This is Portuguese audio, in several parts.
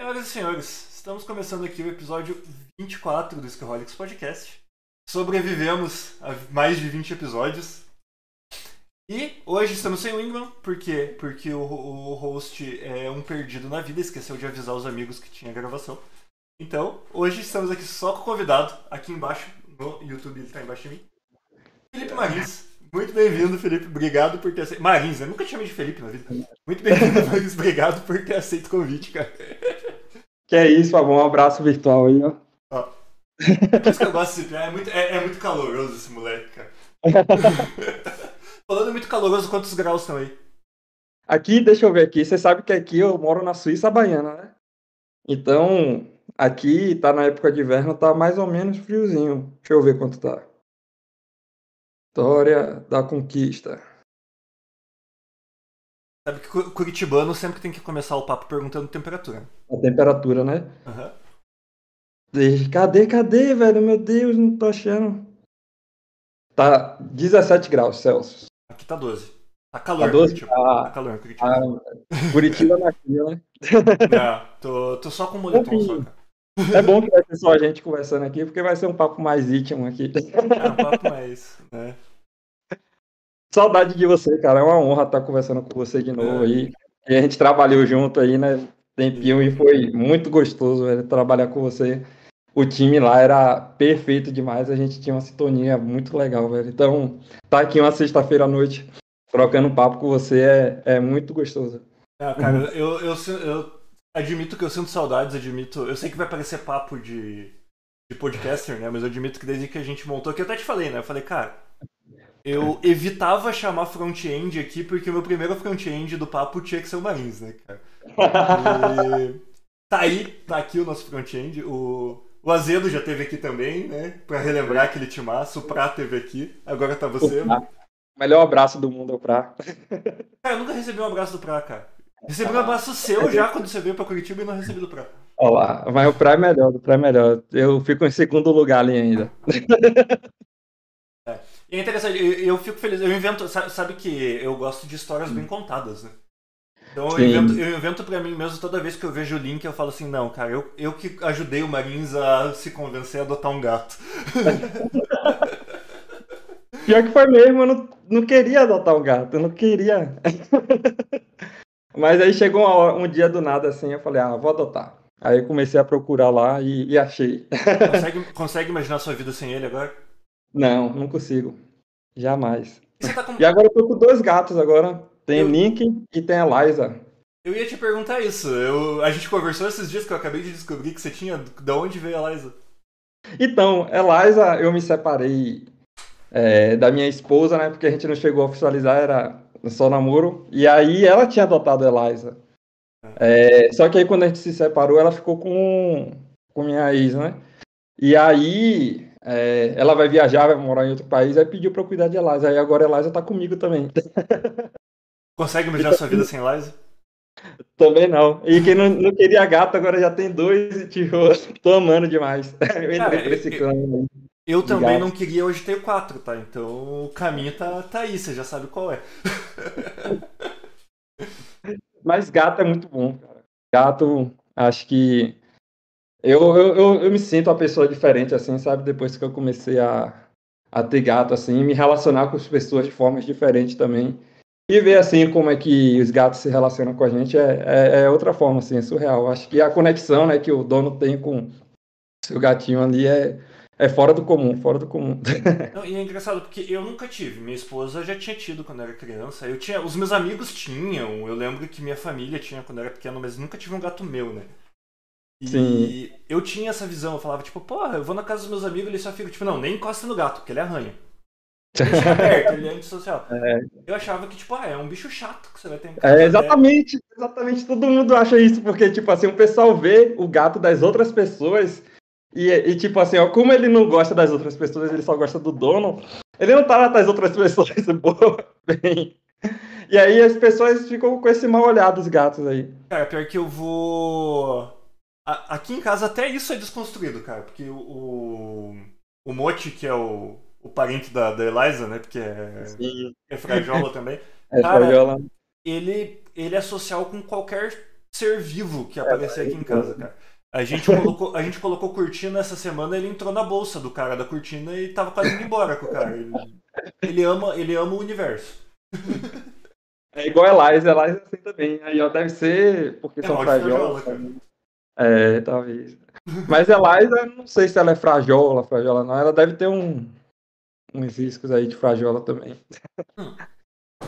Senhoras e senhores, estamos começando aqui o episódio 24 do Skaholics Podcast. Sobrevivemos a mais de 20 episódios. E hoje estamos sem o Ingram, por quê? Porque o, o host é um perdido na vida, esqueceu de avisar os amigos que tinha gravação. Então, hoje estamos aqui só com o convidado, aqui embaixo, no YouTube, ele está embaixo de mim. Felipe Marins. Muito bem-vindo, Felipe. Obrigado por ter aceito. Marins, eu nunca te chamei de Felipe na vida. Muito bem-vindo, Marins. Obrigado por ter aceito o convite, cara. Que é isso, Fabão. Um abraço virtual aí, ó. Por isso que eu gosto desse é muito, é, é muito caloroso esse moleque, cara. Falando muito caloroso, quantos graus estão aí? Aqui, deixa eu ver aqui. Você sabe que aqui eu moro na Suíça baiana, né? Então, aqui tá na época de inverno, tá mais ou menos friozinho. Deixa eu ver quanto tá. História da conquista. Sabe que cu- curitibano sempre tem que começar o papo perguntando temperatura. A temperatura, né? Aham. Deixa- Cadê, cadê, velho? Meu Deus, não tô achando. Tá 17 graus Celsius. Aqui tá 12. Tá calor, Tá 12? Curitiba. Tá Ah, calor, Curitiba. ah, Curitiba na né? Não, tô, tô só com moletom só, cara. É bom que vai ser só a gente conversando aqui, porque vai ser um papo mais íntimo aqui. É um papo mais, né? Saudade de você, cara. É uma honra estar conversando com você de novo aí. E a gente trabalhou junto aí, né? Tempinho e foi muito gostoso, velho, trabalhar com você. O time lá era perfeito demais, a gente tinha uma sintonia muito legal, velho. Então, tá aqui uma sexta-feira à noite, trocando papo com você é, é muito gostoso. Ah, cara, eu, eu, eu admito que eu sinto saudades, admito. Eu sei que vai parecer papo de, de podcaster, né? Mas eu admito que desde que a gente montou, que eu até te falei, né? Eu falei, cara, eu evitava chamar front-end aqui porque o meu primeiro front-end do papo tinha que ser o Marins, né, cara? E tá aí, tá aqui o nosso front-end. O, o Azedo já teve aqui também, né? Pra relembrar aquele timaço. O Prá teve aqui, agora tá você. Melhor abraço do mundo é o Pra. Cara, eu nunca recebi um abraço do Prá, cara. Recebi um abraço seu já quando você veio pra Curitiba e não recebi do Prá. Olha lá, mas o Pra é melhor, o Pra é melhor. Eu fico em segundo lugar ali ainda. E é interessante, eu, eu fico feliz. Eu invento, sabe, sabe que eu gosto de histórias bem contadas, né? Então eu Sim. invento, eu invento pra mim mesmo toda vez que eu vejo o link, eu falo assim, não, cara, eu, eu que ajudei o Marins a se convencer a adotar um gato. Pior que foi mesmo, eu não, não queria adotar um gato, eu não queria. Mas aí chegou hora- um dia do nada assim, eu falei, ah, vou adotar. Aí eu comecei a procurar lá e, e achei. Consegue, consegue imaginar sua vida sem ele agora? Não, não consigo. Jamais. E tá com... E agora eu tô com dois gatos agora. Tem Eu- Link e tem a Liza. Eu ia te perguntar isso. Eu, a gente conversou esses dias que eu acabei de descobrir que você tinha. Da onde veio a Liza? Então, Eliza, eu me separei é, da minha esposa, né? Porque a gente não chegou a oficializar, era só namoro. E aí ela tinha adotado a Eliza. É, só que aí quando a gente se separou, ela ficou com, com minha ex, né? E aí é, ela vai viajar, vai morar em outro país, aí pediu pra eu cuidar de Eliza. Aí agora Eliza tá comigo também. Consegue imaginar sua vida sem Liza? também não. E quem não, não queria gato agora já tem dois e tipo, tô amando demais. Eu entrei Cara, por esse eu- clã. Eu também Obrigado. não queria, hoje tenho quatro, tá? Então o caminho tá, tá aí, você já sabe qual é. Mas gato é muito bom, cara. Gato, acho que. Eu, eu, eu, eu me sinto uma pessoa diferente, assim, sabe? Depois que eu comecei a, a ter gato, assim, me relacionar com as pessoas de formas diferentes também. E ver, assim, como é que os gatos se relacionam com a gente é, é, é outra forma, assim, é surreal. Acho que a conexão, né, que o dono tem com seu gatinho ali é, é fora do comum, fora do comum. Não, e é engraçado porque eu nunca tive. Minha esposa já tinha tido quando era criança. Eu tinha, os meus amigos tinham. Eu lembro que minha família tinha quando era pequeno, mas nunca tive um gato meu, né? E Sim. eu tinha essa visão. Eu falava tipo, porra, eu vou na casa dos meus amigos, eles só ficam tipo, não, nem encosta no gato, porque ele arranha. Chega perto, ele é antissocial. Eu achava que tipo, ah, é um bicho chato que você vai ter em casa. É, né? exatamente, exatamente, todo mundo acha isso, porque, tipo assim, o pessoal vê o gato das outras pessoas e, e, tipo assim, ó, como ele não gosta das outras pessoas, ele só gosta do dono, ele não tá das outras pessoas boa, bem. E aí as pessoas ficam com esse mal olhar dos gatos aí. Cara, pior que eu vou. A- aqui em casa até isso é desconstruído, cara. Porque o. O, Mochi, que é o, o parente da, da Eliza, né? Porque é, Sim. é frajola também. É, Cara. Ele, ele é social com qualquer ser vivo que aparecia aqui em casa, cara. A gente, colocou, a gente colocou cortina essa semana, ele entrou na bolsa do cara da cortina e tava quase indo embora com o cara. Ele, ele ama, ele ama o universo. É igual a Eliza, Eliza assim também. Aí ó, deve ser porque É são frajola, É, talvez. Mas Eliza, não sei se ela é frajola, frajola não. Ela deve ter um, uns riscos aí de frajola também.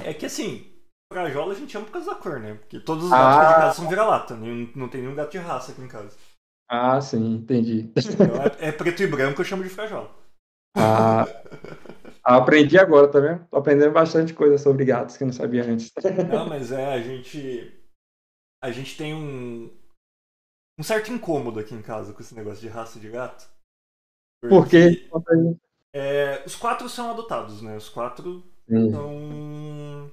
É que assim, frajola a gente ama por causa da cor, né? Porque todos os Ah. gatos aqui de casa são vira-lata. nenhum- Não tem nenhum gato de raça aqui em casa. Ah, sim, entendi. É, é preto e branco, eu chamo de frajola. Ah, aprendi agora, tá vendo? Tô aprendendo bastante coisa sobre gatos que eu não sabia antes. Não, mas é, a gente. A gente tem um. Um certo incômodo aqui em casa com esse negócio de raça de gato. Por quê? É, os quatro são adotados, né? Os quatro Sim. são.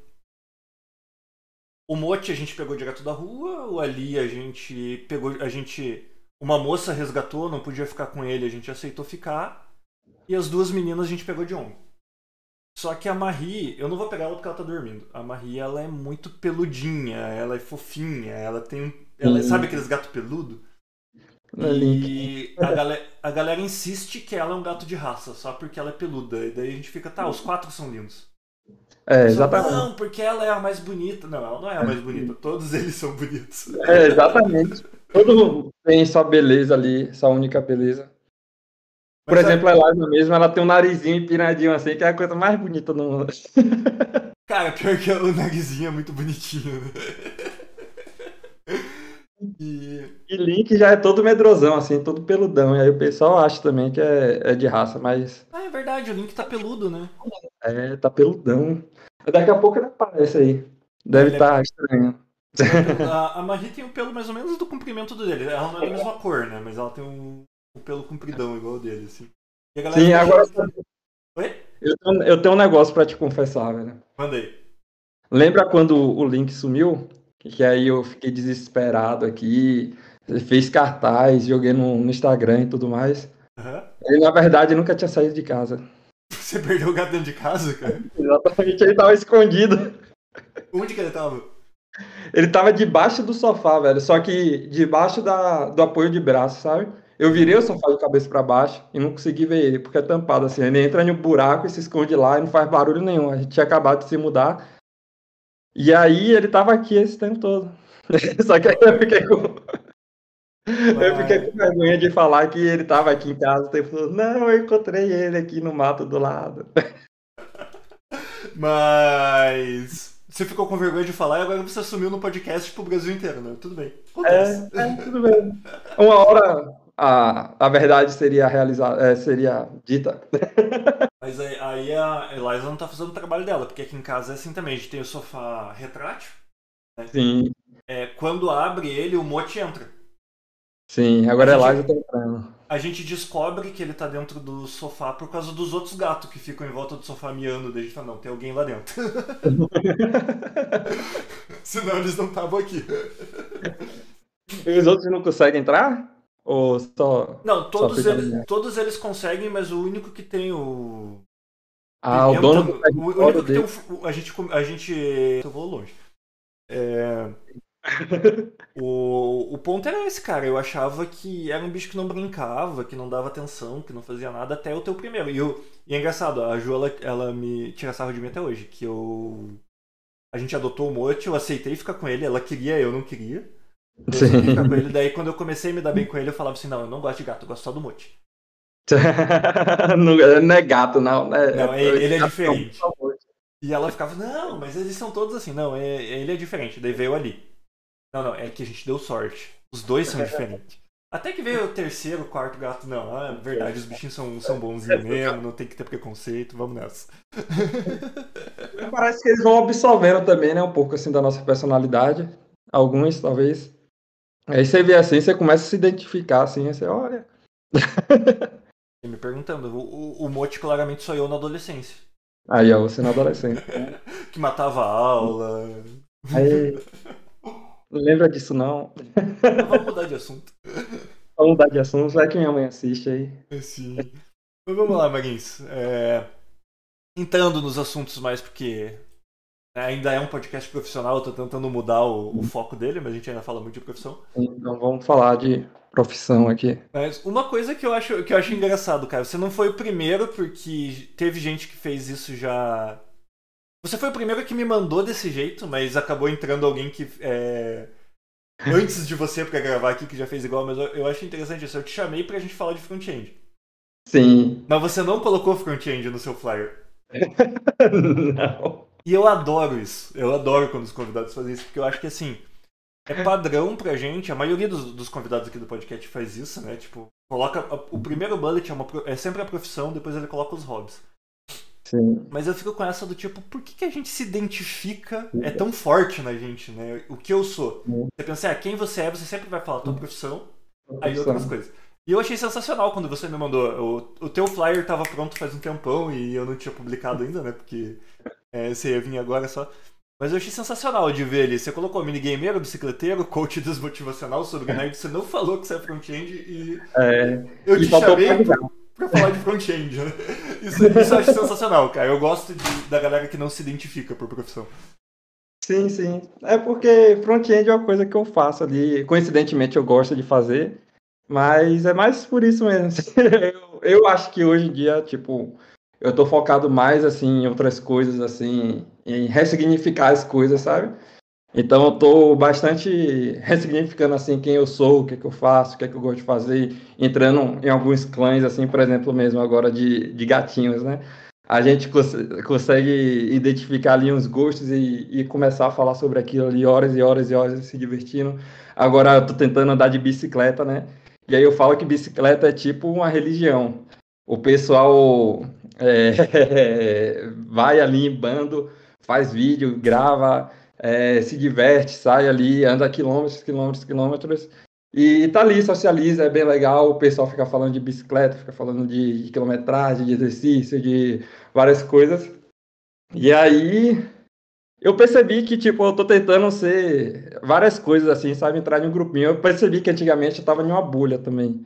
O Mote a gente pegou direto da rua, o Ali a gente pegou. A gente. Uma moça resgatou, não podia ficar com ele, a gente aceitou ficar. E as duas meninas a gente pegou de ombro. Só que a Marie, eu não vou pegar ela porque ela tá dormindo. A Marie, ela é muito peludinha, ela é fofinha, ela tem um. Ela, Sim. sabe aqueles gatos peludo? É. E a galera, a galera insiste que ela é um gato de raça, só porque ela é peluda. E daí a gente fica, tá, os quatro são lindos. É, exatamente. Não, porque ela é a mais bonita. Não, ela não é a mais bonita. Todos eles são bonitos. É, exatamente. Todo mundo tem sua beleza ali, sua única beleza. Por Mas, exemplo, a Eliza mesmo, ela tem um narizinho empinadinho assim, que é a coisa mais bonita do mundo. Cara, pior que o narizinho é muito bonitinho, né? E. E Link já é todo medrosão, assim, todo peludão. E aí o pessoal acha também que é, é de raça, mas Ah, é verdade, o Link tá peludo, né? é, tá peludão. Daqui a pouco ele aparece aí. Deve Ele é- estar estranho. A, a Marie tem o pelo mais ou menos do comprimento dele. Ela não é da mesma cor, né? Mas ela tem um, um pelo compridão igual o dele, assim. E a galera Sim, agora achando- Oi? eu tenho, eu tenho um negócio pra te confessar, velho. Manda aí. Lembra quando o Link sumiu? Que aí eu fiquei desesperado aqui, fez cartaz, joguei no, no Instagram e tudo mais. Aham. Ele, na verdade, nunca tinha saído de casa. Você perdeu o gato dentro de casa, cara? Exatamente, ele tava escondido. Onde que ele tava? Ele tava debaixo do sofá, velho. Só que debaixo da, do apoio de braço, sabe? Eu virei o sofá de cabeça pra baixo e não consegui ver ele, porque é tampado assim. Ele entra no buraco e se esconde lá e não faz barulho nenhum. A gente tinha acabado de se mudar. E aí ele tava aqui esse tempo todo. Só que aí eu fiquei com. Eu fiquei com vergonha de falar que ele tava aqui em casa o tempo todo. Não, eu encontrei ele aqui no mato do lado. Mas. Você ficou com vergonha de falar e agora você assumiu no podcast pro Brasil inteiro, né? Tudo bem. Acontece. É, é, tudo bem. Uma hora a, a verdade seria realizada, é, seria dita. Mas aí, aí a Eliza não tá fazendo o trabalho dela, porque aqui em casa é assim também. A gente tem o sofá retrátil. Sim, É, quando abre ele, o mote entra. sim. Agora A gente- já tá entrando. A gente descobre que ele tá dentro do sofá por causa dos outros gatos que ficam em volta do sofá miando. Daí a gente fala, não, tem alguém lá dentro. Senão eles não estavam aqui. E os outros não conseguem entrar? Ou só. Não, todos, fica eles, todos eles conseguem, mas o único que tem o. Ah, o dono do o único que tem o, a gente a gente eu vou longe. É, o, o ponto era esse, cara. Eu achava que era um bicho que não brincava, que não dava atenção, que não fazia nada até o teu primeiro. E, eu, e é engraçado, a Ju ela, ela me tira sarro de mim até hoje, que eu a gente adotou o Mote, eu aceitei ficar com ele, ela queria, eu não queria. Sim. com ele, daí quando eu comecei a me dar bem com ele, eu falava assim, não, eu não gosto de gato, eu gosto só do Mote. não, é- não é gato, não. Né? Não, ele- ele é gato, diferente. E ela ficava, não, mas eles são todos assim. Não, é- ele é diferente. Daí veio ali. Não, não, é que a gente deu sorte. Os dois são diferentes. Até que veio o terceiro, o quarto gato. Não, ah, é verdade, os bichinhos são, são bonzinhos mesmo, não tem que ter preconceito, vamos nessa. Parece que eles vão absorvendo também, né? Um pouco assim da nossa personalidade. Alguns, talvez. Aí você vê assim, você começa a se identificar assim, você olha. E me perguntando, o, o, Mote claramente sou eu na adolescência. Aí, ó, você na adolescente. Que matava a aula. Aí. Não lembra disso, não. Mas Vamos mudar de assunto. Vamos mudar de assunto, vai que minha mãe assiste aí. Sim. Mas vamos lá, Marins. É, Entrando nos assuntos mais porque Ainda é um podcast profissional, eu tô tentando mudar o, o, foco dele, mas a gente ainda fala muito de profissão. Então vamos falar de profissão aqui. Mas uma coisa que eu acho que eu acho engraçado, cara, você não foi o primeiro, porque teve gente que fez isso já. Você foi o primeiro que me mandou desse jeito, mas acabou entrando alguém que é... antes de você para gravar aqui que já fez igual, mas eu, eu acho interessante isso. Eu te chamei pra gente falar de front-end. Sim. Mas você não colocou front-end no seu flyer. não. E eu adoro isso. Eu adoro quando os convidados fazem isso, porque eu acho que assim. É padrão pra gente, a maioria dos, dos convidados aqui do podcast faz isso, né? Tipo, coloca. O primeiro bullet é, uma, é sempre a profissão, depois ele coloca os hobbies. Sim. Mas eu fico com essa do tipo, por que, que a gente se identifica? É tão forte na gente, né? O que eu sou. Você pensa, ah, quem você é, você sempre vai falar a tua profissão, aí outras coisas. E eu achei sensacional quando você me mandou. O, o teu flyer tava pronto faz um tempão e eu não tinha publicado ainda, né? Porque é, você ia vir agora só. Mas eu achei sensacional de ver ali. Você colocou minigameiro, bicicleteiro, coach desmotivacional sobre nerd. Você não falou que você é front-end e. É, eu te chamei pra, pra, falar de front-end, né? Isso, isso eu acho sensacional, cara. Eu gosto de, da galera que não se identifica por profissão. Sim, sim. É porque front-end é uma coisa que eu faço ali. Coincidentemente eu gosto de fazer. Mas é mais por isso mesmo. eu, eu acho que hoje em dia, tipo, eu tô focado mais assim em outras coisas, assim, em ressignificar as coisas, sabe? Então eu tô bastante ressignificando assim quem eu sou, o que, é que eu faço, o que, é que eu gosto de fazer, entrando em alguns clãs, assim, por exemplo, mesmo agora de, de gatinhos, né? A gente cons consegue identificar ali uns gostos e, e, começar a falar sobre aquilo ali horas e horas e horas se divertindo. Agora eu tô tentando andar de bicicleta, né? E aí eu falo que bicicleta é tipo uma religião. O pessoal é, vai ali em bando, faz vídeo, grava, é, se diverte, sai ali, anda quilômetros, quilômetros, quilômetros e tá ali, socializa, é bem legal. O pessoal fica falando de bicicleta, fica falando de, de quilometragem, de exercício, de várias coisas. E aí eu percebi que, tipo, eu tô tentando ser várias coisas assim, sabe? Entrar em um grupinho. Eu percebi que antigamente eu tava em uma bolha também.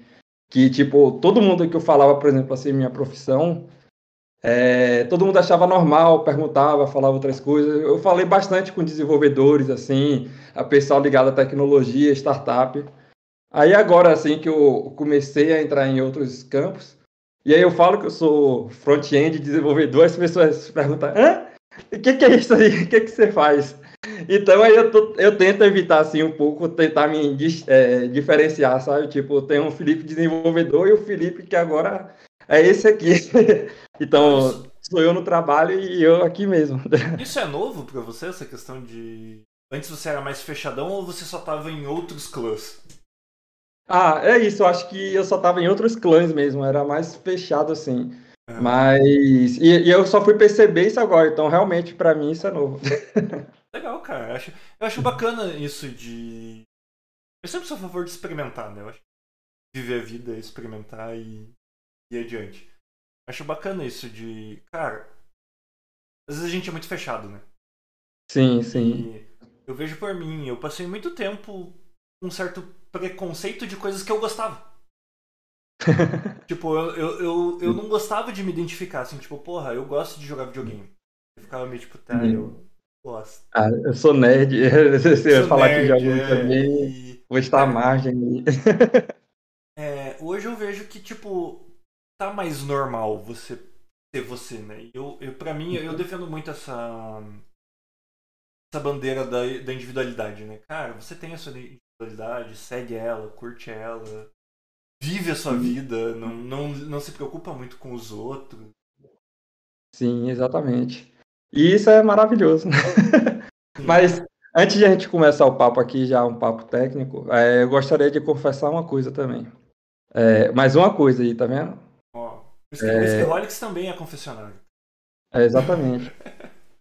Que, tipo, todo mundo que eu falava, por exemplo, assim, minha profissão, é, todo mundo achava normal, perguntava, falava outras coisas. Eu falei bastante com desenvolvedores, assim, a pessoal ligado à tecnologia, startup. Aí agora, assim, que eu comecei a entrar em outros campos, e aí eu falo que eu sou front-end desenvolvedor, as pessoas perguntam, hã? O que, que, é isso aí? O que, que você faz? Então aí eu, tô, eu tento evitar assim um pouco, tentar me é, diferenciar, sabe? Tipo, tem um Felipe desenvolvedor e o Felipe que agora é esse aqui. então, sou eu no trabalho e eu aqui mesmo. Isso é novo para você, essa questão de. Antes você era mais fechadão ou você só tava em outros clãs? Ah, é isso, eu acho que eu só tava em outros clãs mesmo, era mais fechado assim. É. Mas. E, e, eu só fui perceber isso agora, então realmente para mim isso é novo. Legal, cara. Eu acho, eu acho bacana isso de. Eu sempre sou a favor de experimentar, né? Eu acho viver a vida, experimentar e e adiante. Acho bacana isso de. Cara, às vezes a gente é muito fechado, né? Sim, sim. E eu vejo por mim, eu passei muito tempo com um certo preconceito de coisas que eu gostava. tipo, eu, eu, eu, eu, não gostava de me identificar, assim, tipo, porra, eu gosto de jogar videogame. Eu ficava meio tipo, tá, eu gosto. Ah, eu sou nerd. Você ia falar nerd, que joga é, também. Vou estar à margem. é, hoje eu vejo que, tipo, tá mais normal você ser você, né? Eu, eu para mim, eu defendo muito essa essa bandeira da, da individualidade, né? Cara, você tem a sua individualidade, segue ela, curte ela, vive a sua vida, não, não, não se preocupa muito com os outros. Sim, exatamente. E isso é maravilhoso. Mas antes de a gente começar o papo aqui, já um papo técnico, é, eu gostaria de confessar uma coisa também. É, mais uma coisa aí, tá vendo? O é... também é confessionário. É, exatamente.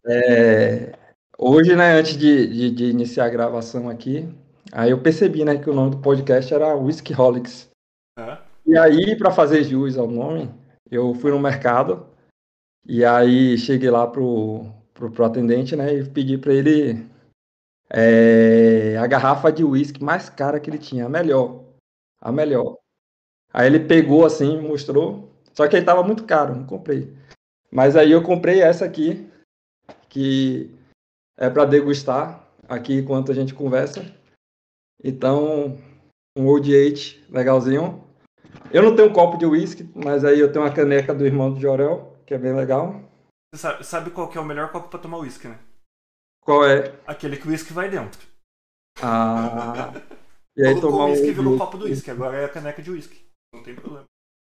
é... Hoje, né, antes de, de, de, iniciar a gravação aqui, aí eu percebi, né, que o nome do podcast era Whiskyholics. É? E aí, para fazer jus ao nome, eu fui no mercado e aí cheguei lá pro, pro, pro atendente, né, e pedi para ele é, a garrafa de uísque mais cara que ele tinha, a melhor. A melhor. Aí ele pegou assim, mostrou, só que aí tava muito caro, não comprei. Mas aí eu comprei essa aqui, que é para degustar aqui enquanto a gente conversa. Então, um Old Eight legalzinho. Eu não tenho um copo de uísque, mas aí eu tenho uma caneca do irmão do Jorel, que é bem legal. Você sabe, sabe qual que é o melhor copo pra tomar uísque, né? Qual é? Aquele que o uísque vai dentro. Ah. E aí Colocou tomar o um uísque e virou o Old copo do uísque. Agora é a caneca de uísque. Não tem problema.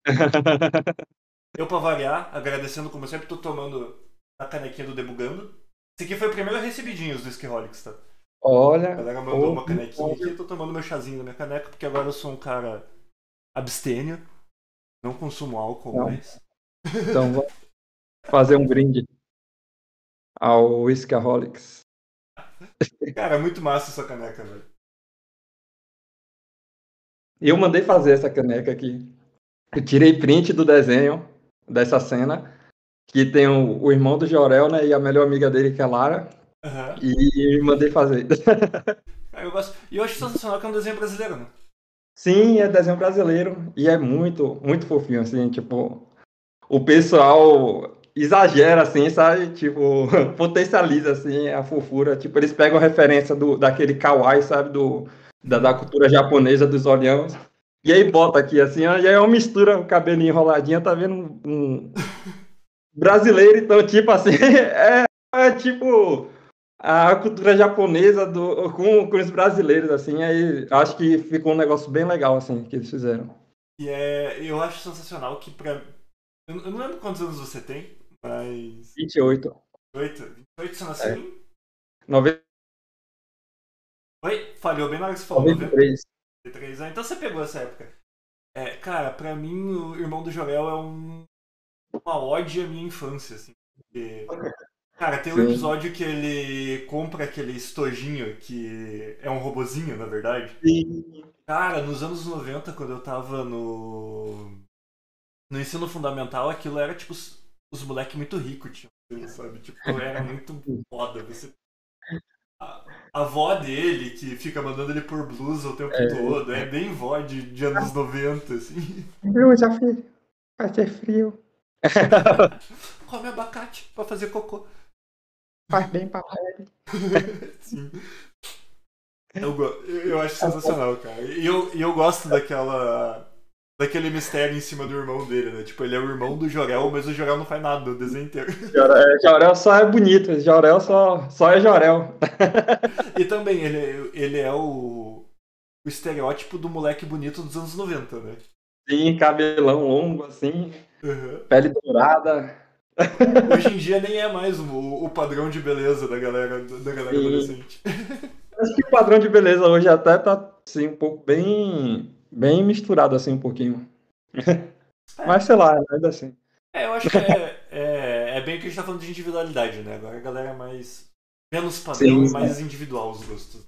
Eu, pra variar, agradecendo como sempre tô tomando a canequinha do Debugando. Esse aqui foi o primeiro recebidinho dos Whiskyholics, tá? A Olha. galera mandou uma canequinha aqui, eu tô tomando meu chazinho na minha caneca, porque agora eu sou um cara abstêmio. Não consumo álcool Não. mais. Então, vamos fazer um brinde ao Whiskaholics. Cara, é muito massa essa caneca, velho. Eu mandei fazer essa caneca aqui. Eu tirei print do desenho dessa cena, que tem o, o irmão do Jorel, né, e a melhor amiga dele, que é Lara, Aham. e mandei fazer. Cara, eu gosto. E eu acho sensacional que é um desenho brasileiro, né? Sim, é desenho brasileiro e é muito, muito fofinho, assim, tipo, o pessoal exagera, assim, sabe? Tipo, potencializa, assim, a fofura. Tipo, eles pegam referência do, daquele kawaii, sabe? Do, da, da cultura japonesa dos olhões. E aí bota aqui, assim, ó, e aí é uma mistura, o cabelinho enroladinho, tá vendo? Um, um brasileiro, então, tipo assim, é, é tipo a cultura japonesa do, com, com os brasileiros, assim, aí acho que ficou um negócio bem legal, assim, que eles fizeram. E é, eu acho sensacional que pra. Eu eu não lembro quantos anos você tem, mas. 28. 28? 28 você nasceu É. em. 90, Oi? Falhou bem na hora que você falou. 93. 93. Ah, então você pegou essa época. É, cara, pra mim, o Irmão do Jorel é um, uma ode à minha infância, assim. Porque, cara, tem um Sim. episódio que ele compra aquele estojinho que é um robozinho, na verdade. Cara, nos anos 90, quando eu tava no. No ensino fundamental, aquilo era tipo os, moleques muito ricos, tinham, sabe? Tipo, era muito foda. Você... A, avó dele, que fica mandando ele por blusa o tempo É. todo, é bem vó de, de anos 90, assim. Blusa, filho. Vai ter frio. Come abacate pra fazer cocô. Faz bem pra pele. Sim. Eu, eu acho sensacional, cara. E eu, e eu gosto daquela. Daquele mistério em cima do irmão dele, né? Tipo, ele é o irmão do Jorel, mas o Jorel não faz nada no desenho inteiro. Jorel, Jorel só é bonito. Jorel só, só é Jorel. E também, ele, é- ele é o, o estereótipo do moleque bonito dos anos 90, né? Sim, cabelão longo, assim. Uhum. Pele dourada. Hoje em dia nem é mais o, o padrão de beleza da galera, da galera Sim. adolescente. Acho que o padrão de beleza hoje até tá, assim, um pouco bem, bem misturado, assim, um pouquinho. Mas sei lá, ainda assim. É, eu acho que é, é, é bem que a gente tá falando de individualidade, né? Agora a galera é mais. menos padrão e mais individual os gostos.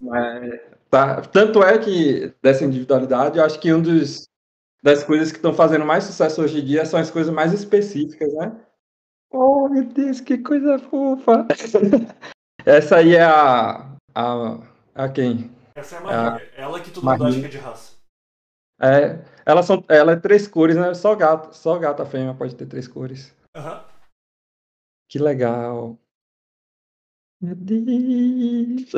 Tá. Tanto é que, dessa individualidade, eu acho que um dos das coisas que estão fazendo mais sucesso hoje em dia são as coisas mais específicas, né? Oh, meu Deus, que coisa fofa! Essa aí é a. A, a quem? Essa é a Maria. Ela que todo mundo acha que é de raça. É, elas são, ela é três cores, né? Só gato, só gata fêmea pode ter três cores. Aham. Que legal. Meu Deus.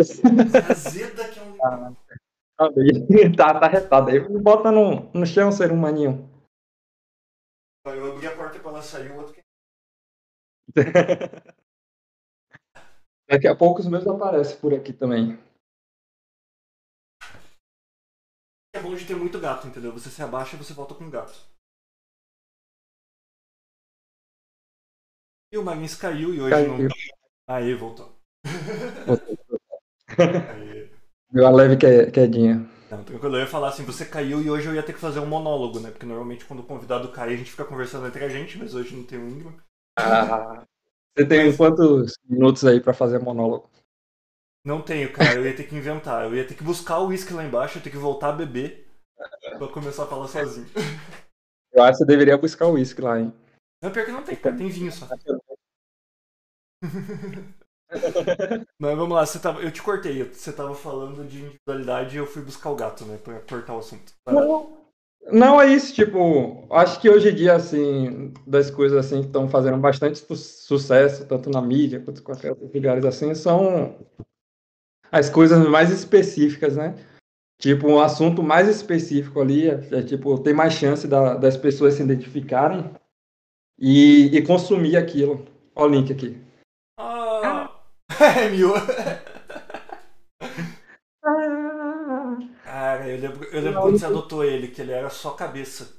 Azeda que é um. tá, tá retado aí. Bota no, no chão, ser humaninho. Eu abri a porta pra ela sair, o outro que. Daqui a pouco os meus aparecem por aqui também. É bom de ter muito gato, entendeu? Você se abaixa e você volta com um gato. E o Marins caiu e hoje Caiu. não. Aí, voltou. Aí. Deu a leve que- quedinha. Não, tranquilo. Eu ia falar assim, você caiu e hoje eu ia ter que fazer um monólogo, né? Porque normalmente quando o convidado cai a gente fica conversando entre a gente, mas hoje não tem um. Ah, você tem quantos minutos aí pra fazer monólogo? Não tenho, cara. Eu ia ter que inventar. Eu ia ter que buscar o uísque lá embaixo, eu ia ter que voltar a beber pra começar a falar sozinho. Eu acho que você deveria buscar o uísque lá, hein? Não, pior que não tem, cara. Tem vinho só. Mas vamos lá, você tava, eu te cortei. Você tava falando de individualidade e eu fui buscar o gato, né? Pra cortar o assunto. Não, Não é isso, tipo, acho que hoje em dia, assim, das coisas assim que estão fazendo bastante su- sucesso, tanto na mídia quanto em qualquer lugares assim, são as coisas mais específicas, né? Tipo, um assunto mais específico ali, é, é, tipo, tem mais chance da- das pessoas se identificarem e, e consumir aquilo. Olha o link aqui. Ah! É, Mil. Cara, eu lembro, eu lembro quando você adotou ele, que ele era só cabeça.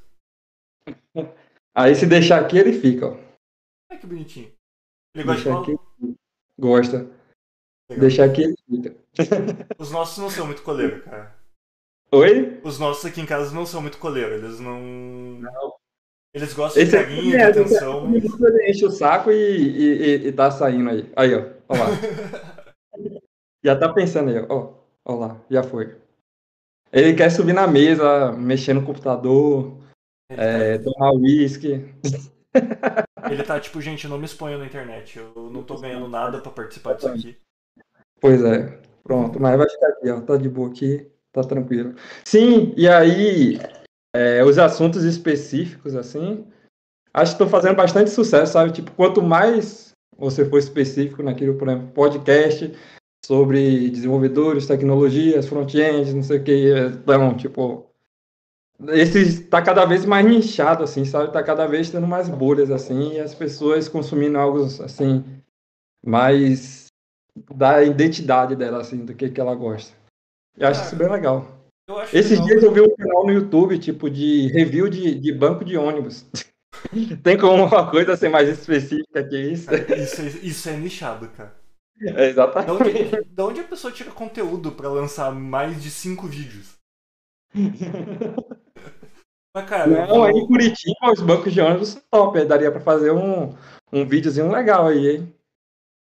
Aí se deixar aqui, ele fica, ó. Ai, que bonitinho. Ele gosta de Deixar bola? aqui, gosta. Legal. Deixar aqui, ele fica. Os nossos não são muito coleiro, cara. Oi? Os nossos aqui em casa não são muito coleiro. Eles não. Eles gostam Esse de carinho, de é, atenção, mas. Ele enche o saco e, e, e- e tá saindo aí. Aí, ó. Ó lá. Já tá pensando aí, ó. Ó, lá. Já foi. Ele quer subir na mesa, mexer no computador, Ele, é, tomar uísque. tá, ele tá tipo, gente, não me exponho na internet. Eu não tô ganhando nada pra participar disso aqui. Pois é. Pronto, mas vai ficar aqui, ó. Tá de boa aqui, tá tranquilo. Sim, e aí, é, os assuntos específicos, assim, acho que estão fazendo bastante sucesso, sabe? Tipo, quanto mais você for específico naquilo, por exemplo, podcast sobre desenvolvedores, tecnologias, front-end, não sei o que, então, tipo, esse tá cada vez mais nichado, assim, sabe? Tá cada vez tendo mais bolhas, assim, e as pessoas consumindo algo, assim, mais da identidade dela, assim, do que, que ela gosta. Eu acho isso bem legal. Esses legal. dias eu vi um canal no YouTube, tipo, de review de, de banco de ônibus. Tem como uma coisa ser mais específica que isso? Isso, é- isso é nichado, cara. É, Da exatamente. onde, da onde a pessoa tira conteúdo pra lançar mais de cinco vídeos? Mas, cara, Não, aí em Curitiba os bancos de ônibus são top. aí Daria pra fazer um, um videozinho legal aí, hein?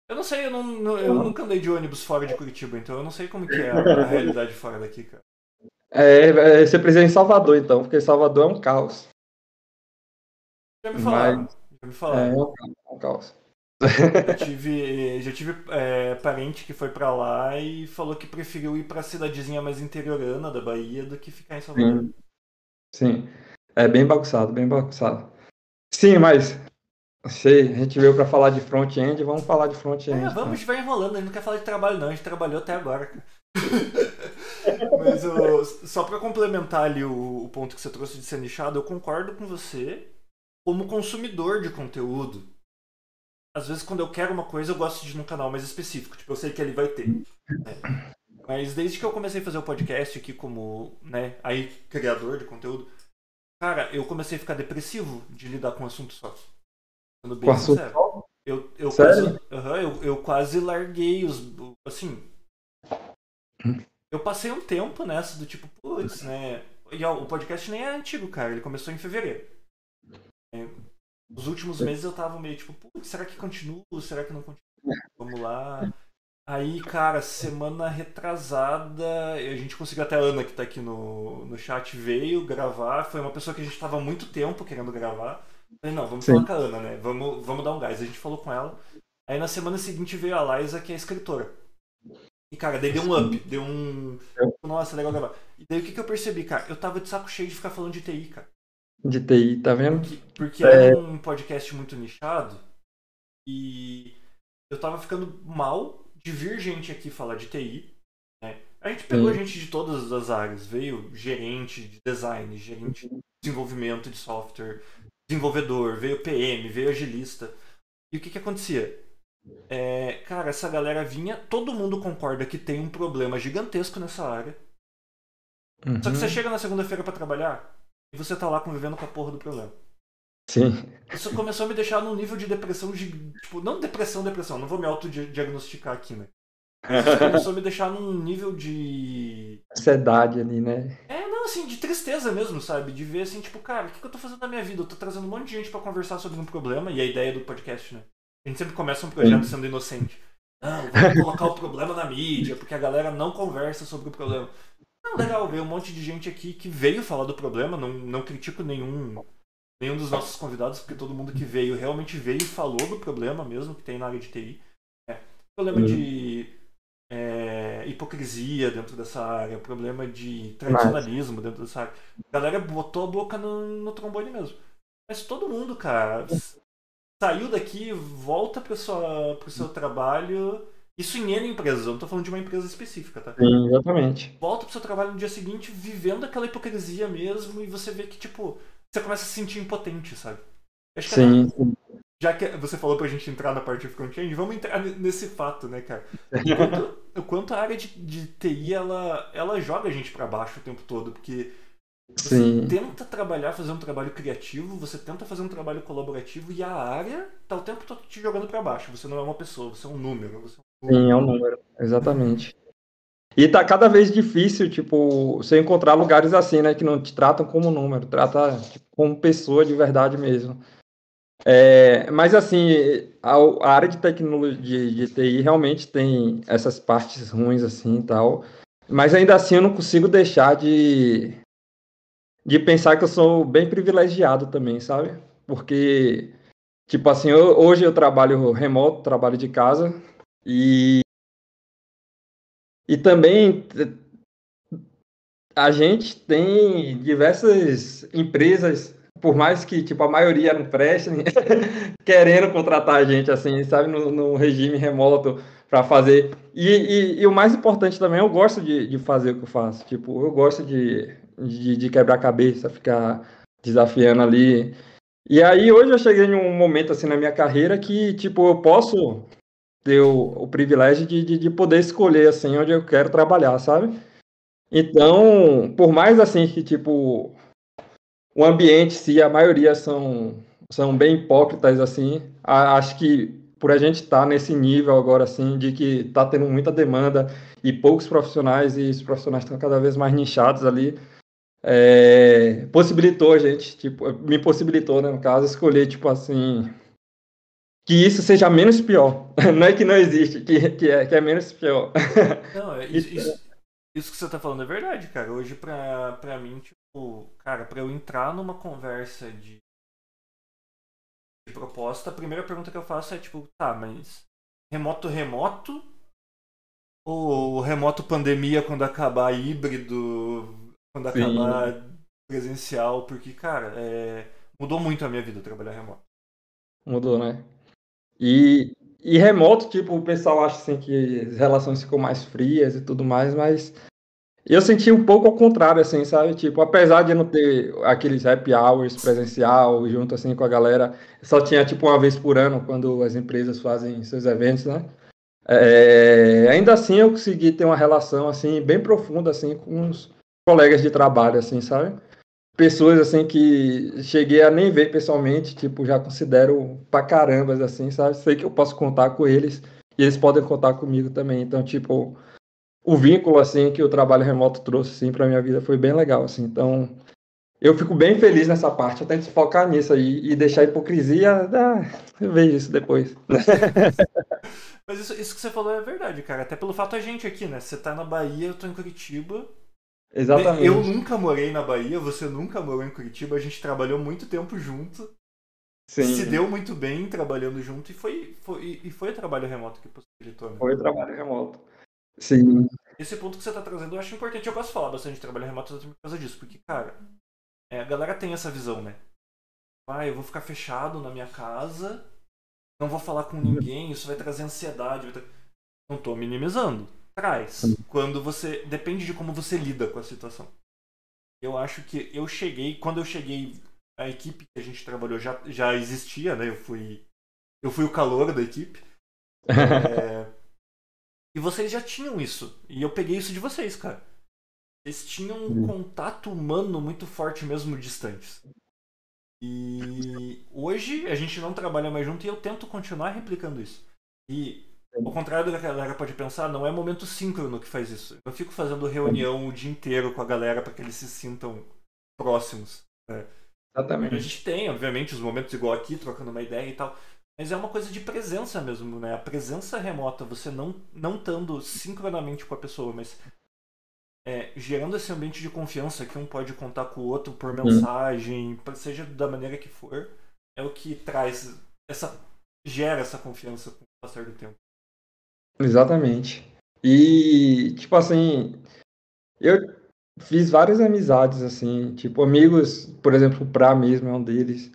Eu não sei, eu, não, eu nunca andei de ônibus fora de Curitiba, então eu não sei como que é a, a realidade fora daqui, cara. É, é, você precisa ir em Salvador, então, porque Salvador é um caos. Já me falaram. Mas- Já me É, falaram. é um caos. é um caos. Já tive, já tive é, parente que foi pra lá e falou que preferiu ir pra cidadezinha mais interiorana da Bahia do que ficar em Salvador. Sim. Sim. É bem bagunçado, bem bagunçado. Sim, mas sei, a gente veio pra falar de front-end, vamos falar de front-end. É, vamos, a gente vai enrolando, a gente não quer falar de trabalho não, a gente trabalhou até agora. Mas ô, só pra complementar ali o, o ponto que você trouxe de ser nichado, eu concordo com você como consumidor de conteúdo. Às vezes quando eu quero uma coisa, eu gosto de ir num canal mais específico, tipo, eu sei que ele vai ter. né? Mas desde que eu comecei a fazer o podcast aqui como, né, aí criador de conteúdo, cara, eu comecei a ficar depressivo de lidar com um assunto só. Sendo bem sincero. Eu, eu, Sério? quase, Aham, eu, eu quase larguei os. Assim. Eu passei um tempo nessa do tipo, putz, né? E ó, o podcast nem é antigo, cara. Ele começou em fevereiro. É, Os últimos meses eu tava meio tipo, putz, será que continuo? Será que não continuo? Vamos lá. Aí, cara, semana retrasada, a gente conseguiu até a Ana, que tá aqui no, no chat, veio gravar. Foi uma pessoa que a gente tava há muito tempo querendo gravar. Falei, não, vamos Sim. falar com a Ana, né? Vamos, vamos dar um gás. A gente falou com ela. Aí na semana seguinte veio a Liza, que é escritora. E, cara, daí deu um up, deu um. Nossa, legal gravar. E daí o que, que eu percebi, cara? Eu tava de saco cheio de ficar falando de TI, cara. De TI, tá vendo? Porque, porque É. era um podcast muito nichado e eu tava ficando mal de vir gente aqui falar de TI. né? A gente pegou Sim. gente de todas as áreas, veio gerente de design, gerente de desenvolvimento de software, desenvolvedor, veio PM, veio agilista. E o que que acontecia? É, cara, essa galera vinha, todo mundo concorda que tem um problema gigantesco nessa área. Só que você Uhum. chega na segunda-feira pra trabalhar e você tá lá convivendo com a porra do problema. Sim. Isso começou a me deixar num nível de depressão de. Tipo, não depressão, depressão, não vou me autodiagnosticar aqui, né? Isso começou a me deixar num nível de. Ansiedade ali, né? É, não, assim, de tristeza mesmo, sabe? De ver assim, tipo, cara, o que, que eu tô fazendo na minha vida? Eu tô trazendo um monte de gente pra conversar sobre um problema, e a ideia do podcast, né? A gente sempre começa um projeto Sim. sendo inocente. Não, vamos colocar o problema na mídia, porque a galera não conversa sobre o problema. Não, legal, veio um monte de gente aqui que veio falar do problema, não, não critico nenhum, nenhum dos nossos convidados, porque todo mundo que veio realmente veio e falou do problema mesmo que tem na área de TI. É, problema Uhum. de. É, hipocrisia dentro dessa área, problema de tradicionalismo dentro dessa área. A galera botou a boca no, no trombone mesmo. Mas todo mundo, cara, saiu daqui, volta pro, sua, pro seu trabalho. Isso em N empresas, eu não tô falando de uma empresa específica, tá? Sim, exatamente. Volta pro seu trabalho no dia seguinte, vivendo aquela hipocrisia mesmo, e você vê que, tipo, você começa a se sentir impotente, sabe? Acho sim, sim. Já que você falou pra gente entrar na parte de front-end, vamos entrar nesse fato, né, cara? O quanto, o quanto a área de, de TI, ela, ela joga a gente para baixo o tempo todo, porque você Sim. tenta trabalhar, fazer um trabalho criativo, você tenta fazer um trabalho colaborativo e a área tá o tempo todo te jogando para baixo. Você não é uma pessoa, você é um número. É um número. Sim, é um número, exatamente. E tá cada vez difícil, tipo, você encontrar lugares assim, né, que não te tratam como número, trata tipo, como pessoa de verdade mesmo. É, mas assim, a, a, área de tecnologia de, de TI realmente tem essas partes ruins assim e tal. Mas ainda assim eu não consigo deixar de, de pensar que eu sou bem privilegiado também, sabe? Porque, tipo assim, eu, hoje eu trabalho remoto, trabalho de casa, e, e também a gente tem diversas empresas, por mais que tipo, a maioria não preste, querendo contratar a gente, assim, sabe, no, no regime remoto para fazer. E, e, e, o mais importante também, eu gosto de, de fazer o que eu faço. Tipo, eu gosto de de, de quebrar cabeça, ficar desafiando ali. E aí hoje eu cheguei em um momento assim na minha carreira que, tipo, eu posso ter o, o privilégio de, de, de, poder escolher assim onde eu quero trabalhar, sabe? Então, por mais assim que, tipo, o ambiente, se a maioria são, são bem hipócritas, assim, a, acho que por a gente estar tá nesse nível agora, assim, de que está tendo muita demanda e poucos profissionais, e os profissionais estão cada vez mais nichados ali, é, possibilitou a gente, tipo, me possibilitou, né, no caso, escolher, tipo assim, que isso seja menos pior. Não é que não existe, que, que, é, que é menos pior. Não, é, isso, isso, isso, que você tá falando é verdade, cara. Hoje, pra mim, tipo, cara, pra eu entrar numa conversa de, de proposta, a primeira pergunta que eu faço é, tipo, tá, mas remoto, remoto? Ou remoto pandemia quando acabar híbrido quando Sim. acabar presencial, porque, cara, é... mudou muito a minha vida trabalhar remoto. Mudou, né? E, e remoto, tipo, o pessoal acha assim que as relações ficam mais frias e tudo mais, mas eu senti um pouco ao contrário, assim, sabe? Tipo, apesar de não ter aqueles happy hours presencial junto assim com a galera, só tinha tipo uma vez por ano quando as empresas fazem seus eventos, né? É, ainda assim eu consegui ter uma relação assim bem profunda assim com os, colegas de trabalho, assim, sabe? Pessoas, assim, que cheguei a nem ver pessoalmente, tipo, já considero pra caramba, assim, sabe? Sei que eu posso contar com eles e eles podem contar comigo também. Então, tipo, o vínculo, assim, que o trabalho remoto trouxe, assim, pra minha vida foi bem legal, assim. Então, eu fico bem feliz nessa parte. Eu tento focar nisso aí e deixar a hipocrisia. Ah, eu vejo isso depois. Mas isso, isso que você falou é verdade, cara. Até pelo fato a gente aqui, né? Você tá na Bahia, eu tô em Curitiba. Exatamente. Eu nunca morei na Bahia, você nunca morou em Curitiba, a gente trabalhou muito tempo junto. Sim. Se deu muito bem trabalhando junto e foi, foi, e foi o trabalho remoto que possibilitou. Né? Foi o trabalho remoto. Sim. Esse ponto que você está trazendo eu acho importante. Eu gosto de falar bastante de trabalho remoto por causa disso, porque, cara, é, a galera tem essa visão, né? Ah, eu vou ficar fechado na minha casa, não vou falar com ninguém, isso vai trazer ansiedade. Vai tra... Não estou minimizando traz quando você. Depende de como você lida com a situação. Eu acho que eu cheguei. Quando eu cheguei, a equipe que a gente trabalhou já, já existia, né? Eu fui. Eu fui o calor da equipe. É, e vocês já tinham isso. E eu peguei isso de vocês, cara. Eles tinham um contato humano muito forte, mesmo distantes. E hoje a gente não trabalha mais junto e eu tento continuar replicando isso. E ao contrário do que a galera pode pensar, não é momento síncrono que faz isso. Eu fico fazendo reunião o dia inteiro com a galera para que eles se sintam próximos. Né? Exatamente. A gente tem, obviamente, os momentos igual aqui, trocando uma ideia e tal. Mas é uma coisa de presença mesmo, né? A presença remota, você não, não estando sincronamente com a pessoa, mas é, gerando esse ambiente de confiança que um pode contar com o outro por uhum. mensagem, seja da maneira que for, é o que traz essa. gera essa confiança com o passar do tempo. Exatamente. E, tipo assim, eu fiz várias amizades, assim, tipo, amigos, por exemplo, o Pra mesmo é um deles,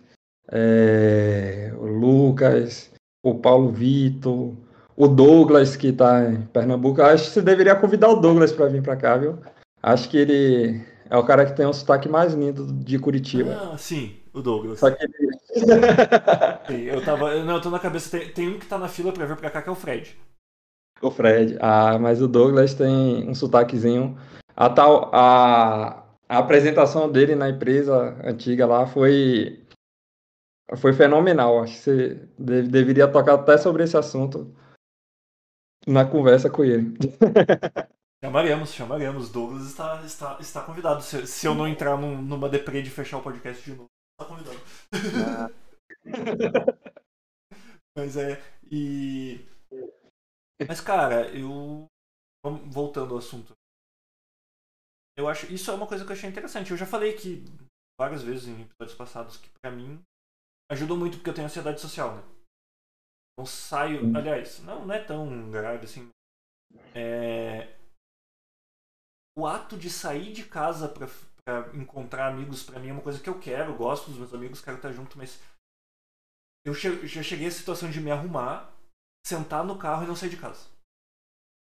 é, o Lucas, o Paulo Vitor, o Douglas, que tá em Pernambuco. Acho que você deveria convidar o Douglas para vir para cá, viu? Acho que ele é o cara que tem o sotaque mais lindo de Curitiba. Ah, sim, o Douglas. Só que ele... Sim, eu tava. Não, eu tô na cabeça. Tem, tem um que tá na fila pra vir pra cá que é o Fred. O Fred. Ah, mas o Douglas tem um sotaquezinho. A tal. A, a apresentação dele na empresa antiga lá foi. Foi fenomenal. Acho que você deve, deveria tocar até sobre esse assunto na conversa com ele. Chamaremos, chamaremos. Douglas está, está, está convidado. Se, se eu não entrar num, numa deprê de fechar o podcast de novo, está convidado. Ah. Mas é. E. Mas, cara, eu. Voltando ao assunto. Eu acho. Isso é uma coisa que eu achei interessante. Eu já falei que várias vezes em episódios passados que pra mim ajudou muito porque eu tenho ansiedade social, né? Então saio. Aliás, não, não é tão grave assim. É, o ato de sair de casa pra, pra encontrar amigos, pra mim é uma coisa que eu quero, gosto dos meus amigos, quero estar junto, mas eu che já cheguei à situação de me arrumar, sentar no carro e não sair de casa.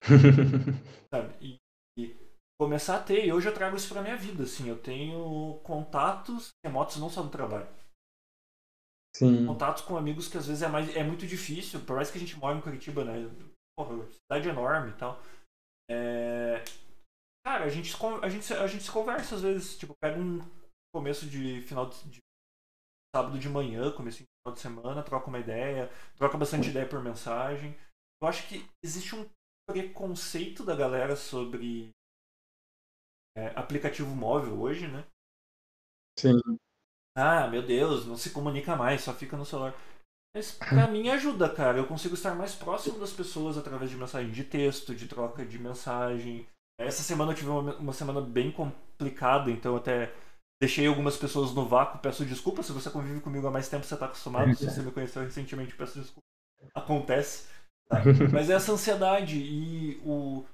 Sabe? E, e, começar a ter, e hoje eu trago isso pra minha vida, assim, eu tenho contatos remotos não só no trabalho. Sim. Contatos com amigos que às vezes é, mais, é muito difícil, por mais que a gente mora em Curitiba, né? Porra, cidade enorme e tal. É... Cara, a gente, a, gente, a gente se conversa às vezes, tipo, pega um começo de final de, de sábado de manhã, começo de final de semana, troca uma ideia, troca bastante ideia por mensagem. Eu acho que existe um preconceito da galera sobre é, aplicativo móvel hoje, né? Sim. Ah, meu Deus, não se comunica mais, só fica no celular. Mas pra mim ajuda, cara. Eu consigo estar mais próximo das pessoas através de mensagem de texto, de troca de mensagem. Essa semana eu tive uma, uma semana bem complicada, então até deixei algumas pessoas no vácuo. Peço desculpa se você convive comigo há mais tempo, você está acostumado. Se você me conheceu recentemente, peço desculpa. Acontece. Tá? Mas é essa ansiedade e o.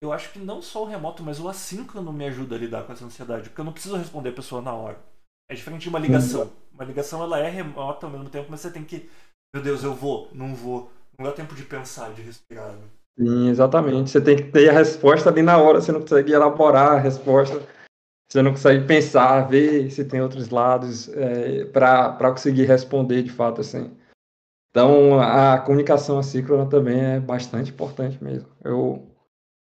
Eu acho que não só o remoto, mas o assíncrono me ajuda a lidar com essa ansiedade, porque eu não preciso responder a pessoa na hora. É diferente de uma ligação. Uma ligação ela é remota ao mesmo tempo, mas você tem que. Meu Deus, eu vou, não vou. Não dá tempo de pensar, de respirar. Né? Sim, exatamente. Você tem que ter a resposta ali na hora, você não consegue elaborar a resposta, você não consegue pensar, ver se tem outros lados é, para conseguir responder de fato assim. Então, a comunicação assíncrona também é bastante importante mesmo. Eu,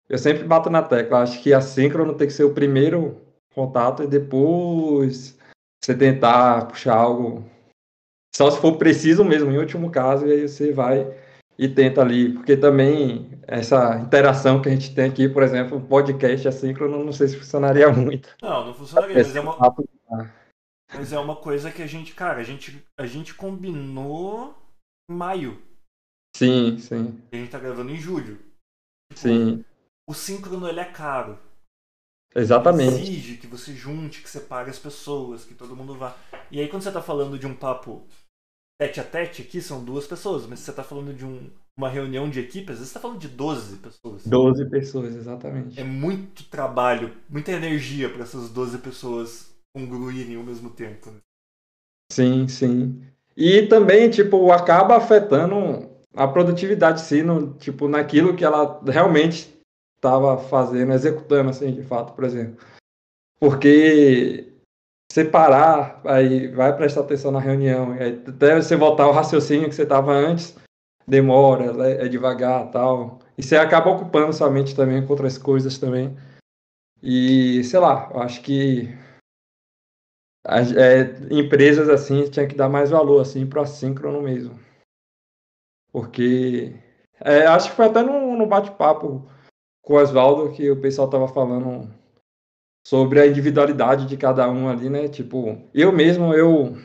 eu sempre bato na tecla, acho que assíncrono tem que ser o primeiro contato e depois você tentar puxar algo, só se for preciso mesmo, em último caso, e aí você vai e tenta ali, porque também essa interação que a gente tem aqui, por exemplo, um podcast assíncrono, não sei se funcionaria muito. Não, não funcionaria, mas é uma, mas é uma coisa que a gente, cara, a gente, a gente combinou em maio. Sim, sim. E a gente tá gravando em julho. Sim. O síncrono, ele é caro. Exatamente. Exige que você junte, que separe as pessoas, que todo mundo vá. E aí quando você tá falando de um papo tete a tete aqui são duas pessoas, mas se você está falando de um, uma reunião de equipe, às vezes você está falando de 12 pessoas. 12 pessoas, exatamente. É muito trabalho, muita energia para essas 12 pessoas congruírem ao mesmo tempo. Né? Sim, sim. E também, tipo, acaba afetando a produtividade, sim, no, tipo, naquilo que ela realmente estava fazendo, executando, assim, de fato, por exemplo. Porque separar, aí vai prestar atenção na reunião, aí até você voltar ao raciocínio que você estava antes, demora, é, é devagar tal. E você acaba ocupando sua mente também com outras coisas também. E, sei lá, eu acho que é, empresas assim tinha que dar mais valor assim para o assíncrono mesmo. Porque é, acho que foi até no, no bate-papo com o Oswaldo que o pessoal estava falando sobre a individualidade de cada um ali, né? Tipo, eu mesmo, eu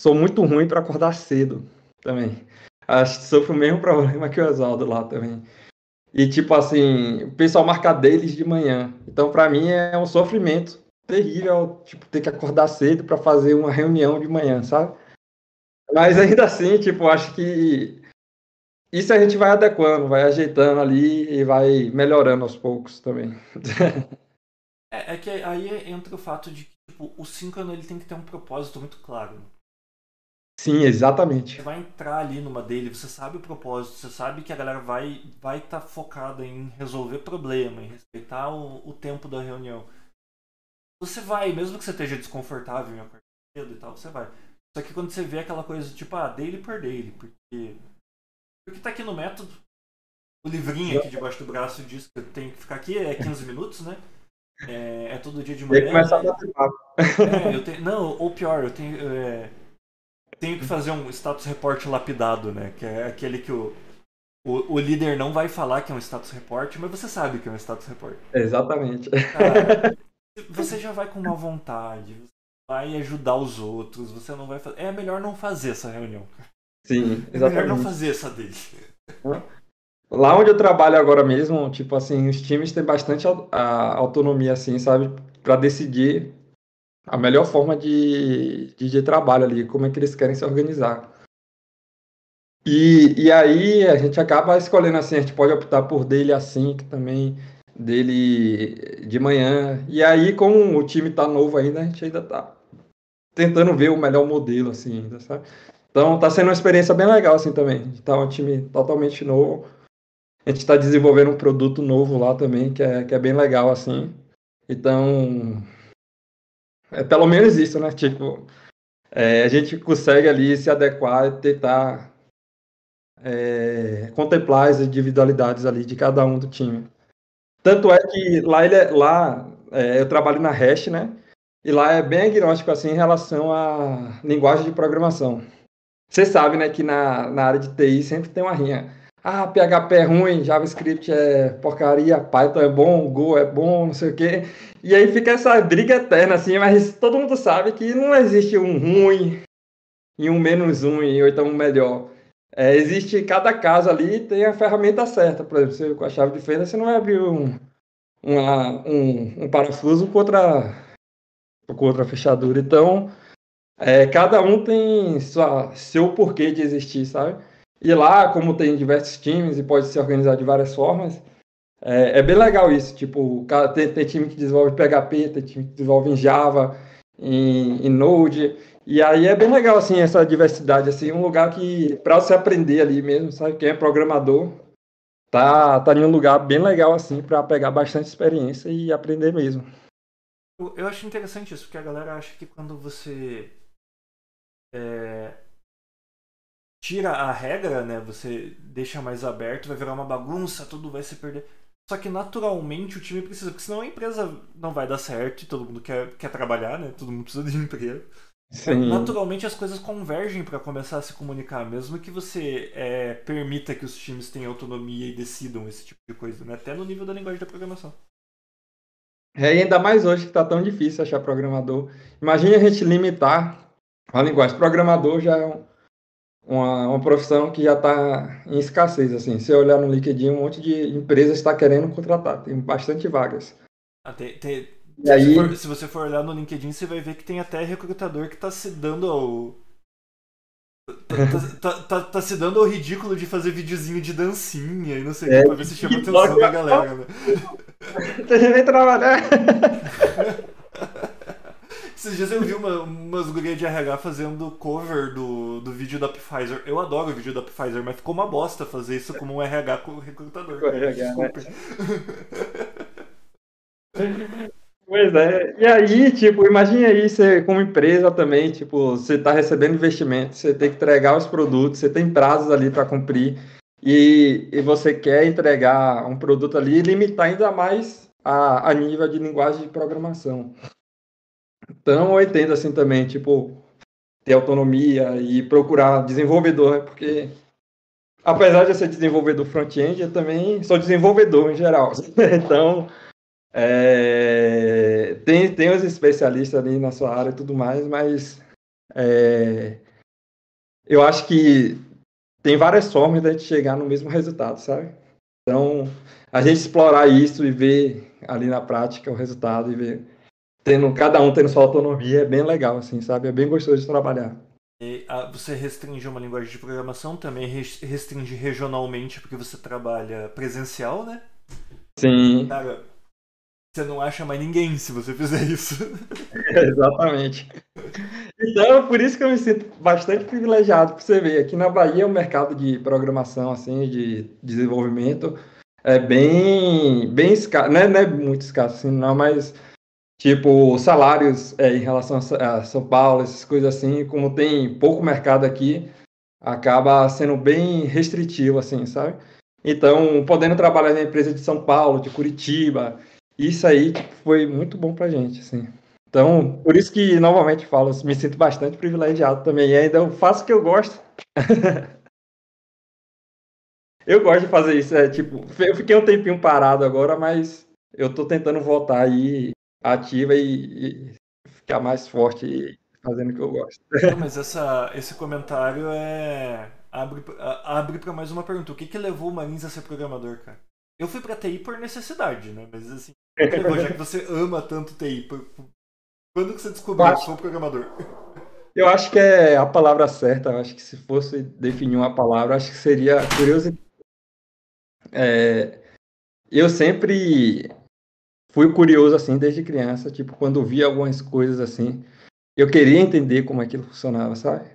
sou muito ruim para acordar cedo também. Acho que sofro o mesmo problema que o Oswaldo lá também. E tipo assim, o pessoal marca deles de manhã. Então para mim é um sofrimento terrível, tipo, ter que acordar cedo para fazer uma reunião de manhã, sabe? Mas ainda assim, tipo, acho que isso a gente vai adequando, vai ajeitando ali e vai melhorando aos poucos também. é, é, que aí entra o fato de que tipo, o síncrono ele tem que ter um propósito muito claro. Sim, exatamente. Você vai entrar ali numa dele, você sabe o propósito, você sabe que a galera vai vai estar tá focada em resolver problema, em respeitar o, o, tempo da reunião. Você vai, mesmo que você esteja desconfortável em acordar cedo e tal, você vai. Só que quando você vê aquela coisa tipo, ah, daily por daily, porque porque tá aqui no método, o livrinho aqui debaixo do braço diz que eu tenho que ficar aqui, é 15 minutos, né? É, é todo dia de manhã. E começar a bater papo. É, eu tenho, não, ou pior, eu tenho. É, tenho que fazer um status report lapidado, né? Que é aquele que o, o, o, líder não vai falar que é um status report, mas você sabe que é um status report. Exatamente. Cara, você já vai com uma vontade, vai ajudar os outros, você não vai fazer. É melhor não fazer essa reunião. Sim, exatamente. É melhor não fazer essa dele. Lá onde eu trabalho agora mesmo, tipo assim, os times têm bastante autonomia, assim, sabe? para decidir a melhor forma de, de, de, trabalho ali, como é que eles querem se organizar. E, e aí a gente acaba escolhendo assim, a gente pode optar por dele assim, que também dele de manhã. E aí, como o time tá novo ainda, a gente ainda tá tentando ver o melhor modelo, assim, ainda, sabe? Então tá sendo uma experiência bem legal, assim, também. Tá um time totalmente novo. A gente está desenvolvendo um produto novo lá também, que é, que é bem legal, assim. Então, é pelo menos isso, né? Tipo, é, a gente consegue ali se adequar e tentar é, contemplar as individualidades ali de cada um do time. Tanto é que lá, ele é, lá é, eu trabalho na Hash, né? E lá é bem agnóstico assim em relação à linguagem de programação. Você sabe, né, que na, na área de TI sempre tem uma rinha. Ah, PHP é ruim, JavaScript é porcaria, Python é bom, Go é bom, não sei o quê. E aí fica essa briga eterna, assim, mas todo mundo sabe que não existe um ruim e um menos um, ou então um melhor. É, existe cada caso ali tem a ferramenta certa. Por exemplo, você, com a chave de fenda, você não vai abrir um, uma, um, um parafuso com outra, com outra fechadura. Então, é, cada um tem sua, seu porquê de existir, sabe? E lá, como tem diversos times e pode se organizar de várias formas, é, é bem legal isso. Tipo, tem, tem, time que desenvolve PHP, tem time que desenvolve em Java, em, em Node. E aí é bem legal, assim, essa diversidade, assim, um lugar que, para você aprender ali mesmo, sabe? Quem é programador, tá, tá em um lugar bem legal, assim, para pegar bastante experiência e aprender mesmo. Eu acho interessante isso, porque a galera acha que quando você é, tira a regra, né? Você deixa mais aberto, vai virar uma bagunça, tudo vai se perder. Só que naturalmente o time precisa, porque senão a empresa não vai dar certo e todo mundo quer, quer trabalhar, né? Todo mundo precisa de emprego. Sim. Naturalmente as coisas convergem para começar a se comunicar, mesmo que você é, permita que os times tenham autonomia e decidam esse tipo de coisa, né? até no nível da linguagem da programação. É, e ainda mais hoje que está tão difícil achar programador. Imagine a gente limitar a linguagem. Programador já é um, uma, uma profissão que já está em escassez. Assim. Se olhar no LinkedIn, um monte de empresas está querendo contratar, tem bastante vagas. Ah, tem, tem, se, aí... você for, se você for olhar no LinkedIn, você vai ver que tem até recrutador que está se dando ao. Tá, tá, tá, tá, tá, se dando ao ridículo de fazer videozinho de dancinha e não sei o é, que, pra ver se chama a atenção da galera, né? Você vem trabalhar. Esses dias eu vi uma, umas gurias de RH fazendo cover do, do vídeo da Pfizer. Eu adoro o vídeo da Pfizer, mas ficou uma bosta fazer isso como um RH com recrutador. Com RH, né? Pois é. E aí, tipo, imagine aí você como empresa também, tipo, você está recebendo investimento, você tem que entregar os produtos, você tem prazos ali para cumprir e, e você quer entregar um produto ali e limitar ainda mais a, a nível de linguagem de programação. Eu entendo assim também, tipo, ter autonomia e procurar desenvolvedor, né? porque apesar de eu ser desenvolvedor front-end, eu também sou desenvolvedor em geral. então, é, tem, tem os especialistas ali na sua área e tudo mais, mas é, eu acho que tem várias formas de a gente chegar no mesmo resultado, sabe? Então, a gente explorar isso e ver ali na prática o resultado e ver tendo cada um tendo sua autonomia é bem legal, assim, sabe? É bem gostoso de trabalhar. E ah, você restringe uma linguagem de programação, também restringe regionalmente porque você trabalha presencial, né? Sim. Cara, você não acha mais ninguém se você fizer isso. exatamente. Então, por isso que eu me sinto bastante privilegiado, porque você vê, aqui na Bahia o mercado de programação, assim, de desenvolvimento, é bem, bem escasso, não é, não é muito escasso, assim, não, mas Tipo, salários é, em relação a São Paulo, essas coisas assim, como tem pouco mercado aqui, acaba sendo bem restritivo, assim, sabe? Então, podendo trabalhar na empresa de São Paulo, de Curitiba, isso aí tipo, foi muito bom pra gente, assim. Então, por isso que, novamente, falo, me sinto bastante privilegiado também. E ainda eu faço o que eu gosto. eu gosto de fazer isso. É, tipo, eu fiquei um tempinho parado agora, mas eu tô tentando voltar aí ativa e, e ficar mais forte fazendo o que eu gosto. Não, mas essa, esse comentário é abre, abre para mais uma pergunta. O que, que levou o Marins a ser programador, cara? Eu fui para TI por necessidade, né? Mas assim, levou, já que você ama tanto TI, por, quando que você descobriu que sou programador? Eu acho que é a palavra certa. Eu acho que se fosse definir uma palavra, acho que seria curiosidade. É, eu sempre fui curioso assim desde criança, tipo, quando via algumas coisas assim, eu queria entender como aquilo funcionava, sabe?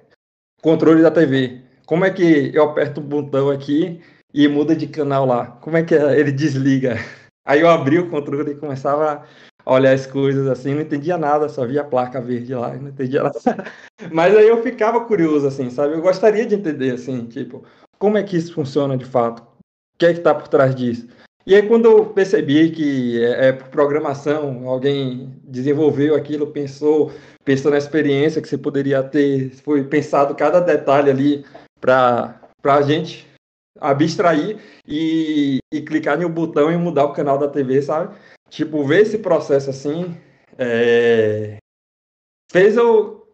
Controle da TV. Como é que eu aperto o botão aqui e muda de canal lá? Como é que ele desliga? Aí eu abri o controle e começava a olhar as coisas assim, não entendia nada, só via a placa verde lá, não entendia nada. Mas aí eu ficava curioso assim, sabe? Eu gostaria de entender assim, tipo, como é que isso funciona de fato? O que é que está por trás disso? E aí, quando eu percebi que é, é programação, alguém desenvolveu aquilo, pensou, pensou na experiência que você poderia ter, foi pensado cada detalhe ali para a gente abstrair e, e clicar um botão e mudar o canal da TV, sabe? Tipo, ver esse processo assim é... fez eu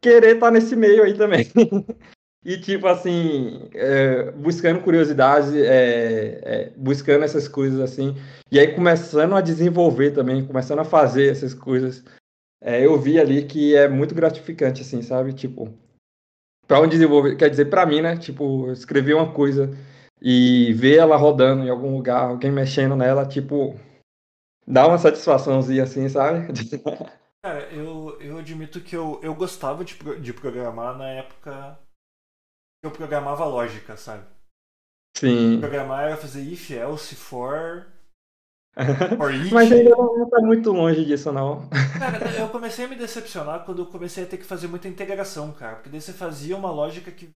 querer estar nesse meio aí também. E, tipo assim, é, buscando curiosidades, é, é, buscando essas coisas assim. E aí começando a desenvolver também, começando a fazer essas coisas. É, eu vi ali que é muito gratificante, assim, sabe? Tipo, para um desenvolver, quer dizer, para mim, né? Tipo, escrever uma coisa e ver ela rodando em algum lugar, alguém mexendo nela, tipo, dá uma satisfaçãozinha assim, sabe? Cara, eu, eu admito que eu, eu gostava de, de programar na época eu programava lógica, sabe? Sim. Programar era fazer if, else, for. for each. Mas ainda não tá muito longe disso, não. Cara, eu comecei a me decepcionar quando eu comecei a ter que fazer muita integração, cara. Porque daí você fazia uma lógica que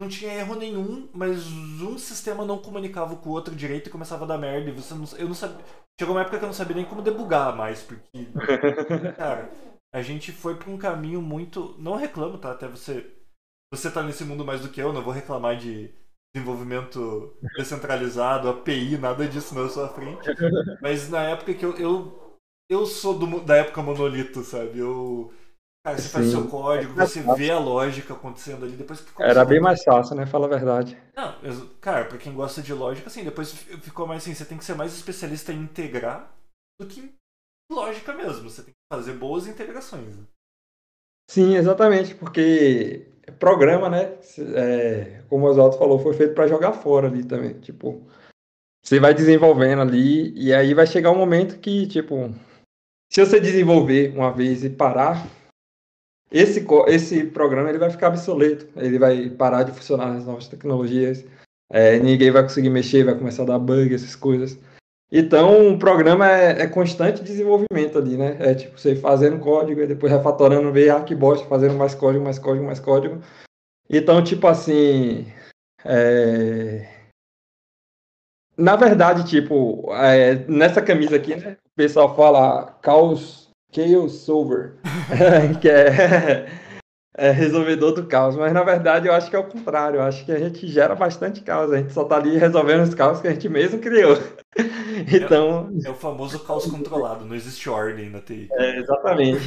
não tinha erro nenhum, mas um sistema não comunicava com o outro direito e começava a dar merda. E você não, eu não sabia. Chegou uma época que eu não sabia nem como debugar mais, porque. Cara, a gente foi pra um caminho muito. Não reclamo, tá? Até você você tá nesse mundo mais do que eu, não vou reclamar de desenvolvimento descentralizado, API, nada disso na sua frente. Mas na época que eu. Eu, eu sou do, da época monolito, sabe? Eu. Cara, você Sim. faz seu código, você vê a lógica acontecendo ali, depois que Era bem mais fácil, né? Fala a verdade. Não, cara, pra quem gosta de lógica, assim, depois ficou mais assim, você tem que ser mais especialista em integrar do que lógica mesmo. Você tem que fazer boas integrações. Né? Sim, exatamente, porque programa, né? É, como o Oswaldo falou, foi feito para jogar fora ali também. Tipo, você vai desenvolvendo ali e aí vai chegar um momento que, tipo, se você desenvolver uma vez e parar, esse, esse programa ele vai ficar obsoleto. Ele vai parar de funcionar nas novas tecnologias. É, ninguém vai conseguir mexer, vai começar a dar bug, essas coisas. Então, o programa é, é, constante desenvolvimento ali, né? É tipo, você fazendo código e depois refatorando, ver, ah, que bosta, fazendo mais código, mais código, mais código. Então, tipo assim. É... Na verdade, tipo, é, nessa camisa aqui, né? O pessoal fala Chaos, Chaos Solver, que é é, resolvedor do caos, mas na verdade eu acho que é o contrário, eu acho que a gente gera bastante caos, a gente só tá ali resolvendo os caos que a gente mesmo criou. então... É, é o famoso caos controlado, não existe ordem na TI. É, exatamente.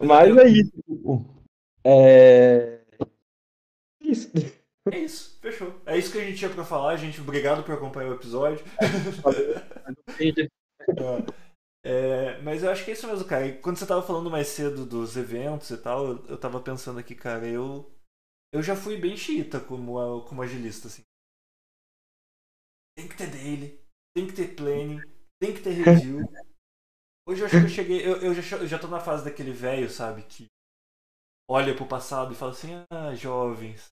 mas é isso. É... Isso. É isso, fechou. É isso que a gente tinha pra falar, gente. Obrigado por acompanhar o episódio. É, mas eu acho que é isso mesmo, cara. E quando você tava falando mais cedo dos eventos e tal, eu, eu tava pensando aqui, cara, eu. Eu já fui bem xiita como, como agilista, assim. Tem que ter daily, tem que ter planning, tem que ter review. Hoje eu acho que eu cheguei. Eu, eu, já, eu já tô na fase daquele velho, sabe? Que olha pro passado e fala assim: ah, jovens.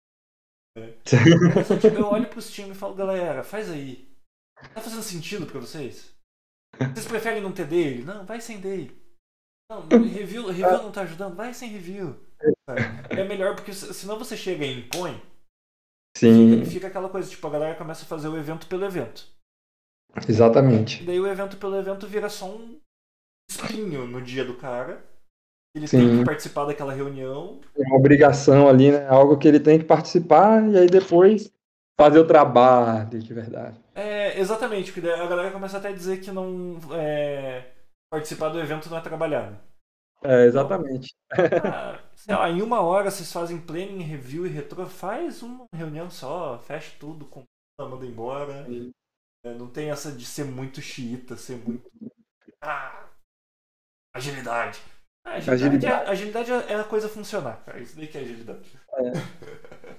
É. Eu olho pros times e falo: galera, faz aí. Tá fazendo sentido pra vocês? Vocês preferem não ter dele? Não, vai sem dele. Não, review, review não tá ajudando? Vai sem review. É melhor porque senão você chega e impõe. Sim. Fica, fica aquela coisa, tipo, a galera começa a fazer o evento pelo evento. Exatamente. E daí o evento pelo evento vira só um espinho no dia do cara. Ele Sim. tem que participar daquela reunião. É uma obrigação ali, né? Algo que ele tem que participar e aí depois fazer o trabalho de verdade. É, exatamente, porque a galera começa até a dizer que não. É, participar do evento não é trabalhar. né? É, exatamente. Ah, sei lá, em uma hora vocês fazem planning, review e retro, faz uma reunião só, fecha tudo, compra, manda embora. É, não tem essa de ser muito xiita, ser muito. Ah, agilidade. Ah, agilidade, Agilidade. É, agilidade é a coisa funcionar, cara. Isso daí que é agilidade.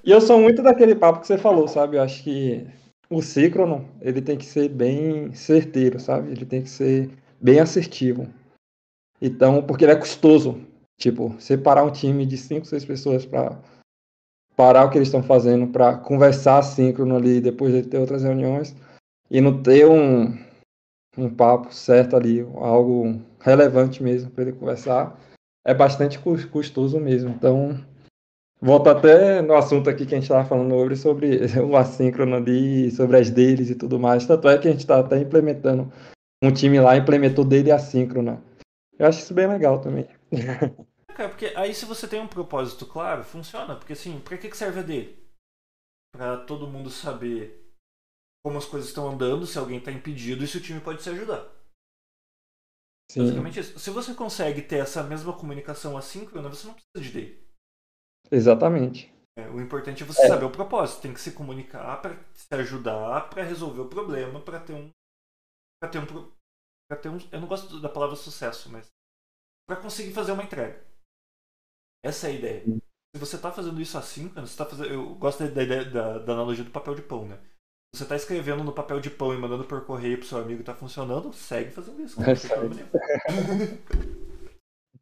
E eu sou muito daquele papo que você falou, sabe? Eu acho que o síncrono, ele tem que ser bem certeiro, sabe? Ele tem que ser bem assertivo. Então, porque ele é custoso. Tipo, separar um time de cinco, seis pessoas para parar o que eles estão fazendo, para conversar síncrono ali, depois de ter outras reuniões, e não ter um, um papo certo ali, algo relevante mesmo para ele conversar, é bastante cus- custoso mesmo. Então, volta até no assunto aqui que a gente estava falando sobre, sobre o assíncrono ali, sobre as deles e tudo mais. Tanto é que a gente está até implementando, um time lá implementou dele assíncrona. Eu acho isso bem legal também. Cara, porque aí se você tem um propósito claro, funciona. Porque assim, pra que que serve a dele? Pra todo mundo saber como as coisas estão andando, se alguém tá impedido e se o time pode se ajudar. Sim, Basicamente isso. Se você consegue ter essa mesma comunicação assíncrona, você não precisa de dele. exatamente. É, o importante é você É. saber o propósito. Tem que se comunicar pra se ajudar, pra resolver o problema, pra ter um. Pra ter um. Pra ter um. Eu não gosto da palavra sucesso, mas. Pra conseguir fazer uma entrega. Essa é a ideia. Se você tá fazendo isso assim, você tá fazendo. Eu gosto da, ideia da, da analogia do papel de pão, né? Você tá escrevendo no papel de pão e mandando por correio pro seu amigo e tá funcionando, segue fazendo isso. Não.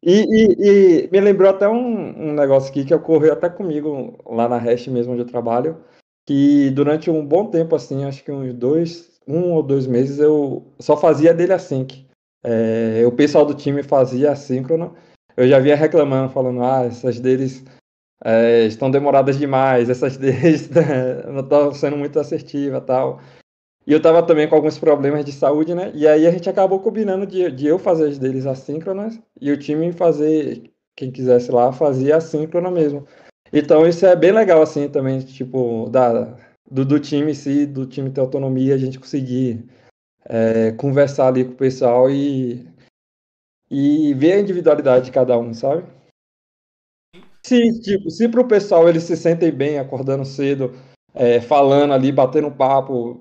E, e- e me lembrou até um, um negócio aqui que ocorreu até comigo lá na Hash mesmo onde eu trabalho, que durante um bom tempo, assim, acho que uns dois, um ou dois meses, eu só fazia dele async. É, o pessoal do time fazia assíncrono, eu já vinha reclamando, falando, ah, essas deles é, estão demoradas demais, essas deles não estão sendo muito assertivas tal. E eu tava também com alguns problemas de saúde, né? E aí a gente acabou combinando de, de eu fazer as deles assíncronas e o time fazer, quem quisesse lá, fazia assíncrona mesmo. Então isso é bem legal, assim, também, tipo, da, do, do time em si, do time ter autonomia, a gente conseguir é, conversar ali com o pessoal e, e ver a individualidade de cada um, sabe? Se, tipo, se pro pessoal eles se sentem bem acordando cedo, é, falando ali, batendo um papo,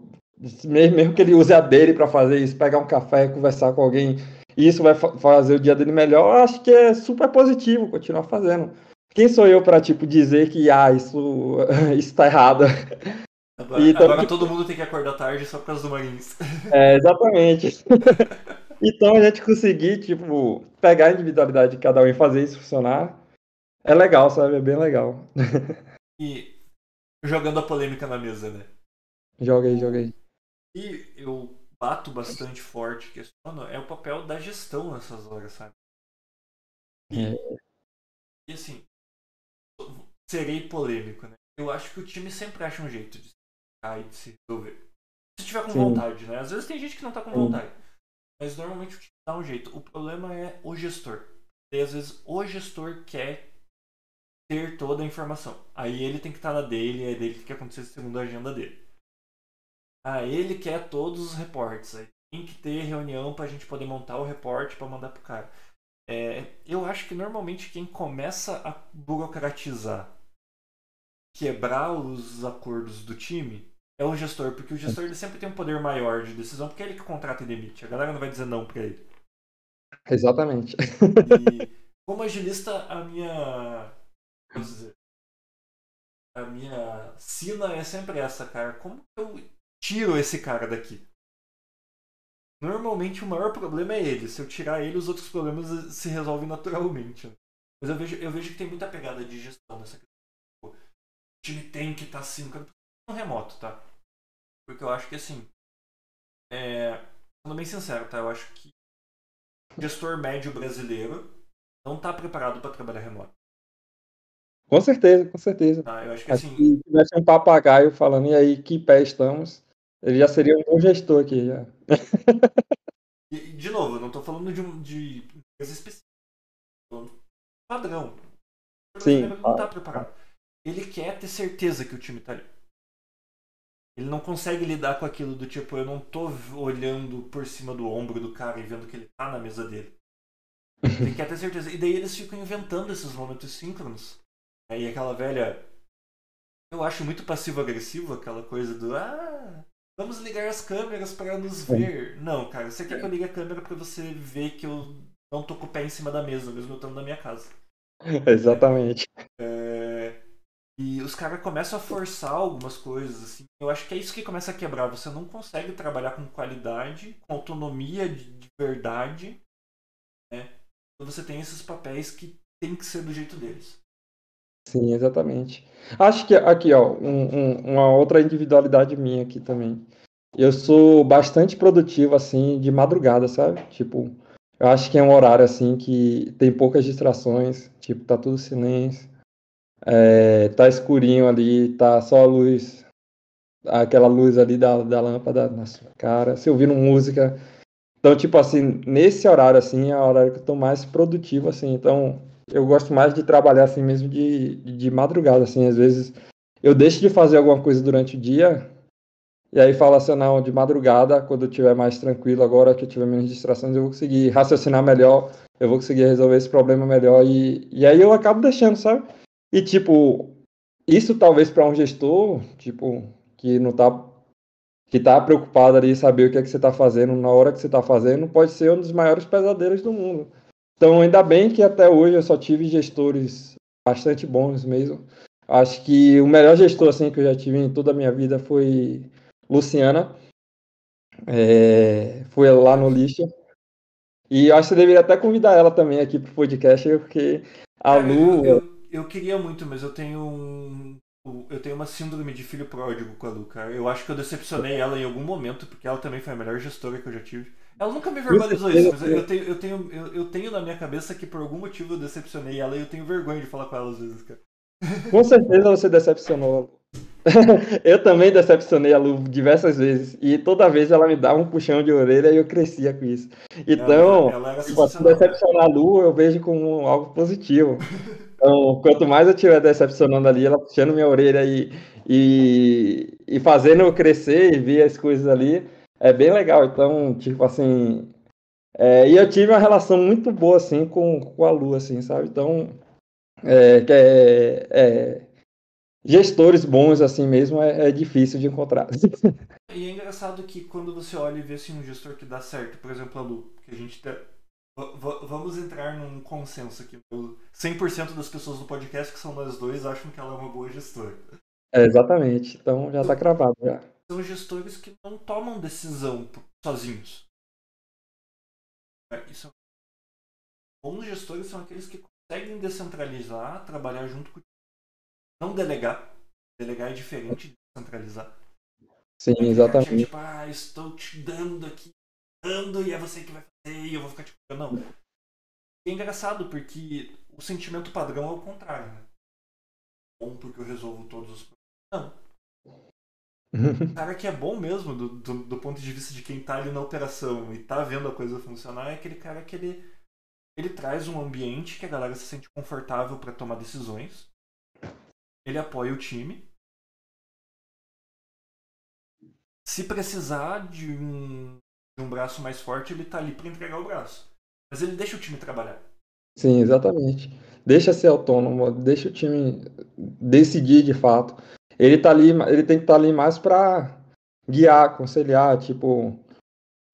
mesmo, mesmo que ele use a dele para fazer isso, pegar um café, conversar com alguém, e isso vai fa- fazer o dia dele melhor, eu acho que é super positivo continuar fazendo. Quem sou eu para tipo dizer que ah, isso isso tá errado? Agora, E também- agora todo mundo tem que acordar tarde só por causa do Marins. É, exatamente. Então a gente conseguir tipo pegar a individualidade de cada um e fazer isso funcionar é legal, sabe? É bem legal. E jogando a polêmica na mesa, né? Joga aí, joga aí. E eu bato bastante forte, questiono, é o papel da gestão nessas horas, sabe? E, É. e assim, serei polêmico, né? Eu acho que o time sempre acha um jeito de se ficar e de se resolver. Se tiver com Sim. vontade, né? Às vezes tem gente que não tá com Sim. vontade. Mas normalmente o time dá um jeito. O problema é o gestor. E às vezes o gestor quer ter toda a informação. Aí ele tem que estar na dele, é dele que tem que acontecer segundo a agenda dele. Ah, ele quer todos os reportes. Aí tem que ter reunião pra gente poder montar o reporte pra mandar pro cara. É, eu acho que normalmente quem começa a burocratizar, quebrar os acordos do time, é o gestor, porque o gestor ele sempre tem um poder maior de decisão, porque é ele que contrata e demite. A galera não vai dizer não pra ele. Exatamente. E como agilista, a minha. Vamos dizer. A minha sina é sempre essa, cara. Como eu tiro esse cara daqui? Normalmente o maior problema é ele. Se eu tirar ele, os outros problemas se resolvem naturalmente. Mas eu vejo, eu vejo que tem muita pegada de gestão nessa questão. O time tem que estar tá assim, no remoto, tá? Porque eu acho que assim. É, sendo bem sincero, tá? Eu acho que o gestor médio brasileiro não está preparado para trabalhar remoto. Com certeza, com certeza. Ah, eu acho que assim. Se tivesse um papagaio falando, e aí, que pé estamos? Ele já seria um bom gestor aqui. Já. de novo, eu não estou falando de, um, de empresa específica. Padrão. O Sim. não está preparado. Ele quer ter certeza que o time está ali. Ele não consegue lidar com aquilo do tipo, eu não tô olhando por cima do ombro do cara e vendo que ele tá na mesa dele. Ele quer ter certeza. E daí eles ficam inventando esses momentos síncronos. Aí aquela velha. Eu acho muito passivo-agressivo aquela coisa do. Ah, vamos ligar as câmeras para nos ver. Não, cara, você quer que eu ligue a câmera para você ver que eu não tô com o pé em cima da mesa, mesmo eu estando na minha casa. Exatamente. É... E os caras começam a forçar algumas coisas, assim. Eu acho que é isso que começa a quebrar. Você não consegue trabalhar com qualidade, com autonomia de verdade, né? você tem esses papéis que tem que ser do jeito deles. Sim, exatamente. Acho que aqui, ó, um, um, uma outra individualidade minha aqui também. Eu sou bastante produtivo, assim, de madrugada, sabe? Tipo, eu acho que é um horário, assim, que tem poucas distrações, tipo, tá tudo silêncio, é, tá escurinho ali, tá só a luz, aquela luz ali da, da lâmpada na sua cara, se ouvindo música, então, tipo assim, nesse horário, assim, é o horário que eu tô mais produtivo, assim. Então, eu gosto mais de trabalhar, assim, mesmo de, de madrugada, assim. Às vezes, eu deixo de fazer alguma coisa durante o dia e aí falo assim, não, de madrugada, quando eu estiver mais tranquilo, agora que eu tiver menos distrações, eu vou conseguir raciocinar melhor, eu vou conseguir resolver esse problema melhor. E, e aí eu acabo deixando, sabe? E, tipo, isso talvez para um gestor, tipo, que não tá que está preocupado ali saber o que é que você está fazendo na hora que você está fazendo, pode ser um dos maiores pesadelos do mundo. Então, ainda bem que até hoje eu só tive gestores bastante bons mesmo. Acho que o melhor gestor assim que eu já tive em toda a minha vida foi Luciana. É, foi lá no lixo. E acho que você deveria até convidar ela também aqui para o podcast, porque a Lu. Eu, eu, eu, queria muito, mas eu tenho um eu tenho uma síndrome de filho pródigo com a Lu, cara. Eu acho que eu decepcionei ela em algum momento, porque ela também foi a melhor gestora que eu já tive. Ela nunca me verbalizou isso, mas eu tenho, eu, tenho, eu, eu tenho na minha cabeça que por algum motivo eu decepcionei ela e eu tenho vergonha de falar com ela às vezes, cara. Com certeza você decepcionou. eu também decepcionei a Lu diversas vezes. E toda vez ela me dava um puxão de orelha e eu crescia com isso. Então, ela, ela tipo, decepcionar a Lu eu vejo como algo positivo. Então, quanto mais eu estiver decepcionando ali, ela puxando minha orelha e, e, e fazendo eu crescer e ver as coisas ali, é bem legal. Então, tipo assim. É, e eu tive uma relação muito boa, assim, com, com a Lu, assim, sabe? Então, é, que é, é, gestores bons, assim mesmo, é, é difícil de encontrar. E é engraçado que quando você olha e vê assim, um gestor que dá certo, por exemplo, a Lu, que a gente vamos entrar num consenso aqui. 100% das pessoas do podcast, que são nós dois, acham que ela é uma boa gestora. É, exatamente. Então já está cravado. Já. São gestores que não tomam decisão sozinhos. Isso é... Bons gestores são aqueles que conseguem descentralizar, trabalhar junto com o Não delegar. Delegar é diferente de descentralizar. Sim, exatamente. Tipo, ah, estou te dando aqui, dando, e é você que vai e eu vou ficar tipo, não. É engraçado porque o sentimento padrão é o contrário, né? Bom porque eu resolvo todos os problemas. Não. O cara que é bom mesmo, do, do, do, ponto de vista de quem tá ali na operação e tá vendo a coisa funcionar, é aquele cara que ele, ele traz um ambiente que a galera se sente confortável para tomar decisões. Ele apoia o time. Se precisar de um de um braço mais forte, ele tá ali para entregar o braço. Mas ele deixa o time trabalhar. Sim, exatamente. Deixa ser autônomo, deixa o time decidir de fato. Ele tá ali, ele tem que estar tá ali mais para guiar, aconselhar, tipo,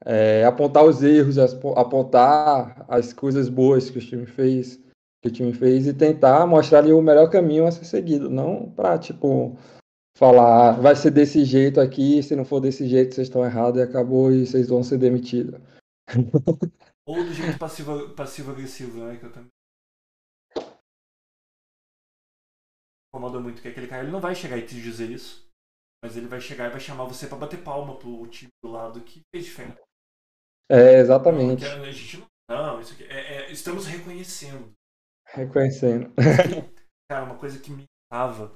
é, apontar os erros, apontar as coisas boas que o time fez, que o time fez e tentar mostrar ali o melhor caminho a ser seguido, não para tipo falar, ah, vai ser desse jeito aqui, se não for desse jeito vocês estão errados e acabou e vocês vão ser demitidos. Ou do jeito passivo, passivo né, que eu também incomoda muito que aquele cara ele não vai chegar e te dizer isso, mas ele vai chegar e vai chamar você para bater palma pro time do lado que fez diferença. É, exatamente. Não, a gente não, não isso aqui, é, é, estamos reconhecendo. Reconhecendo. Cara, uma coisa que me tava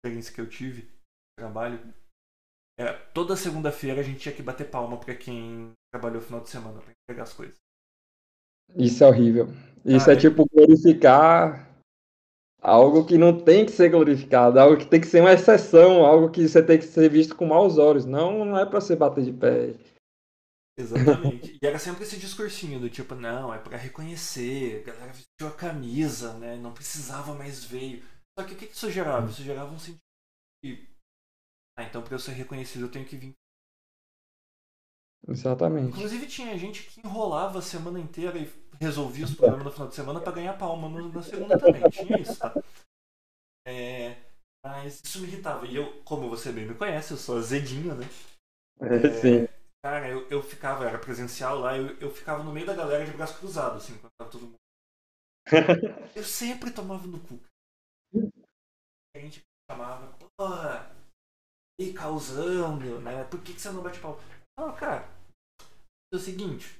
experiência que eu tive no trabalho era toda segunda-feira a gente tinha que bater palma para quem trabalhou no final de semana para entregar as coisas. Isso é horrível. Isso é tipo glorificar algo que não tem que ser glorificado, algo que tem que ser uma exceção, algo que você tem que ser visto com maus olhos. Não, não é para você bater de pé. Exatamente. E era sempre esse discursinho do tipo, não, é para reconhecer, a galera vestiu a camisa, né? Não precisava mais veio. Só que o que isso gerava? Isso gerava um sentido de. Ah, então para eu ser reconhecido eu tenho que vir. Exatamente. Inclusive tinha gente que enrolava a semana inteira e resolvia os problemas no final de semana para ganhar palma na segunda também. Tinha isso, tá? É, mas isso me irritava. E eu, como você bem me conhece, eu sou azedinho, né? É, Sim. Cara, eu, eu ficava, era presencial lá, eu, eu ficava no meio da galera de braço cruzado, assim, quando tava todo mundo. Eu sempre tomava no cu. A gente chamava, porra, e causando, né? Por que, que você não bate pau? Ah, cara, é o seguinte.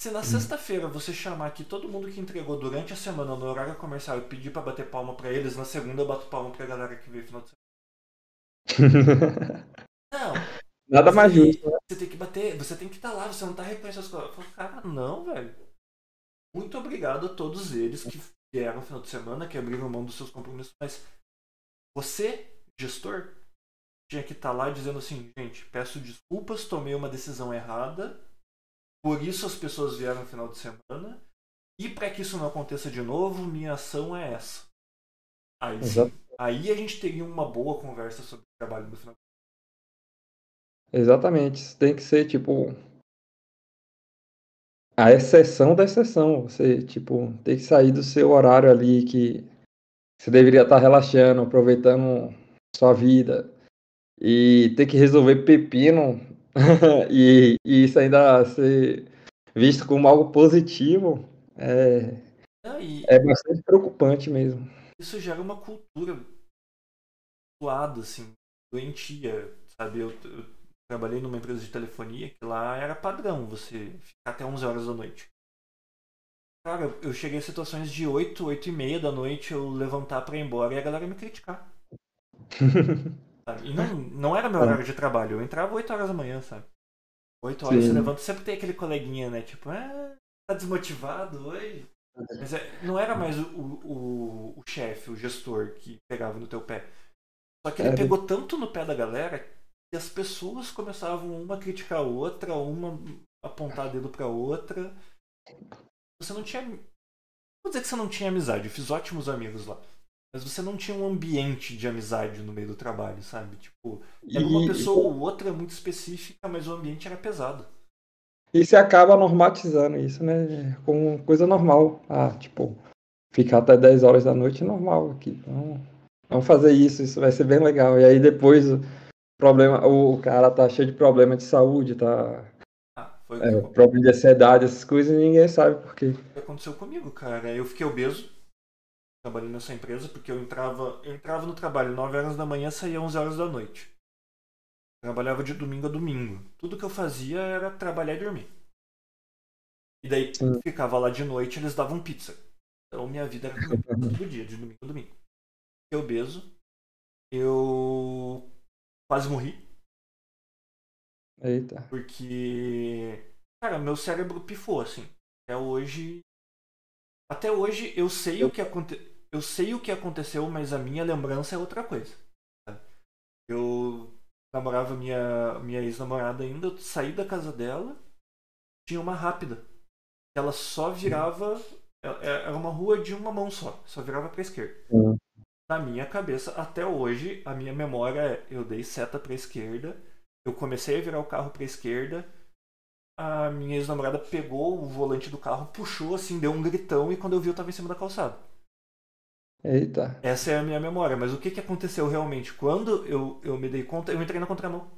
Se na sexta-feira você chamar aqui todo mundo que entregou durante a semana no horário comercial e pedir pra bater palma pra eles, na segunda eu bato palma pra galera que veio final de semana. Não, Nada mais justo. Né? Você tem que bater, você tem que estar tá lá, você não tá reconhecendo as coisas. Eu falo, cara, não, velho. Muito obrigado a todos eles que vieram no final de semana, que abriram mão dos seus compromissos, mas você, gestor, tinha que estar tá lá dizendo assim, gente, peço desculpas, tomei uma decisão errada, por isso as pessoas vieram no final de semana, e para que isso não aconteça de novo, minha ação é essa. Aí, sim, aí a gente teria uma boa conversa sobre o trabalho no final de Exatamente. Tem que ser, tipo, a exceção da exceção. Você, tipo, tem que sair do seu horário ali que você deveria estar relaxando, aproveitando sua vida e ter que resolver pepino e, e isso ainda ser visto como algo positivo é, ah, é bastante preocupante mesmo. Isso gera uma cultura zoada, assim, doentia, sabe? Eu, eu trabalhei numa empresa de telefonia que lá era padrão você ficar até 11 horas da noite. Cara, eu cheguei a situações de 8, 8 e meia da noite eu levantar pra ir embora e a galera me criticar. e não, não era meu horário de trabalho, eu entrava 8 horas da manhã, sabe? 8 horas Sim. você levanta, sempre tem aquele coleguinha, né? Tipo, ah, tá desmotivado hoje? Mas é, não era mais o, o, o chefe, o gestor que pegava no teu pé. Só que ele é. pegou tanto no pé da galera e as pessoas começavam uma a criticar a outra, uma apontar dedo pra outra. Você não tinha. Vou dizer que você não tinha amizade, eu fiz ótimos amigos lá. Mas você não tinha um ambiente de amizade no meio do trabalho, sabe? Tipo, era uma pessoa ou outra muito específica, mas o ambiente era pesado. E você acaba normatizando isso, né? Como coisa normal. Ah, tipo, ficar até 10 horas da noite é normal aqui. Então, vamos fazer isso, isso vai ser bem legal. E aí depois problema, o cara tá cheio de problema de saúde, tá. Ah, foi é, problema de ansiedade, essas coisas, e ninguém sabe por quê. O aconteceu comigo, cara? Eu fiquei obeso, trabalhando nessa empresa, porque eu entrava, eu entrava no trabalho 9 horas da manhã saía 11 horas da noite. Trabalhava de domingo a domingo. Tudo que eu fazia era trabalhar e dormir. E daí Sim. ficava lá de noite eles davam pizza. Então minha vida era todo dia, de domingo a domingo. Fiquei obeso. Eu quase morri. Eita. Porque, cara, meu cérebro pifou, assim. Até hoje. Até hoje eu sei eu... o que aconteceu. Eu sei o que aconteceu, mas a minha lembrança é outra coisa. Eu namorava minha, minha ex-namorada ainda, eu saí da casa dela, tinha uma rápida. Ela só virava. É, é, era uma rua de uma mão só, só virava pra esquerda. Uhum na minha cabeça, até hoje, a minha memória é: eu dei seta pra esquerda, eu comecei a virar o carro pra esquerda, a minha ex-namorada pegou o volante do carro, puxou assim, deu um gritão e quando eu vi eu tava em cima da calçada. Eita. Essa é a minha memória, mas o que, que aconteceu realmente? Quando eu, eu me dei conta, eu entrei na contramão.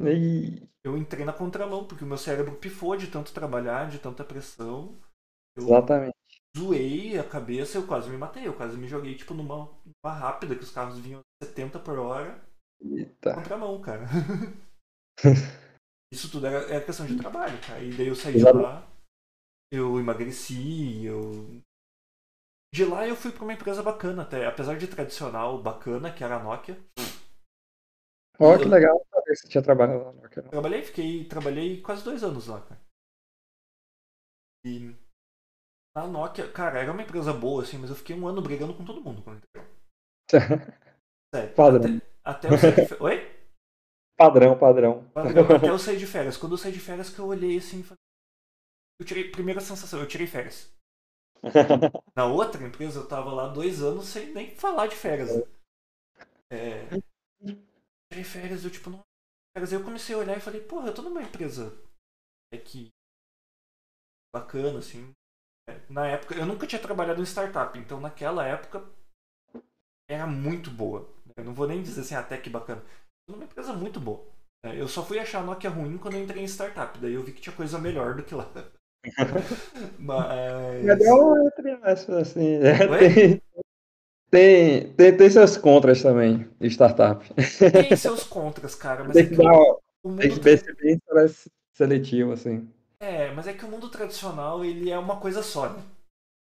E... Eu entrei na contramão, porque o meu cérebro pifou de tanto trabalhar, de tanta pressão. Eu Exatamente. zoei a cabeça, eu quase me matei, eu quase me joguei tipo numa, numa rápida que os carros vinham 70 por hora. Eita. Contramão, cara. Isso tudo era, era questão de trabalho, cara. E daí eu saí de Exato. lá, eu emagreci, eu. De lá eu fui pra uma empresa bacana até, apesar de tradicional, bacana, que era a Nokia. Ó, que legal saber que você tinha trabalhado lá no Nokia. Trabalhei, fiquei, trabalhei quase dois anos lá, cara. E a Nokia, cara, era uma empresa boa, assim, mas eu fiquei um ano brigando com todo mundo quando entrei. Sério. Padrão. Até, até eu sair de. Oi? Padrão, padrão. Até eu sair de férias. Quando eu saí de férias que eu olhei assim. e falei- Eu tirei. Primeira sensação, eu tirei férias. Na outra empresa eu tava lá dois anos sem nem falar de férias. É, tirei férias, eu tipo, não. Férias. Aí eu comecei a olhar e falei, porra, eu tô numa empresa é que bacana, assim. É, Na época, eu nunca tinha trabalhado em startup, então naquela época era muito boa. Eu não vou nem dizer assim, até que bacana. Era uma empresa muito boa. É, Eu só fui achar a Nokia ruim quando eu entrei em startup, daí eu vi que tinha coisa melhor do que lá. Mas. Melhor entre aspas, assim. é, Oi? Tem, tem, tem, tem seus contras também, de startup. Tem seus contras, cara, mas Tem é que, que dar, o tem mundo que ser bem seletivo, assim. É, mas é que o mundo tradicional ele é uma coisa só, né?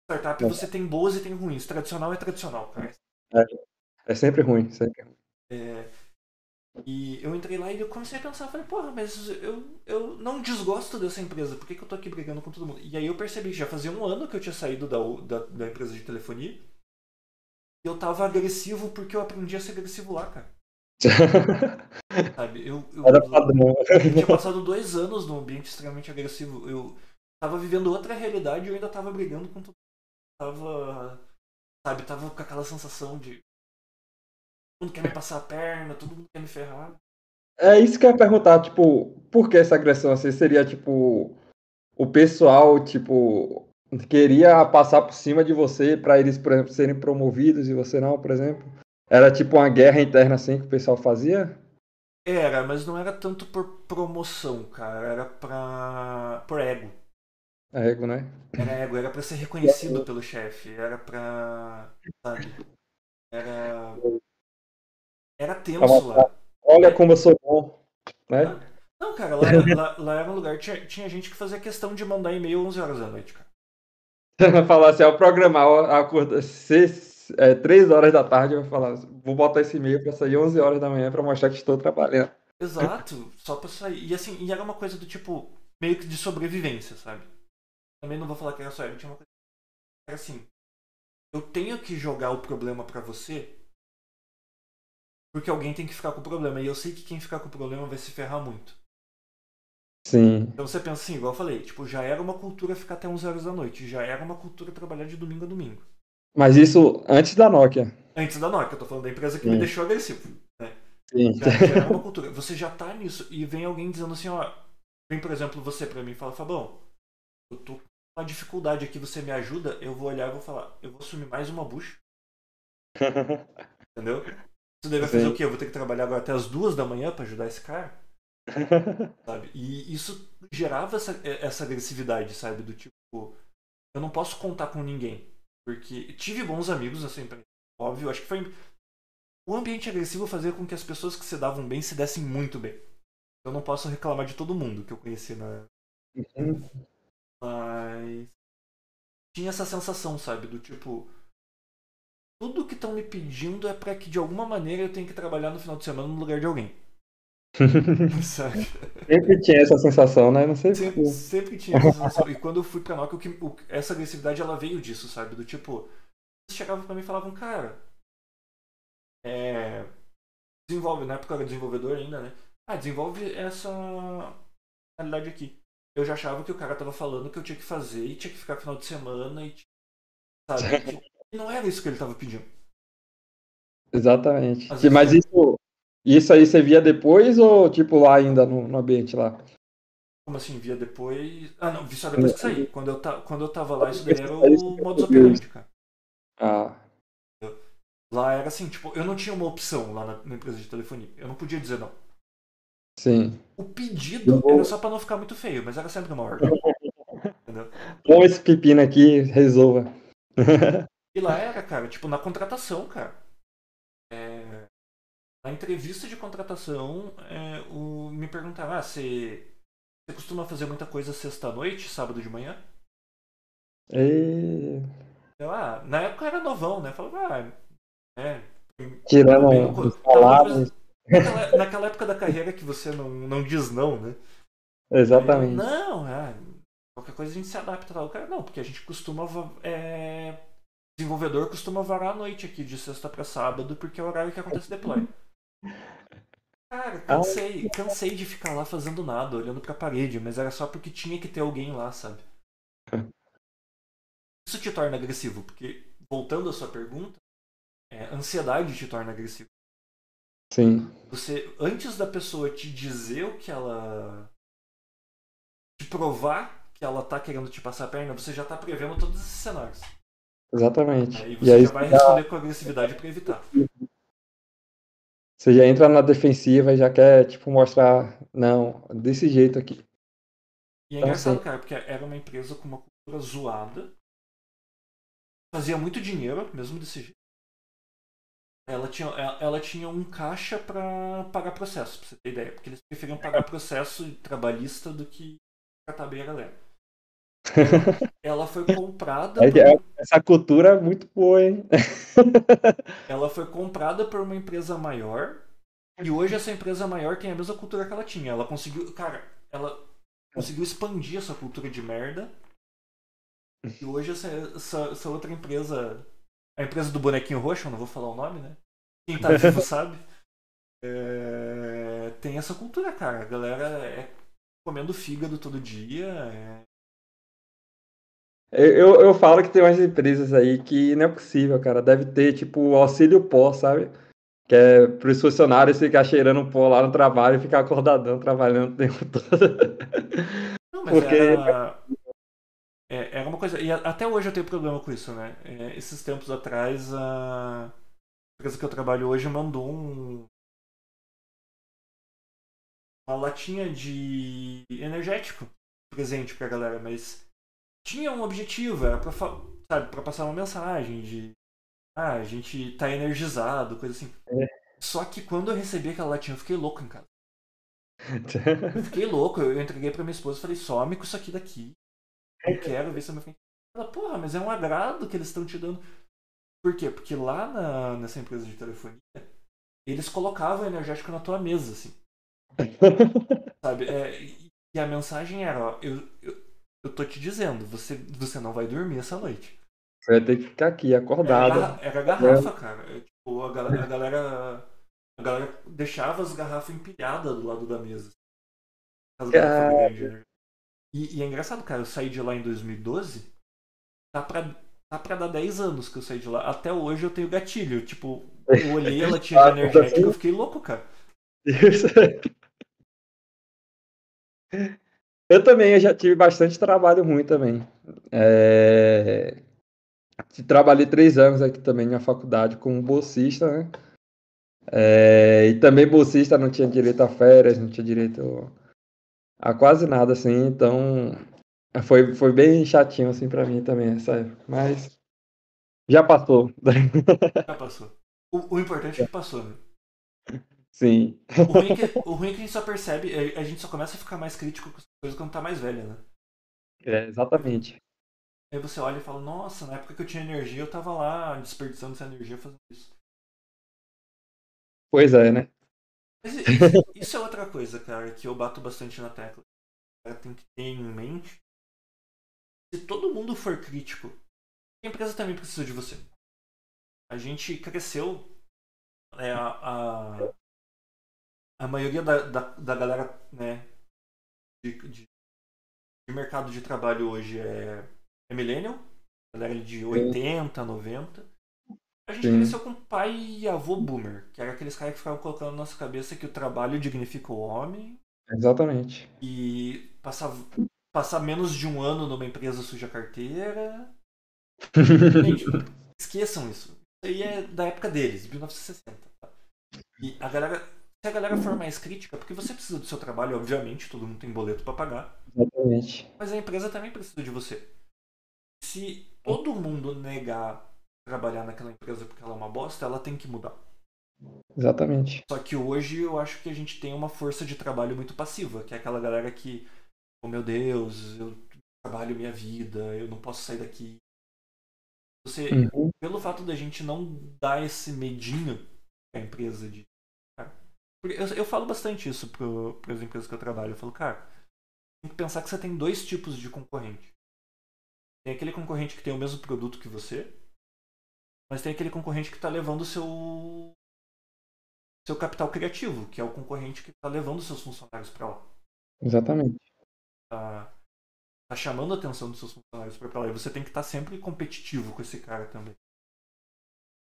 Startup É. você tem boas e tem ruins. Tradicional é tradicional, cara. É sempre ruim, sempre ruim. É, e eu entrei lá e eu comecei a pensar, falei, porra, mas eu, eu não desgosto dessa empresa, por que, que eu tô aqui brigando com todo mundo? E aí eu percebi que já fazia um ano que eu tinha saído da, da, da empresa de telefonia. E eu tava agressivo porque eu aprendi a ser agressivo lá, cara. Sabe? Eu, eu, padrão. eu tinha passado dois anos num ambiente extremamente agressivo. Eu tava vivendo outra realidade e eu ainda tava brigando com todo mundo. Tava. Sabe, tava com aquela sensação de. Todo mundo quer me passar a perna, todo mundo quer me ferrar. É isso que eu ia perguntar, tipo, por que essa agressão assim? Seria tipo o pessoal, tipo, queria passar por cima de você pra eles, por exemplo, serem promovidos e você não, por exemplo? Era tipo uma guerra interna assim que o pessoal fazia? Era, mas não era tanto por promoção, cara. Era pra. por ego. É ego, né? Era ego, era pra ser reconhecido pelo chefe. Era pra. Sabe? Era. Era tenso lá. Olha como eu sou bom, né? Não, cara, lá, lá, lá era um lugar. Tinha, tinha gente que fazia questão de mandar e-mail 11 horas da noite, cara. falar assim, ao programar a curta, seis, é, 3 horas da tarde, eu vou falar, vou botar esse e-mail pra sair 11 horas da manhã pra mostrar que estou trabalhando. Exato, só pra sair. E assim, e era uma coisa do tipo, meio que de sobrevivência, sabe? Também não vou falar que era só ele, tinha uma coisa. Era assim, eu tenho que jogar o problema pra você. Porque alguém tem que ficar com o problema. E eu sei que quem ficar com o problema vai se ferrar muito. Sim. Então você pensa assim, igual eu falei, tipo, já era uma cultura ficar até 11 horas da noite. Já era uma cultura trabalhar de domingo a domingo. Mas isso antes da Nokia. Antes da Nokia, eu tô falando da empresa que me Sim. deixou agressivo. Sim. Já, já era uma cultura. Você já tá nisso. E vem alguém dizendo assim, ó. Vem, por exemplo, você pra mim e fala, Fabão, eu tô com uma dificuldade aqui, você me ajuda, eu vou olhar e vou falar, eu vou assumir mais uma bucha, entendeu? Você daí vai fazer Sim. o quê? Eu vou ter que trabalhar agora até as duas da manhã pra ajudar esse cara? Sabe? E isso gerava essa, essa agressividade, sabe? Do tipo, eu não posso contar com ninguém. Porque tive bons amigos nessa empresa. Óbvio, acho que foi. O ambiente agressivo fazia com que as pessoas que se davam bem se dessem muito bem. Eu não posso reclamar de todo mundo que eu conheci na. Mas. Tinha essa sensação, sabe? Do tipo. Tudo que estão me pedindo é pra que de alguma maneira eu tenha que trabalhar no final de semana no lugar de alguém. sabe? Sempre tinha essa sensação, né? Não sei se. Sempre, sempre tinha essa sensação. E quando eu fui pra Nokia, o que, o- essa agressividade ela veio disso, sabe? Do tipo, eles chegavam pra mim e falavam, cara, é, desenvolve, na época eu era desenvolvedor ainda, né? Ah, desenvolve essa realidade aqui. Eu já achava que o cara tava falando que eu tinha que fazer e tinha que ficar final de semana e sabe? E não era isso que ele tava pedindo. Exatamente. Que- Mas vezes- isso, Isso aí você via depois ou tipo lá ainda no, no ambiente lá? Como assim, via depois. Ah, não, vi só depois que saí. Quando eu, ta... Quando eu tava lá, isso daí era o modus operandi, cara. Ah. Lá era assim, tipo, eu não tinha uma opção lá na, na empresa de telefonia. Eu não podia dizer não. Sim. O pedido era só pra não ficar muito feio, mas era sempre uma ordem. Entendeu? Põe esse pepino aqui, resolva. E lá era, cara, tipo, na contratação, cara. É... Na entrevista de contratação, é, o... me perguntaram, ah, você... você costuma fazer muita coisa sexta-noite, sábado de manhã? E... Eu, ah, na época era novão, né? Falava, ah, é. Tirando no- os tava salários. Naquela, naquela época da carreira que você não, não diz não, né? Aí eu, Exatamente. não, é, qualquer coisa a gente se adapta. Tal. O cara, não, porque a gente costuma. É, desenvolvedor costuma varar a noite aqui, de sexta pra sábado, porque é o horário que acontece deploy. Cara, cansei, cansei de ficar lá fazendo nada, olhando pra parede, mas era só porque tinha que ter alguém lá, sabe? Isso te torna agressivo, porque, voltando à sua pergunta, é, ansiedade te torna agressivo. Sim. Você, antes da pessoa te dizer o que ela. te provar que ela tá querendo te passar a perna, você já tá prevendo todos esses cenários. Exatamente. Aí E você aí já vai responder com agressividade pra evitar. você já entra na defensiva e já quer, tipo, mostrar, não, desse jeito aqui. E é Então, engraçado, sim. cara, porque era uma empresa com uma cultura zoada. Fazia muito dinheiro, mesmo desse jeito. Ela tinha, ela, ela tinha um caixa pra pagar processo, pra você ter ideia. Porque eles preferiam pagar processo trabalhista do que catar bem a galera. Ela foi comprada por, Essa cultura é muito boa, hein? ela foi comprada por uma empresa maior. E hoje essa empresa maior tem a mesma cultura que ela tinha. Ela conseguiu. Cara, ela conseguiu expandir essa cultura de merda. E hoje essa, essa, essa outra empresa. A empresa do bonequinho roxo, eu não vou falar o nome, né? Quem tá vivo sabe. É, tem essa cultura, cara. A galera é comendo fígado todo dia. é- Eu, eu falo que tem umas empresas aí que não é possível, cara. Deve ter, tipo, auxílio pó, sabe? Que é para os funcionários ficar cheirando pó lá no trabalho e ficar acordadão trabalhando o tempo todo. Não, mas Porque- era. É, era uma coisa. E até hoje eu tenho problema com isso, né? É, esses tempos atrás, a empresa que eu trabalho hoje mandou um. Uma latinha de energético presente pra galera, mas tinha um objetivo, era pra, sabe, pra passar uma mensagem de. Ah, a gente tá energizado, coisa assim. É. Só que quando eu recebi aquela latinha, eu fiquei louco em casa. Eu fiquei louco, eu entreguei pra minha esposa e falei, some com isso aqui daqui. Não quero ver na minha frente. Ela, porra, mas é um agrado que eles estão te dando. Por quê? Porque lá na, nessa empresa de telefonia, eles colocavam energético na tua mesa, assim. Sabe? É, e, e a mensagem era, ó, eu, eu, eu tô te dizendo, você, você não vai dormir essa noite. Você vai ter que ficar aqui, Era, acordado. garra- era garrafa, cara. É, tipo, a, galera, a galera. A galera deixava as garrafas empilhadas do lado da mesa. As garrafas grandes? E, e é engraçado, cara, eu saí de lá em 2012. Tá pra, tá pra dar 10 anos que eu saí de lá. Até hoje eu tenho gatilho. Tipo, eu olhei ela tinha de energética, eu fiquei louco, cara. Isso. Eu também, eu já tive bastante trabalho ruim também. É... Trabalhei três anos aqui também na faculdade como bolsista, né? É, E também bolsista não tinha direito a férias, não tinha direito a quase nada, assim, então foi, foi bem chatinho, assim, pra mim também, essa época. Mas já passou. Já passou. O, o importante é que passou, né? Sim. O ruim, é que, o ruim é que a gente só percebe, a gente só começa a ficar mais crítico com as coisas quando tá mais velha, né? É, exatamente. Aí você olha e fala, nossa, na época que eu tinha energia, eu tava lá desperdiçando essa energia fazendo isso. Pois é, né? Mas isso, isso é outra coisa, cara, que eu bato bastante na tecla. O cara tem que ter em mente. Se todo mundo for crítico, a empresa também precisa de você. A gente cresceu. né, a, a, a maioria da, da, da galera né, de, de, de mercado de trabalho hoje é, é millennial. Galera de 80, 90. A gente Sim. cresceu com pai e avô boomer, que era aqueles caras que ficavam colocando na nossa cabeça que o trabalho dignifica o homem. Exatamente. E passar, passar menos de um ano numa empresa suja carteira. Gente, esqueçam isso. Isso aí é da época deles, 1960. Tá? E a galera, se a galera for mais crítica, porque você precisa do seu trabalho, obviamente, todo mundo tem boleto para pagar. Exatamente. Mas a empresa também precisa de você. Se todo mundo negar trabalhar naquela empresa porque ela é uma bosta, ela tem que mudar. Exatamente. Só que hoje eu acho que a gente tem uma força de trabalho muito passiva, que é aquela galera que, oh meu Deus, eu trabalho minha vida, eu não posso sair daqui. Você, uhum. pelo fato da gente não dar esse medinho à empresa de. Eu, eu falo bastante isso para as empresas que eu trabalho. Eu falo, cara, tem que pensar que você tem dois tipos de concorrente. Tem aquele concorrente que tem o mesmo produto que você, mas tem aquele concorrente que está levando o seu seu capital criativo, que é o concorrente que está levando seus funcionários para lá. Exatamente. Tá, tá chamando a atenção dos seus funcionários para lá. E você tem que estar tá sempre competitivo com esse cara também.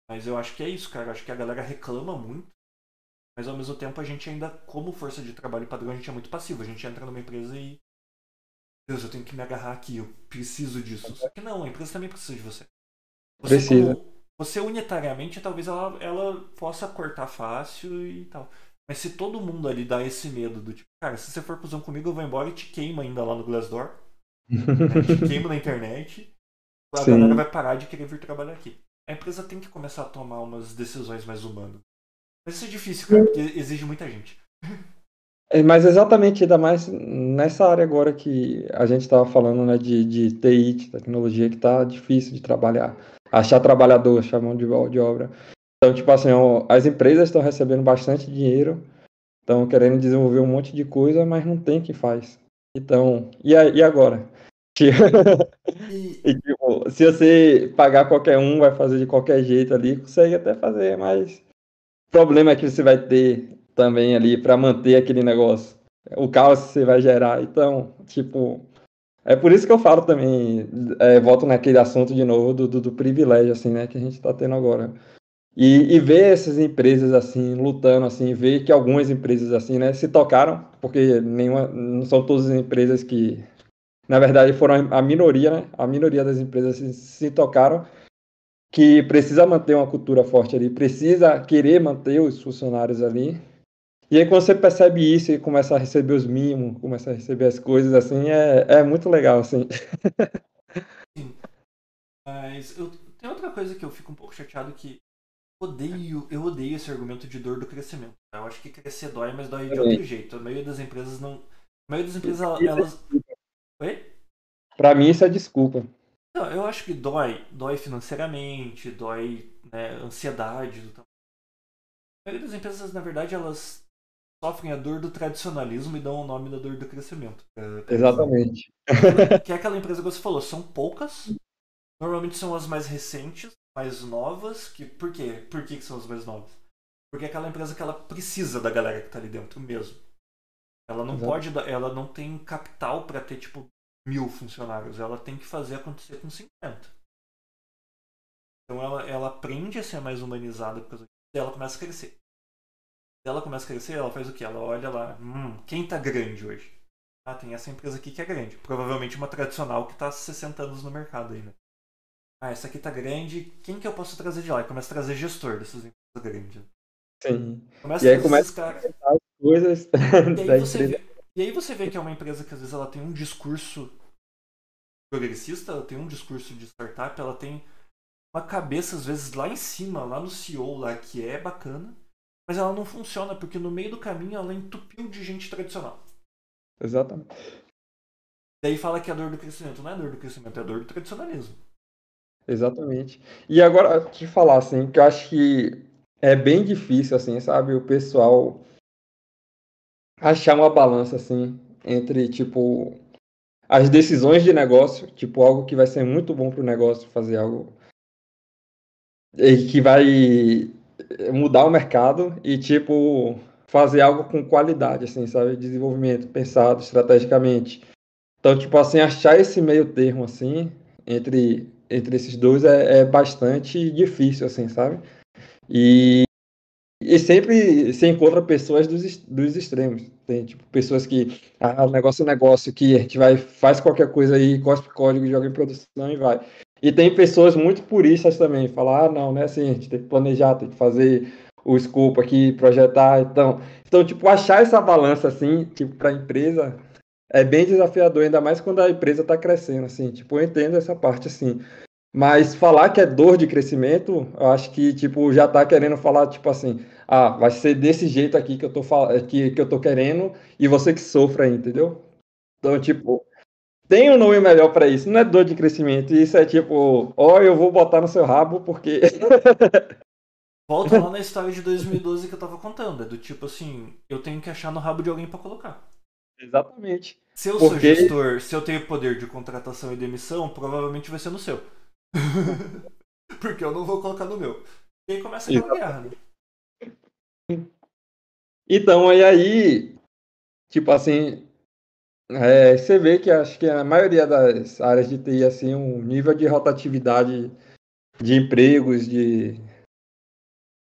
Mas eu acho que é isso, cara. Eu acho que a galera reclama muito. Mas ao mesmo tempo a gente ainda, como força de trabalho padrão, a gente é muito passivo. A gente entra numa empresa e. Deus, eu tenho que me agarrar aqui, eu preciso disso. Só que não, a empresa também precisa de você. Você precisa. Como, você unitariamente, talvez ela, ela possa cortar fácil e tal. Mas se todo mundo ali dá esse medo do tipo, cara, se você for cuzão comigo, eu vou embora e te queima ainda lá no Glassdoor. né? Te queima na internet. A Sim. galera vai parar de querer vir trabalhar aqui. A empresa tem que começar a tomar umas decisões mais humanas. Mas isso é difícil, cara, porque exige muita gente. É, mas exatamente, ainda mais nessa área agora que a gente estava falando, né, de, de TI, de tecnologia, que está difícil de trabalhar achar trabalhador, achar mão de, de obra. Então, tipo assim, as empresas estão recebendo bastante dinheiro, estão querendo desenvolver um monte de coisa, mas não tem quem faz. Então, e, a, e agora? e, tipo, se você pagar qualquer um, vai fazer de qualquer jeito ali, consegue até fazer, mas problema é que você vai ter também ali para manter aquele negócio. O caos que você vai gerar. Então, tipo, é por isso que eu falo também, é, volto naquele assunto de novo do, do, do, privilégio, assim, né, que a gente está tendo agora. E, e ver essas empresas, assim, lutando, assim, ver que algumas empresas, assim, né, se tocaram, porque nenhuma, não são todas as empresas que, na verdade, foram a minoria, né, a minoria das empresas se, se tocaram, que precisa manter uma cultura forte ali, precisa querer manter os funcionários ali, e aí quando você percebe isso e começa a receber os mimos, começa a receber as coisas assim, é, é muito legal, assim. Sim. Mas eu tem outra coisa que eu fico um pouco chateado que odeio, eu odeio esse argumento de dor do crescimento. Eu acho que crescer dói, mas dói de outro jeito. A maioria das empresas não. A maioria das empresas, elas. Oi? Pra mim isso é desculpa. Não, eu acho que dói, dói financeiramente, dói né, ansiedade do A maioria das empresas, na verdade, elas sofrem a dor do tradicionalismo e dão o nome da dor do crescimento. É, Exatamente. Que é aquela empresa que você falou, são poucas, normalmente são as mais recentes, mais novas. Que, por quê? Por que, que são as mais novas? Porque é aquela empresa que ela precisa da galera que está ali dentro mesmo. Ela não Exato. pode, ela não tem capital para ter tipo mil funcionários, ela tem que fazer acontecer com 50. Então ela, ela aprende a ser mais humanizada porque ela começa a crescer ela começa a crescer, ela faz o que? Ela olha lá, hum, quem tá grande hoje? Ah, tem essa empresa aqui que é grande. Provavelmente uma tradicional que tá há 60 anos no mercado né? Ah, essa aqui tá grande, quem que eu posso trazer de lá? E começa a trazer gestor dessas empresas grandes. Sim. Começa e aí começa a as coisas e aí, você vê, e aí você vê que é uma empresa que às vezes ela tem um discurso progressista, ela tem um discurso de startup, ela tem uma cabeça às vezes lá em cima, lá no CEO lá, que é bacana, mas ela não funciona porque no meio do caminho ela entupiu de gente tradicional. Exatamente. Daí fala que é a dor do crescimento. Não é a dor do crescimento, é a dor do tradicionalismo. Exatamente. E agora, te falar, assim, que eu acho que é bem difícil, assim, sabe, o pessoal achar uma balança, assim, entre, tipo, as decisões de negócio, tipo, algo que vai ser muito bom para o negócio, fazer algo que vai mudar o mercado e, tipo, fazer algo com qualidade, assim, sabe? Desenvolvimento pensado estrategicamente. Então, tipo assim, achar esse meio termo, assim, entre entre esses dois é, é bastante difícil, assim, sabe? E, e sempre se encontra pessoas dos, dos extremos. Tem, tipo, pessoas que, ah, negócio é negócio, que a gente vai, faz qualquer coisa aí, cospe código, joga em produção e vai. E tem pessoas muito puristas também, falar, ah, não, né, assim, a gente tem que planejar, tem que fazer o escopo aqui, projetar, então... Então, tipo, achar essa balança, assim, tipo, para a empresa é bem desafiador, ainda mais quando a empresa está crescendo, assim, tipo, eu entendo essa parte, assim. Mas falar que é dor de crescimento, eu acho que, tipo, já está querendo falar, tipo assim, ah, vai ser desse jeito aqui que eu tô, que, que eu tô querendo e você que sofra aí, entendeu? Então, tipo, tem um nome melhor para isso, não é dor de crescimento, isso é tipo, ó, oh, eu vou botar no seu rabo porque... Volta lá na história de 2012 que eu tava contando, é do tipo assim, eu tenho que achar no rabo de alguém para colocar. Exatamente. Se eu Porque... sou gestor, se eu tenho poder de contratação e demissão, provavelmente vai ser no seu. Porque eu não vou colocar no meu. E aí começa aquela guerra, né? Então, e aí, tipo assim, é, você vê que acho que a maioria das áreas de TI, assim, um nível de rotatividade de empregos, de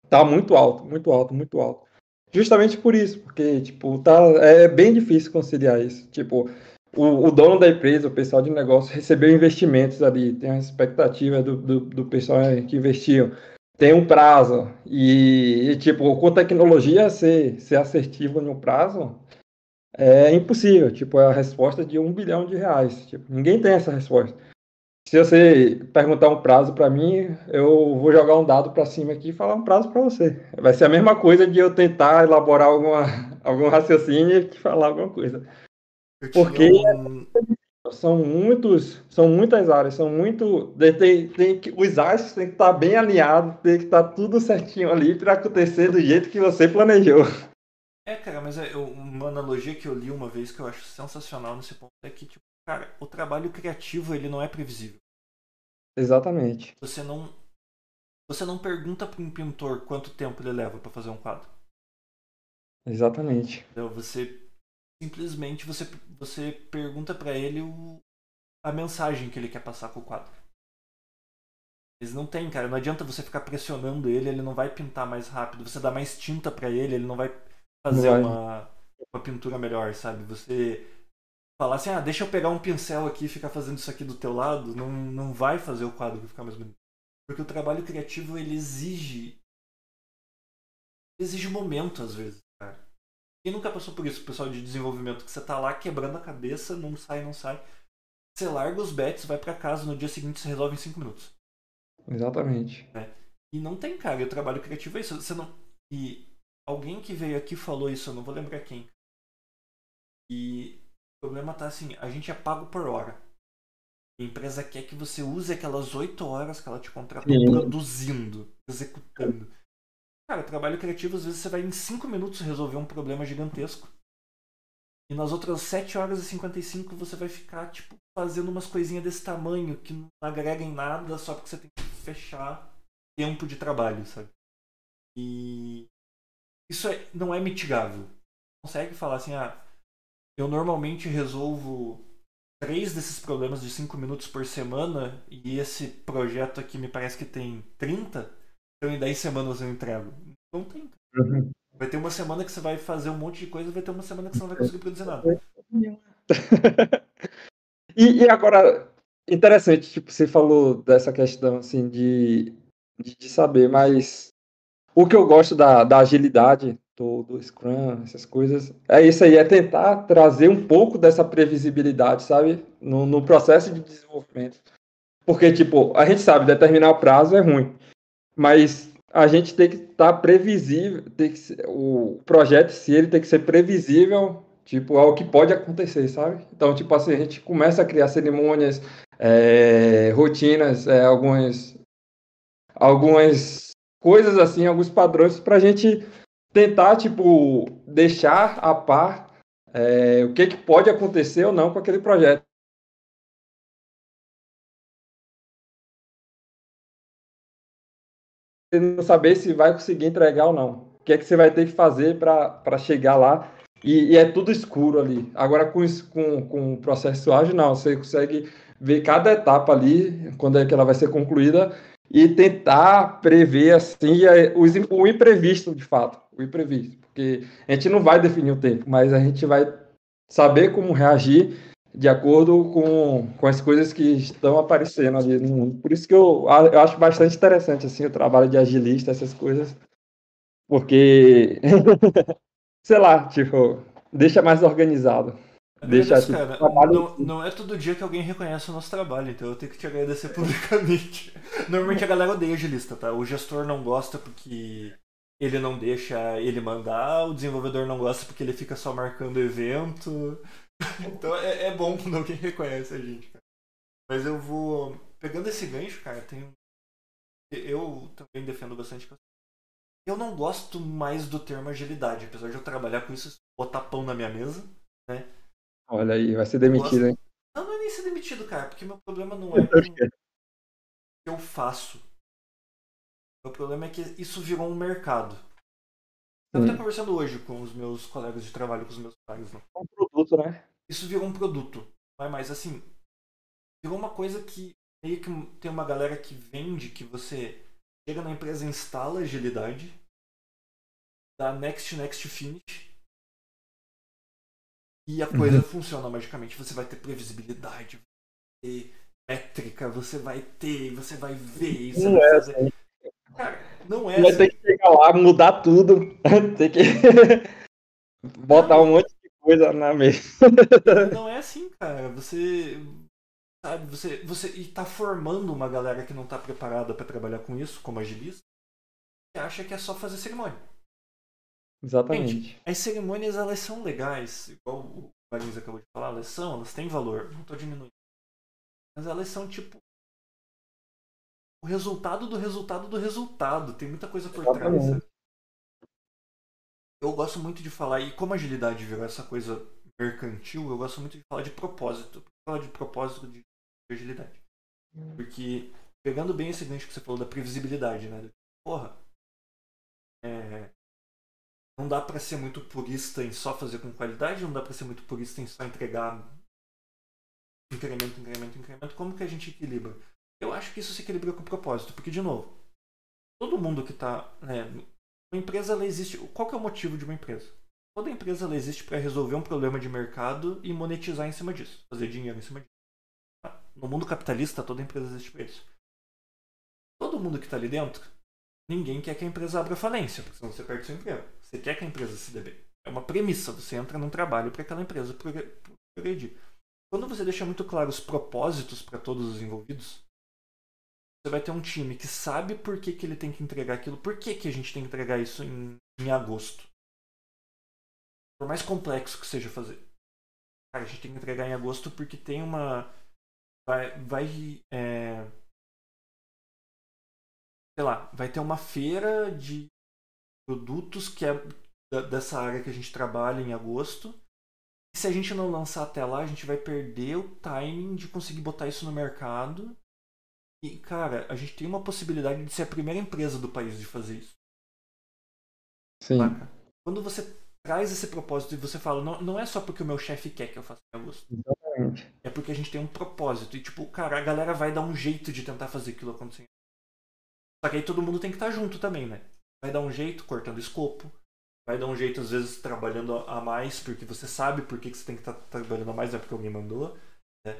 tá muito alto, muito alto, muito alto. Justamente por isso, porque, tipo, tá, é bem difícil conciliar isso. Tipo, o, o dono da empresa, o pessoal de negócio, recebeu investimentos ali, tem as expectativas do, do, do pessoal que investiu, tem um prazo, e, e, tipo, com tecnologia, ser, ser assertivo no prazo é impossível, tipo, é a resposta de um bilhão de reais, tipo, ninguém tem essa resposta. Se você perguntar um prazo para mim, eu vou jogar um dado para cima aqui e falar um prazo para você. Vai ser a mesma coisa de eu tentar elaborar alguma, algum raciocínio e falar alguma coisa. Porque um... são muitos, são muitas áreas, são muito. Tem, tem que, os astros têm que estar bem alinhados, tem que estar tudo certinho ali para acontecer do jeito que você planejou. É, cara, mas é, uma analogia que eu li uma vez que eu acho sensacional nesse ponto é que, tipo, Cara, o trabalho criativo ele não é previsível. Exatamente. Você não você não pergunta para um pintor quanto tempo ele leva para fazer um quadro. Exatamente. Então você simplesmente você você pergunta para ele o, a mensagem que ele quer passar com o quadro. Eles não tem, cara. Não adianta você ficar pressionando ele, ele não vai pintar mais rápido. Você dá mais tinta para ele, ele não vai fazer não vai. Uma, uma pintura melhor, sabe? Você falar assim, ah, deixa eu pegar um pincel aqui e ficar fazendo isso aqui do teu lado, não, não vai fazer o quadro ficar mais bonito. Porque o trabalho criativo, ele exige... Exige momento, às vezes. Quem nunca passou por isso, pessoal de desenvolvimento, que você tá lá quebrando a cabeça, não sai, não sai. Você larga os bets, vai para casa, no dia seguinte você resolve em 5 minutos. Exatamente. É. E não tem, cara, e o trabalho criativo é isso. Você não... E alguém que veio aqui falou isso, eu não vou lembrar quem. E o problema tá assim, a gente é pago por hora. A empresa quer que você use aquelas 8 horas que ela te contratou Sim. produzindo, executando. Cara, trabalho criativo, às vezes você vai em 5 minutos resolver um problema gigantesco. E nas outras 7 horas e 55 você vai ficar, tipo, fazendo umas coisinhas desse tamanho que não agregam nada só porque você tem que fechar tempo de trabalho, sabe? E isso é, não é mitigável. Consegue falar assim, ah, eu normalmente resolvo três desses problemas de cinco minutos por semana e esse projeto aqui me parece que tem 30, então em 10 semanas eu entrego. Não tem. Uhum. Vai ter uma semana que você vai fazer um monte de coisa, vai ter uma semana que você não vai conseguir produzir nada. e, e, agora, interessante, tipo, você falou dessa questão assim de, de, de saber, mas o que eu gosto da, da agilidade todo, Scrum, essas coisas. É isso aí, é tentar trazer um pouco dessa previsibilidade, sabe? No, no processo de desenvolvimento. Porque, tipo, a gente sabe, determinar o prazo é ruim. Mas a gente tem que estar tá previsível, tem que ser, o projeto se ele tem que ser previsível, tipo, ao que pode acontecer, sabe? Então, tipo assim, a gente começa a criar cerimônias, é, rotinas, é, algumas, algumas coisas assim, alguns padrões para a gente tentar, tipo, deixar a par é, o que, que pode acontecer ou não com aquele projeto. Não saber se vai conseguir entregar ou não. O que é que você vai ter que fazer para chegar lá e, e, é tudo escuro ali. Agora com, com, com o processo ágil, não, você consegue ver cada etapa ali, quando é que ela vai ser concluída, e tentar prever assim o imprevisto de fato, o imprevisto, porque a gente não vai definir o tempo, mas a gente vai saber como reagir de acordo com, com as coisas que estão aparecendo ali no mundo. Por isso que eu, eu acho bastante interessante assim o trabalho de agilista, essas coisas, porque sei lá, tipo, deixa mais organizado. Deixa assim, cara, não, não, é todo dia que alguém reconhece o nosso trabalho, então eu tenho que te agradecer publicamente. Normalmente a galera odeia agilista, tá? O gestor não gosta porque ele não deixa ele mandar, o desenvolvedor não gosta porque ele fica só marcando evento. Então é, é bom quando alguém reconhece a gente, cara. Mas eu vou. Pegando esse gancho, cara, tem. Eu também defendo bastante. Eu não gosto mais do termo agilidade, apesar de eu trabalhar com isso, botar pão na minha mesa, né? Olha aí, vai ser demitido, hein? Não, não é nem ser demitido, cara, porque meu problema não é o que eu faço. Meu problema é que isso virou um mercado. Eu estou conversando hoje com os meus colegas de trabalho, com os meus pais. Né? Produto, né? Isso virou um produto. Não é mais assim. Virou uma coisa que meio que tem uma galera que vende que você chega na empresa, instala agilidade, dá next, next, finish. E a coisa uhum. funciona magicamente. Você vai ter previsibilidade, vai ter métrica, você vai ter, você vai ver, você vai fazer. Assim. Cara, não é Vai assim. ter que chegar lá, mudar tudo. Tem que botar não. um monte coisa na mesa. Não é assim, cara. Você. Sabe, você, você e tá formando uma galera que não tá preparada para trabalhar com isso, como agilista, que acha que é só fazer cerimônia. Exatamente. Gente, as cerimônias elas são legais, igual o Marins acabou de falar, elas são, elas têm valor, não tô diminuindo. Mas elas são tipo o resultado do resultado do resultado. Tem muita coisa por trás. Sabe? Eu gosto muito de falar, e como agilidade virou essa coisa mercantil, eu gosto muito de falar de propósito. Falar de propósito de agilidade. Hum. Porque, pegando bem esse gancho que você falou da previsibilidade, né? Porra, é, não dá para ser muito purista em só fazer com qualidade, não dá para ser muito purista em só entregar incremento, incremento, incremento. Como que a gente equilibra? Eu acho que isso se equilibra com propósito, porque, de novo, todo mundo que está. Né, uma empresa ela existe. Qual que é o motivo de uma empresa? Toda empresa ela existe para resolver um problema de mercado e monetizar em cima disso, fazer dinheiro em cima disso. No mundo capitalista, toda empresa existe para isso. Todo mundo que está ali dentro, ninguém quer que a empresa abra falência, porque senão você perde seu emprego. Você quer que a empresa se dê bem. É uma premissa. Você entra num trabalho para aquela empresa progredir. Quando você deixa muito claro os propósitos para todos os envolvidos, você vai ter um time que sabe por que, que ele tem que entregar aquilo, por que, que a gente tem que entregar isso em, em agosto. Por mais complexo que seja fazer. Cara, a gente tem que entregar em agosto porque tem uma. Vai. vai é... Sei lá, vai ter uma feira de produtos que é dessa área que a gente trabalha em agosto. E se a gente não lançar até lá, a gente vai perder o timing de conseguir botar isso no mercado e, cara, a gente tem uma possibilidade de ser a primeira empresa do país de fazer isso. Sim. Quando você traz esse propósito e você fala, não, não é só porque o meu chefe quer que eu faça agosto. Exatamente. É porque a gente tem um propósito. E, tipo, cara, a galera vai dar um jeito de tentar fazer aquilo acontecer. Só que aí todo mundo tem que estar junto também, né? Vai dar um jeito cortando escopo. Vai dar um jeito, às vezes, trabalhando a mais, porque você sabe por que, que você tem que estar trabalhando a mais, é porque alguém mandou. Né?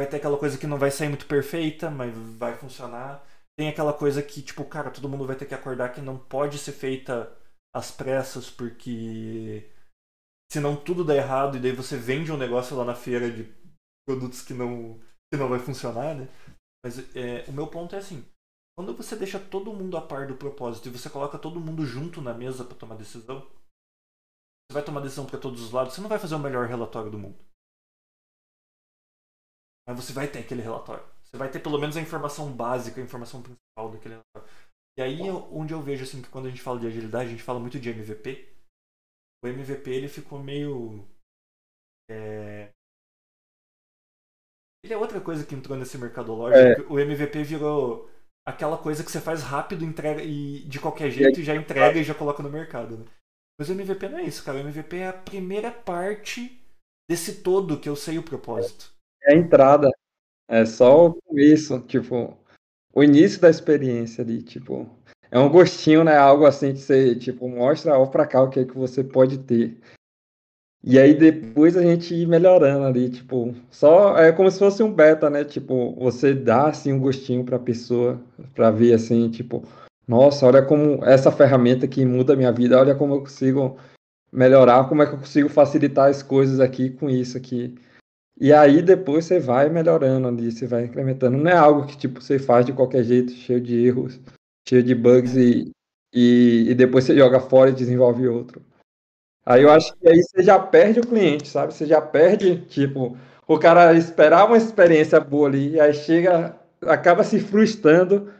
Vai ter aquela coisa que não vai sair muito perfeita, mas vai funcionar. Tem aquela coisa que, tipo, cara, todo mundo vai ter que acordar que não pode ser feita às pressas, porque senão tudo dá errado e daí você vende um negócio lá na feira de produtos que não, que não vai funcionar, né? Mas é, o meu ponto é assim: quando você deixa todo mundo a par do propósito e você coloca todo mundo junto na mesa para tomar decisão, você vai tomar decisão para todos os lados, você não vai fazer o melhor relatório do mundo. Mas você vai ter aquele relatório. Você vai ter pelo menos a informação básica, a informação principal daquele relatório. E aí onde eu vejo assim que quando a gente fala de agilidade, a gente fala muito de MVP. O MVP ele ficou meio. É... Ele é outra coisa que entrou nesse mercadológico. É. O MVP virou aquela coisa que você faz rápido entrega e de qualquer jeito e já entrega e já coloca no mercado. Né? Mas o MVP não é isso, cara. O MVP é a primeira parte desse todo que eu sei o propósito. É a entrada. É só o começo, tipo, o início da experiência ali, tipo, é um gostinho, né? Algo assim que você, tipo, mostra ó pra cá o que é que você pode ter. E aí depois a gente ir melhorando ali, tipo, só é como se fosse um beta, né? Tipo, você dá assim um gostinho pra pessoa, pra ver assim, tipo, nossa, olha como essa ferramenta que muda a minha vida, olha como eu consigo melhorar, como é que eu consigo facilitar as coisas aqui com isso aqui. E aí depois você vai melhorando ali, você vai incrementando. Não é algo que tipo você faz de qualquer jeito, cheio de erros, cheio de bugs e, e, e depois você joga fora e desenvolve outro. Aí eu acho que aí você já perde o cliente, sabe? Você já perde, tipo, o cara esperar uma experiência boa ali, e aí chega, acaba se frustrando.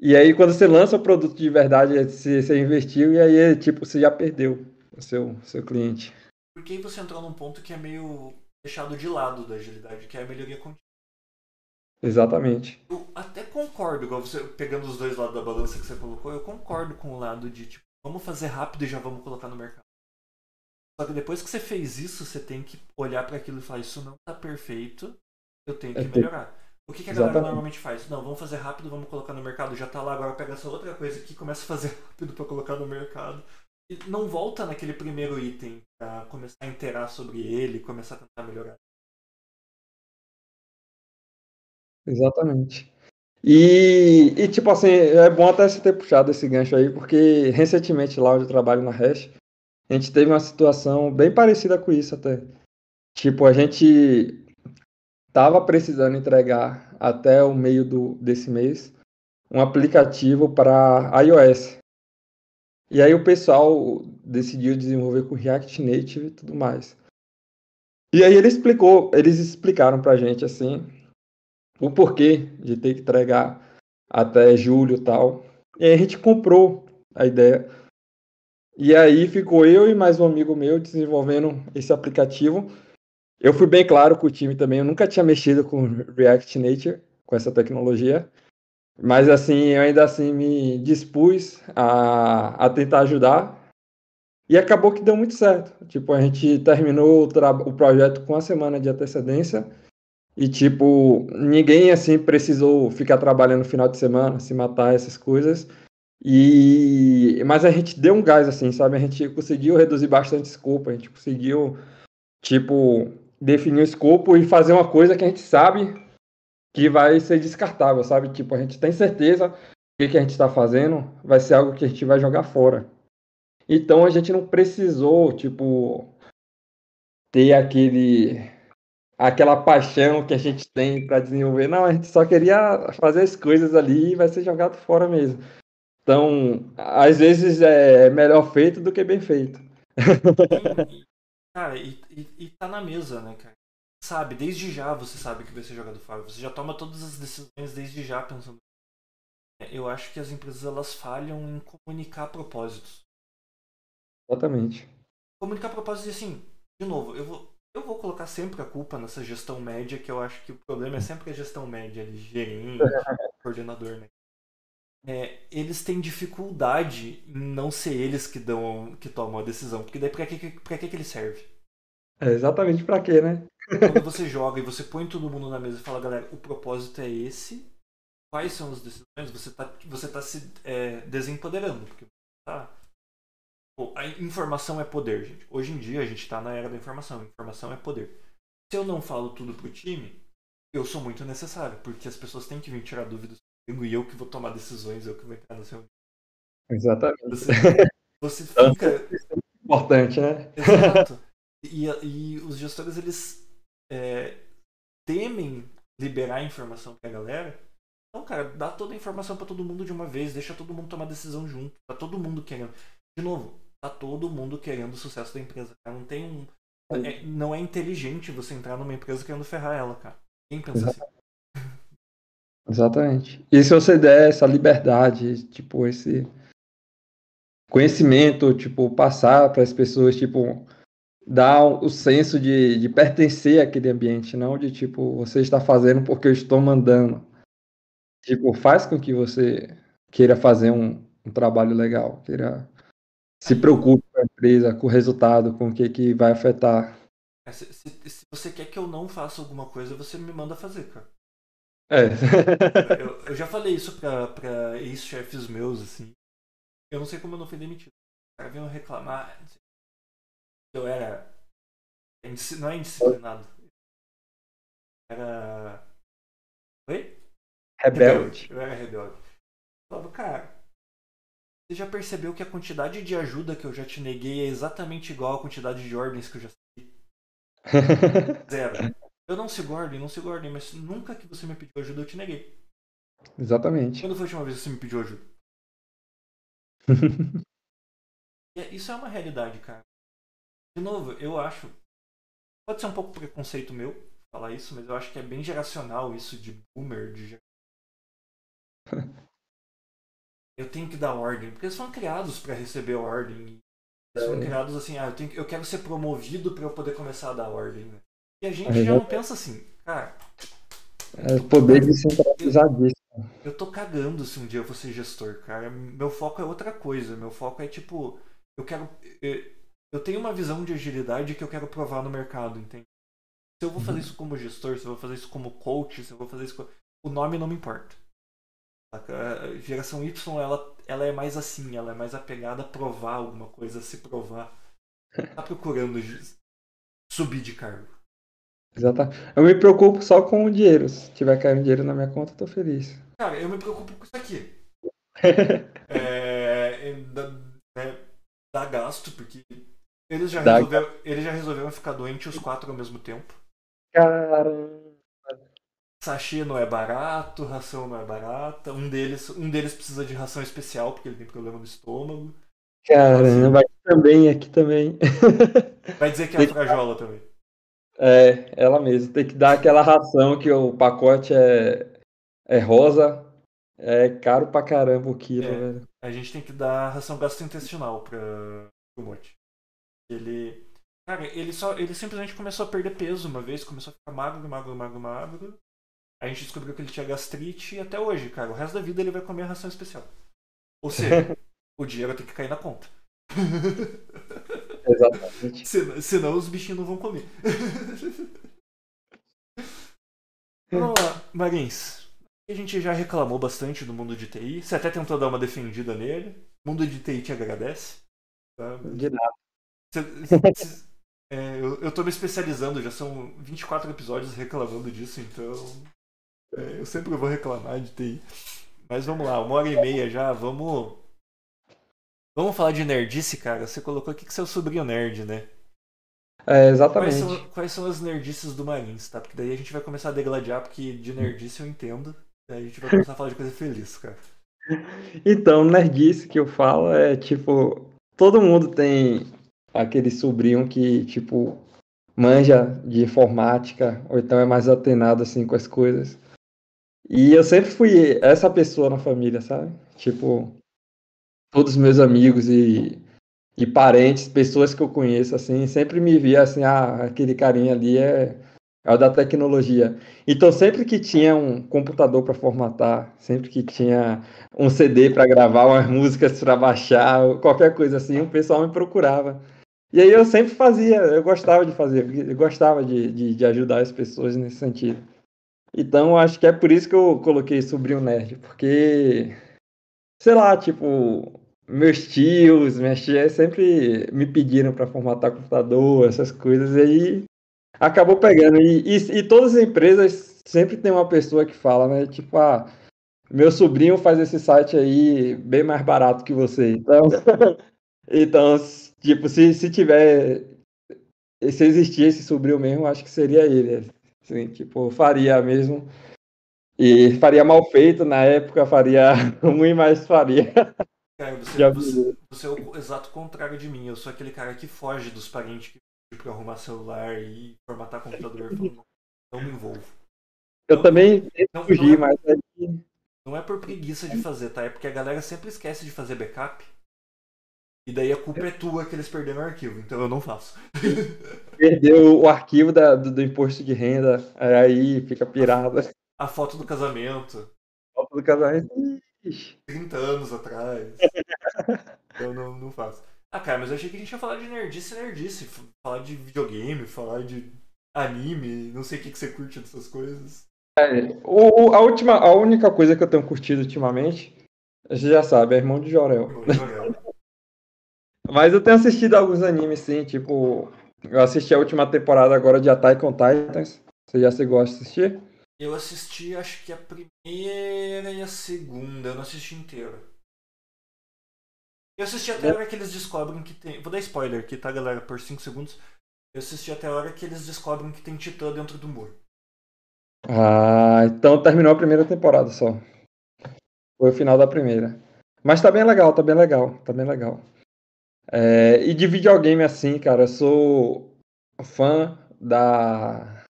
E aí quando você lança o produto de verdade, você, você investiu e aí tipo, você já perdeu o seu, seu cliente. Porque aí você entrou num ponto que é meio deixado de lado da agilidade, que é a melhoria contínua. Exatamente. Eu até concordo, igual você pegando os dois lados da balança que você colocou, eu concordo com o lado de tipo, vamos fazer rápido e já vamos colocar no mercado. Só que depois que você fez isso, você tem que olhar para aquilo e falar: Isso não tá perfeito, eu tenho que é melhorar. O que, que a Exatamente. galera normalmente faz? Não, vamos fazer rápido, vamos colocar no mercado. Já tá lá, agora pega essa outra coisa aqui começa a fazer rápido para colocar no mercado. Não volta naquele primeiro item para começar a interar sobre ele, começar a tentar melhorar. Exatamente. E, e, tipo assim, é bom até você ter puxado esse gancho aí, porque recentemente lá onde eu trabalho na Hash, a gente teve uma situação bem parecida com isso até. Tipo, a gente tava precisando entregar até o meio do, desse mês um aplicativo para iOS. E aí o pessoal decidiu desenvolver com React Native e tudo mais. E aí ele explicou, eles explicaram pra gente assim o porquê de ter que entregar até julho e tal. E aí a gente comprou a ideia. E aí ficou eu e mais um amigo meu desenvolvendo esse aplicativo. Eu fui bem claro com o time também, eu nunca tinha mexido com React Native, com essa tecnologia. Mas assim, eu ainda assim me dispus a, a tentar ajudar. E acabou que deu muito certo. Tipo, a gente terminou o, o projeto com uma semana de antecedência. E, tipo, ninguém, assim, precisou ficar trabalhando no final de semana, se matar, essas coisas. E mas a gente deu um gás assim, sabe? A gente conseguiu reduzir bastante escopo, a gente conseguiu tipo definir o escopo e fazer uma coisa que a gente sabe que vai ser descartável, sabe? Tipo, a gente tem certeza que o que a gente está fazendo vai ser algo que a gente vai jogar fora. Então a gente não precisou, tipo, ter aquele aquela paixão que a gente tem para desenvolver. Não, a gente só queria fazer as coisas ali e vai ser jogado fora mesmo. Então, às vezes é melhor feito do que bem feito. Cara, e, e, e, tá na mesa, né, cara? Sabe, desde já você sabe que vai ser jogado fora. Você já toma todas as decisões desde já pensando. Eu acho que as empresas elas falham em comunicar propósitos. Exatamente. Comunicar propósitos assim, de novo, eu vou, eu vou colocar sempre a culpa nessa gestão média, que eu acho que o problema é sempre a gestão média ali, gerente, coordenador, né? é, eles têm dificuldade em não ser eles que dão que tomam a decisão. Porque daí pra que, pra que, que ele serve? É exatamente pra quê, né? Quando você joga e você põe todo mundo na mesa e fala, galera, o propósito é esse, quais são as decisões, você tá, você tá se é, desempoderando. Porque tá. Pô, a informação é poder, gente. Hoje em dia a gente tá na era da informação. Informação é poder. Se eu não falo tudo pro time, eu sou muito necessário, porque as pessoas têm que vir tirar dúvidas e eu que vou tomar decisões, eu que vou entrar no seu. Exatamente. Você, você fica. Isso é importante, né? Exato. E, e os gestores, eles é, temem liberar informação pra galera. Então, cara, dá toda a informação para todo mundo de uma vez, deixa todo mundo tomar decisão junto. Tá todo mundo querendo. De novo, tá todo mundo querendo o sucesso da empresa. Cara. Não tem um. É, não é inteligente você entrar numa empresa querendo ferrar ela, cara. Quem pensa assim? Exatamente. E se você der essa liberdade, tipo, esse conhecimento, tipo, passar para as pessoas, tipo, dar o senso de, de pertencer àquele ambiente, não de, tipo, você está fazendo porque eu estou mandando. Tipo, faz com que você queira fazer um, um trabalho legal, queira se preocupe com a empresa, com o resultado, com o que, que vai afetar. É, se, se, se, você quer que eu não faça alguma coisa, você me manda fazer, cara. É. eu, eu, já falei isso pra, pra ex-chefes meus, assim. Eu não sei como eu não fui demitido. Os caras vinham reclamar. Eu era. Não é indisciplinado. Era. Oi? Rebelde. Eu era rebelde. Eu falava, cara, você já percebeu que a quantidade de ajuda que eu já te neguei é exatamente igual à quantidade de ordens que eu já segui? Zero. Eu não sigo ordem, não sigo ordem, mas nunca que você me pediu ajuda eu te neguei. Exatamente. Quando foi a última vez que você me pediu ajuda? É, isso é uma realidade, cara. De novo, eu acho. Pode ser um pouco preconceito meu falar isso, mas eu acho que é bem geracional isso de boomer, de eu tenho que dar ordem, porque eles foram criados para receber ordem. Eles foram é. criados assim, ah, eu, tenho, eu quero ser promovido para eu poder começar a dar ordem. Né? E a gente já não pensa assim, cara. É o poder de centralizar disso. Eu tô cagando se um dia eu vou ser gestor, cara. Meu foco é outra coisa. Meu foco é tipo, eu quero. Eu tenho uma visão de agilidade que eu quero provar no mercado, entende? Se eu vou fazer uhum. isso como gestor, se eu vou fazer isso como coach, se eu vou fazer isso. O nome não me importa. A geração Y, ela, ela é mais assim, ela é mais apegada a provar alguma coisa, a se provar. Tá procurando subir de cargo. Exato. Eu me preocupo só com o dinheiro. Se tiver caindo dinheiro na minha conta, eu tô feliz. Cara, eu me preocupo com isso aqui. é, dá, né, dá gasto, porque eles já, resolveram, eles já resolveram ficar doente os quatro ao mesmo tempo. Caramba. Sachê não é barato, ração não é barata. Um deles, um deles precisa de ração especial porque ele tem problema no estômago. Caramba, aqui também, aqui também. Vai dizer que é a frajola também. É, ela mesma. Tem que dar aquela ração que o pacote é, é rosa. É caro pra caramba o quilo, é, velho. A gente tem que dar ração gastrointestinal pra o monte. Ele. Cara, ele só. Ele simplesmente começou a perder peso uma vez, começou a ficar magro, magro, magro, magro. A gente descobriu que ele tinha gastrite e até hoje, cara, o resto da vida ele vai comer ração especial. Ou seja, o dinheiro tem que cair na conta. Exatamente. Senão, senão os bichinhos não vão comer. Vamos lá, Marins. A gente já reclamou bastante do mundo de TI. Você até tentou dar uma defendida nele. O mundo de TI te agradece. Tá? De nada. É, eu, eu tô me especializando, já são 24 episódios reclamando disso, então é, eu sempre vou reclamar de TI. Mas vamos lá, uma hora e meia já, vamos. Vamos falar de nerdice, cara. Você colocou aqui que seu sobrinho nerd, né? É, exatamente. Quais são, quais são as nerdices do Marins, tá? Porque daí a gente vai começar a degladiar, porque de nerdice eu entendo. Daí a gente vai começar a falar de coisa feliz, cara. Então, nerdice que eu falo é tipo. Todo mundo tem aquele sobrinho que, tipo, manja de informática, ou então é mais atenado assim com as coisas. E eu sempre fui essa pessoa na família, sabe? Tipo, todos os meus amigos e, e parentes, pessoas que eu conheço, assim, sempre me via assim, ah, aquele carinha ali é, é o da tecnologia. Então, sempre que tinha um computador para formatar, sempre que tinha um CD para gravar, umas músicas para baixar, qualquer coisa assim, o pessoal me procurava. E aí eu sempre fazia, eu gostava de fazer, eu gostava de, de, de ajudar as pessoas nesse sentido. Então, acho que é por isso que eu coloquei sobrinho nerd, porque, sei lá, tipo, meus tios, minhas tias sempre me pediram para formatar computador, essas coisas, e aí acabou pegando. E, e, e, todas as empresas sempre tem uma pessoa que fala, né? Tipo, ah, meu sobrinho faz esse site aí bem mais barato que você. Então, então tipo, se, se tiver. Se existir esse sobrinho mesmo, acho que seria ele. Sim, tipo, faria mesmo. E faria mal feito na época, faria ruim, mas faria. Cara, você, você, você, é o exato contrário de mim. Eu sou aquele cara que foge dos parentes que pra arrumar celular e formatar computador. Falo, não, me envolvo. Eu não, também não, fugi, não é, mas. Não é por preguiça de fazer, tá? É porque a galera sempre esquece de fazer backup. E daí a culpa é tua que eles perderam o arquivo, então eu não faço. Perdeu o arquivo da, do, do, imposto de renda, aí fica pirada. A foto do casamento. A foto do casamento. 30 anos atrás. eu não, não faço. Ah, cara, mas eu achei que a gente ia falar de nerdice nerdice. Falar de videogame, falar de anime, não sei o que, que você curte dessas coisas. É, o, a, última, a única coisa que eu tenho curtido ultimamente, você já sabe, é Irmão de Jorel. Irmão de Jorel. Mas eu tenho assistido alguns animes, sim, tipo. Eu assisti a última temporada agora de Attack on Titans. Você já se gosta de assistir? Eu assisti, acho que a primeira e a segunda. Eu não assisti inteira. Eu assisti até a hora que eles descobrem que tem. Vou dar spoiler aqui, tá, galera? Por 5 segundos. Eu assisti até a hora que eles descobrem que tem Titã dentro do muro. Ah, então terminou a primeira temporada só. Foi o final da primeira. Mas tá bem legal, tá bem legal, tá bem legal. É, e de videogame assim, cara, eu sou fã da,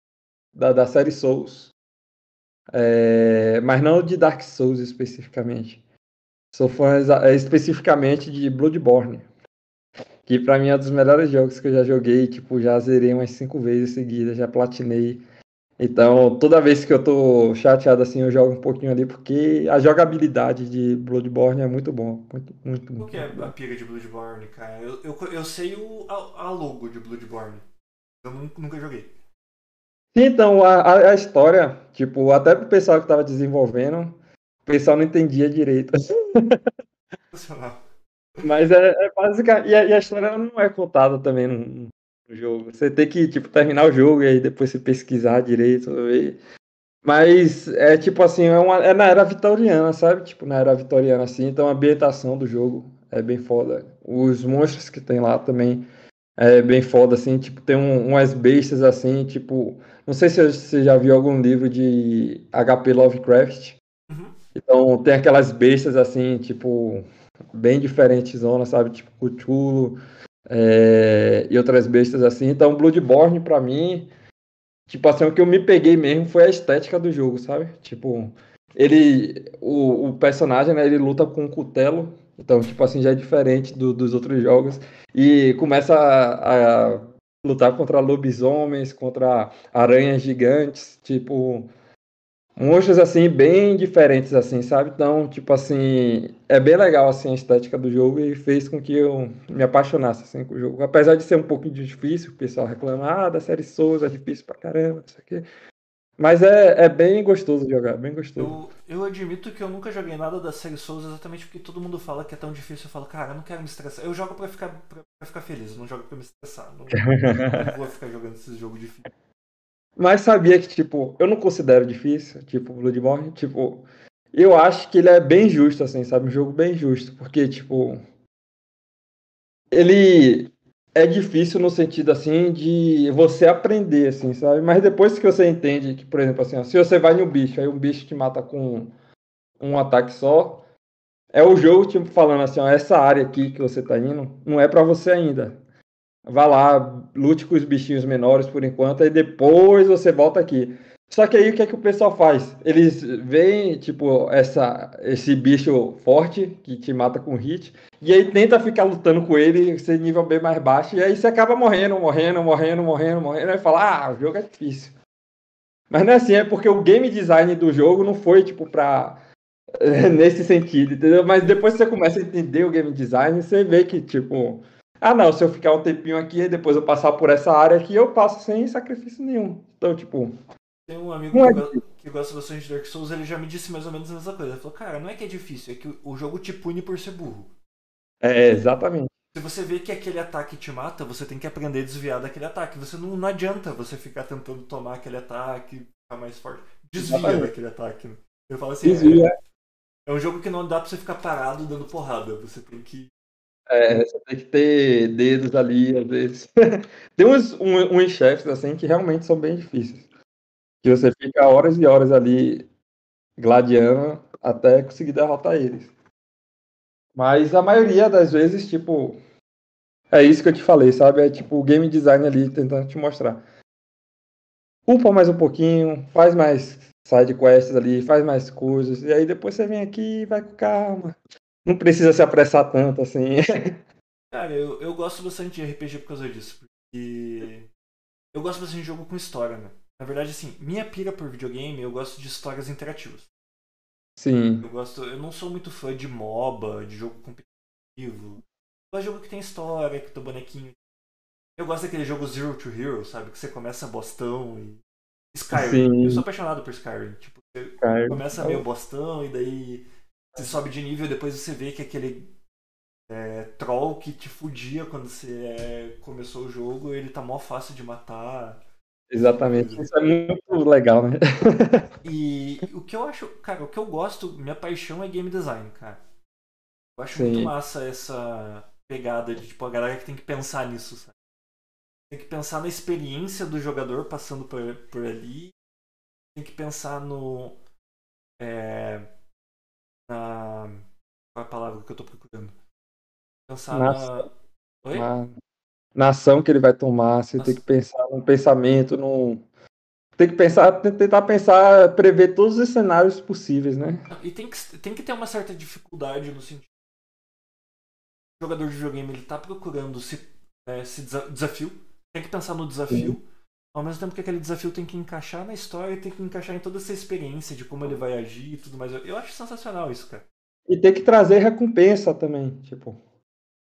da, da série Souls. É, mas não de Dark Souls especificamente. Sou fã é, especificamente de Bloodborne. Que pra mim é um dos melhores jogos que eu já joguei. Tipo, já zerei umas cinco vezes seguidas, já platinei. Então, toda vez que eu tô chateado assim, eu jogo um pouquinho ali, porque a jogabilidade de Bloodborne é muito bom. Muito, muito, O que é a pira de Bloodborne, cara? Eu, eu, eu sei o, a, a logo de Bloodborne. Eu nunca, nunca joguei. Então, a, a história, tipo, até pro pessoal que tava desenvolvendo, o pessoal não entendia direito. Mas é, é basicamente. E a, e a, história não é contada também no, no, jogo. Você tem que, tipo, terminar o jogo e aí depois você pesquisar direito. Ver. Mas é tipo assim, é, uma, é na era vitoriana, sabe? Tipo, na era vitoriana, assim, então a ambientação do jogo é bem foda. Os monstros que tem lá também é bem foda, assim, tipo, tem um, umas bestas assim, tipo. Não sei se você já viu algum livro de HP Lovecraft. Uhum. Então tem aquelas bestas assim, tipo, bem diferentes, zona, sabe? Tipo Cthulhu é, e outras bestas assim. Então Bloodborne, pra mim, tipo assim, o que eu me peguei mesmo foi a estética do jogo, sabe? Tipo, ele. O, o personagem, né, ele luta com um cutelo. Então, tipo assim, já é diferente do, dos outros jogos. E começa a, a lutar contra lobisomens, contra aranhas gigantes, tipo monstros assim bem diferentes assim, sabe? Então, tipo assim, é bem legal assim a estética do jogo e fez com que eu me apaixonasse assim com o jogo. Apesar de ser um pouquinho difícil, o pessoal reclama, ah, da série Souls é difícil pra caramba, isso aqui. Mas é, é bem gostoso jogar, bem gostoso. Eu, eu admito que eu nunca joguei nada da série Souls exatamente porque todo mundo fala que é tão difícil. Eu falo, cara, eu não quero me estressar. Eu jogo pra ficar, pra, pra ficar feliz, não jogo pra me estressar. Não, não vou ficar jogando esse jogo difícil. Mas sabia que, tipo, eu não considero difícil, tipo, Bloodborne, tipo, eu acho que ele é bem justo, assim, sabe? Um jogo bem justo, porque, tipo, ele é difícil no sentido assim de você aprender, assim, sabe? Mas depois que você entende que, por exemplo, assim, ó, se você vai no bicho, aí um bicho te mata com um ataque só, é o jogo tipo falando assim, ó, essa área aqui que você tá indo não é para você ainda. Vá lá, lute com os bichinhos menores por enquanto, e depois você volta aqui. Só que aí o que é que o pessoal faz? Eles veem, tipo, essa, esse bicho forte que te mata com hit, e aí tenta ficar lutando com ele, ser nível bem mais baixo, e aí você acaba morrendo, morrendo, morrendo, morrendo, morrendo, e fala, ah, o jogo é difícil. Mas não é assim, é porque o game design do jogo não foi, tipo, pra. nesse sentido, entendeu? Mas depois que você começa a entender o game design, você vê que, tipo. Ah, não, se eu ficar um tempinho aqui e depois eu passar por essa área aqui, eu passo sem sacrifício nenhum. Então, tipo, tem um amigo é que, que, gosta bastante de Dark Souls, ele já me disse mais ou menos a mesma coisa. Ele falou, cara, não é que é difícil, é que o jogo te pune por ser burro. É, exatamente. Se você vê que aquele ataque te mata, você tem que aprender a desviar daquele ataque. Você não, não adianta você ficar tentando tomar aquele ataque, ficar mais forte. Desvia exatamente. daquele ataque. Né? Eu falo assim, Desvia. É, é um jogo que não dá pra você ficar parado dando porrada. Você tem que é, você tem que ter dedos ali, às vezes. tem uns, um, uns chefes, assim, que realmente são bem difíceis que você fica horas e horas ali gladiando até conseguir derrotar eles. Mas a maioria das vezes, tipo, é isso que eu te falei, sabe? É tipo o game design ali tentando te mostrar. Upa mais um pouquinho, faz mais side quests ali, faz mais coisas, e aí depois você vem aqui e vai com calma. Não precisa se apressar tanto assim. Cara, eu, eu gosto bastante de RPG por causa disso, porque eu gosto bastante de jogo com história, né? Na verdade, assim, minha pira por videogame, eu gosto de histórias interativas. Sim. Eu gosto. Eu não sou muito fã de MOBA, de jogo competitivo. Eu gosto de jogo que tem história, que tem bonequinho. Eu gosto daquele jogo Zero to Hero, sabe? Que você começa bostão e Skyrim. Sim. Eu sou apaixonado por Skyrim. Tipo, você Skyrim. começa meio bostão e daí você sobe de nível e depois você vê que aquele é, troll que te fudia quando você é, começou o jogo, ele tá mó fácil de matar. Exatamente. Isso é muito legal, né? E o que eu acho, cara, o que eu gosto, minha paixão é game design, cara. Eu acho Sim. muito massa essa pegada de, tipo, a galera que tem que pensar nisso, sabe? Tem que pensar na experiência do jogador passando por, por ali. Tem que pensar no. É, na. Qual é a palavra que eu tô procurando? Pensar Na na. Oi? Na, na ação que ele vai tomar, você Nossa. tem que pensar num pensamento, num. Tem que pensar, tentar pensar, prever todos os cenários possíveis, né? E tem que, tem que ter uma certa dificuldade no sentido. O jogador de videogame ele tá procurando se, é, se desa- desafio. Tem que pensar no desafio. Ao mesmo tempo que aquele desafio tem que encaixar na história tem que encaixar em toda essa experiência de como ele vai agir e tudo mais. Eu, acho sensacional isso, cara. E tem que trazer recompensa também, tipo.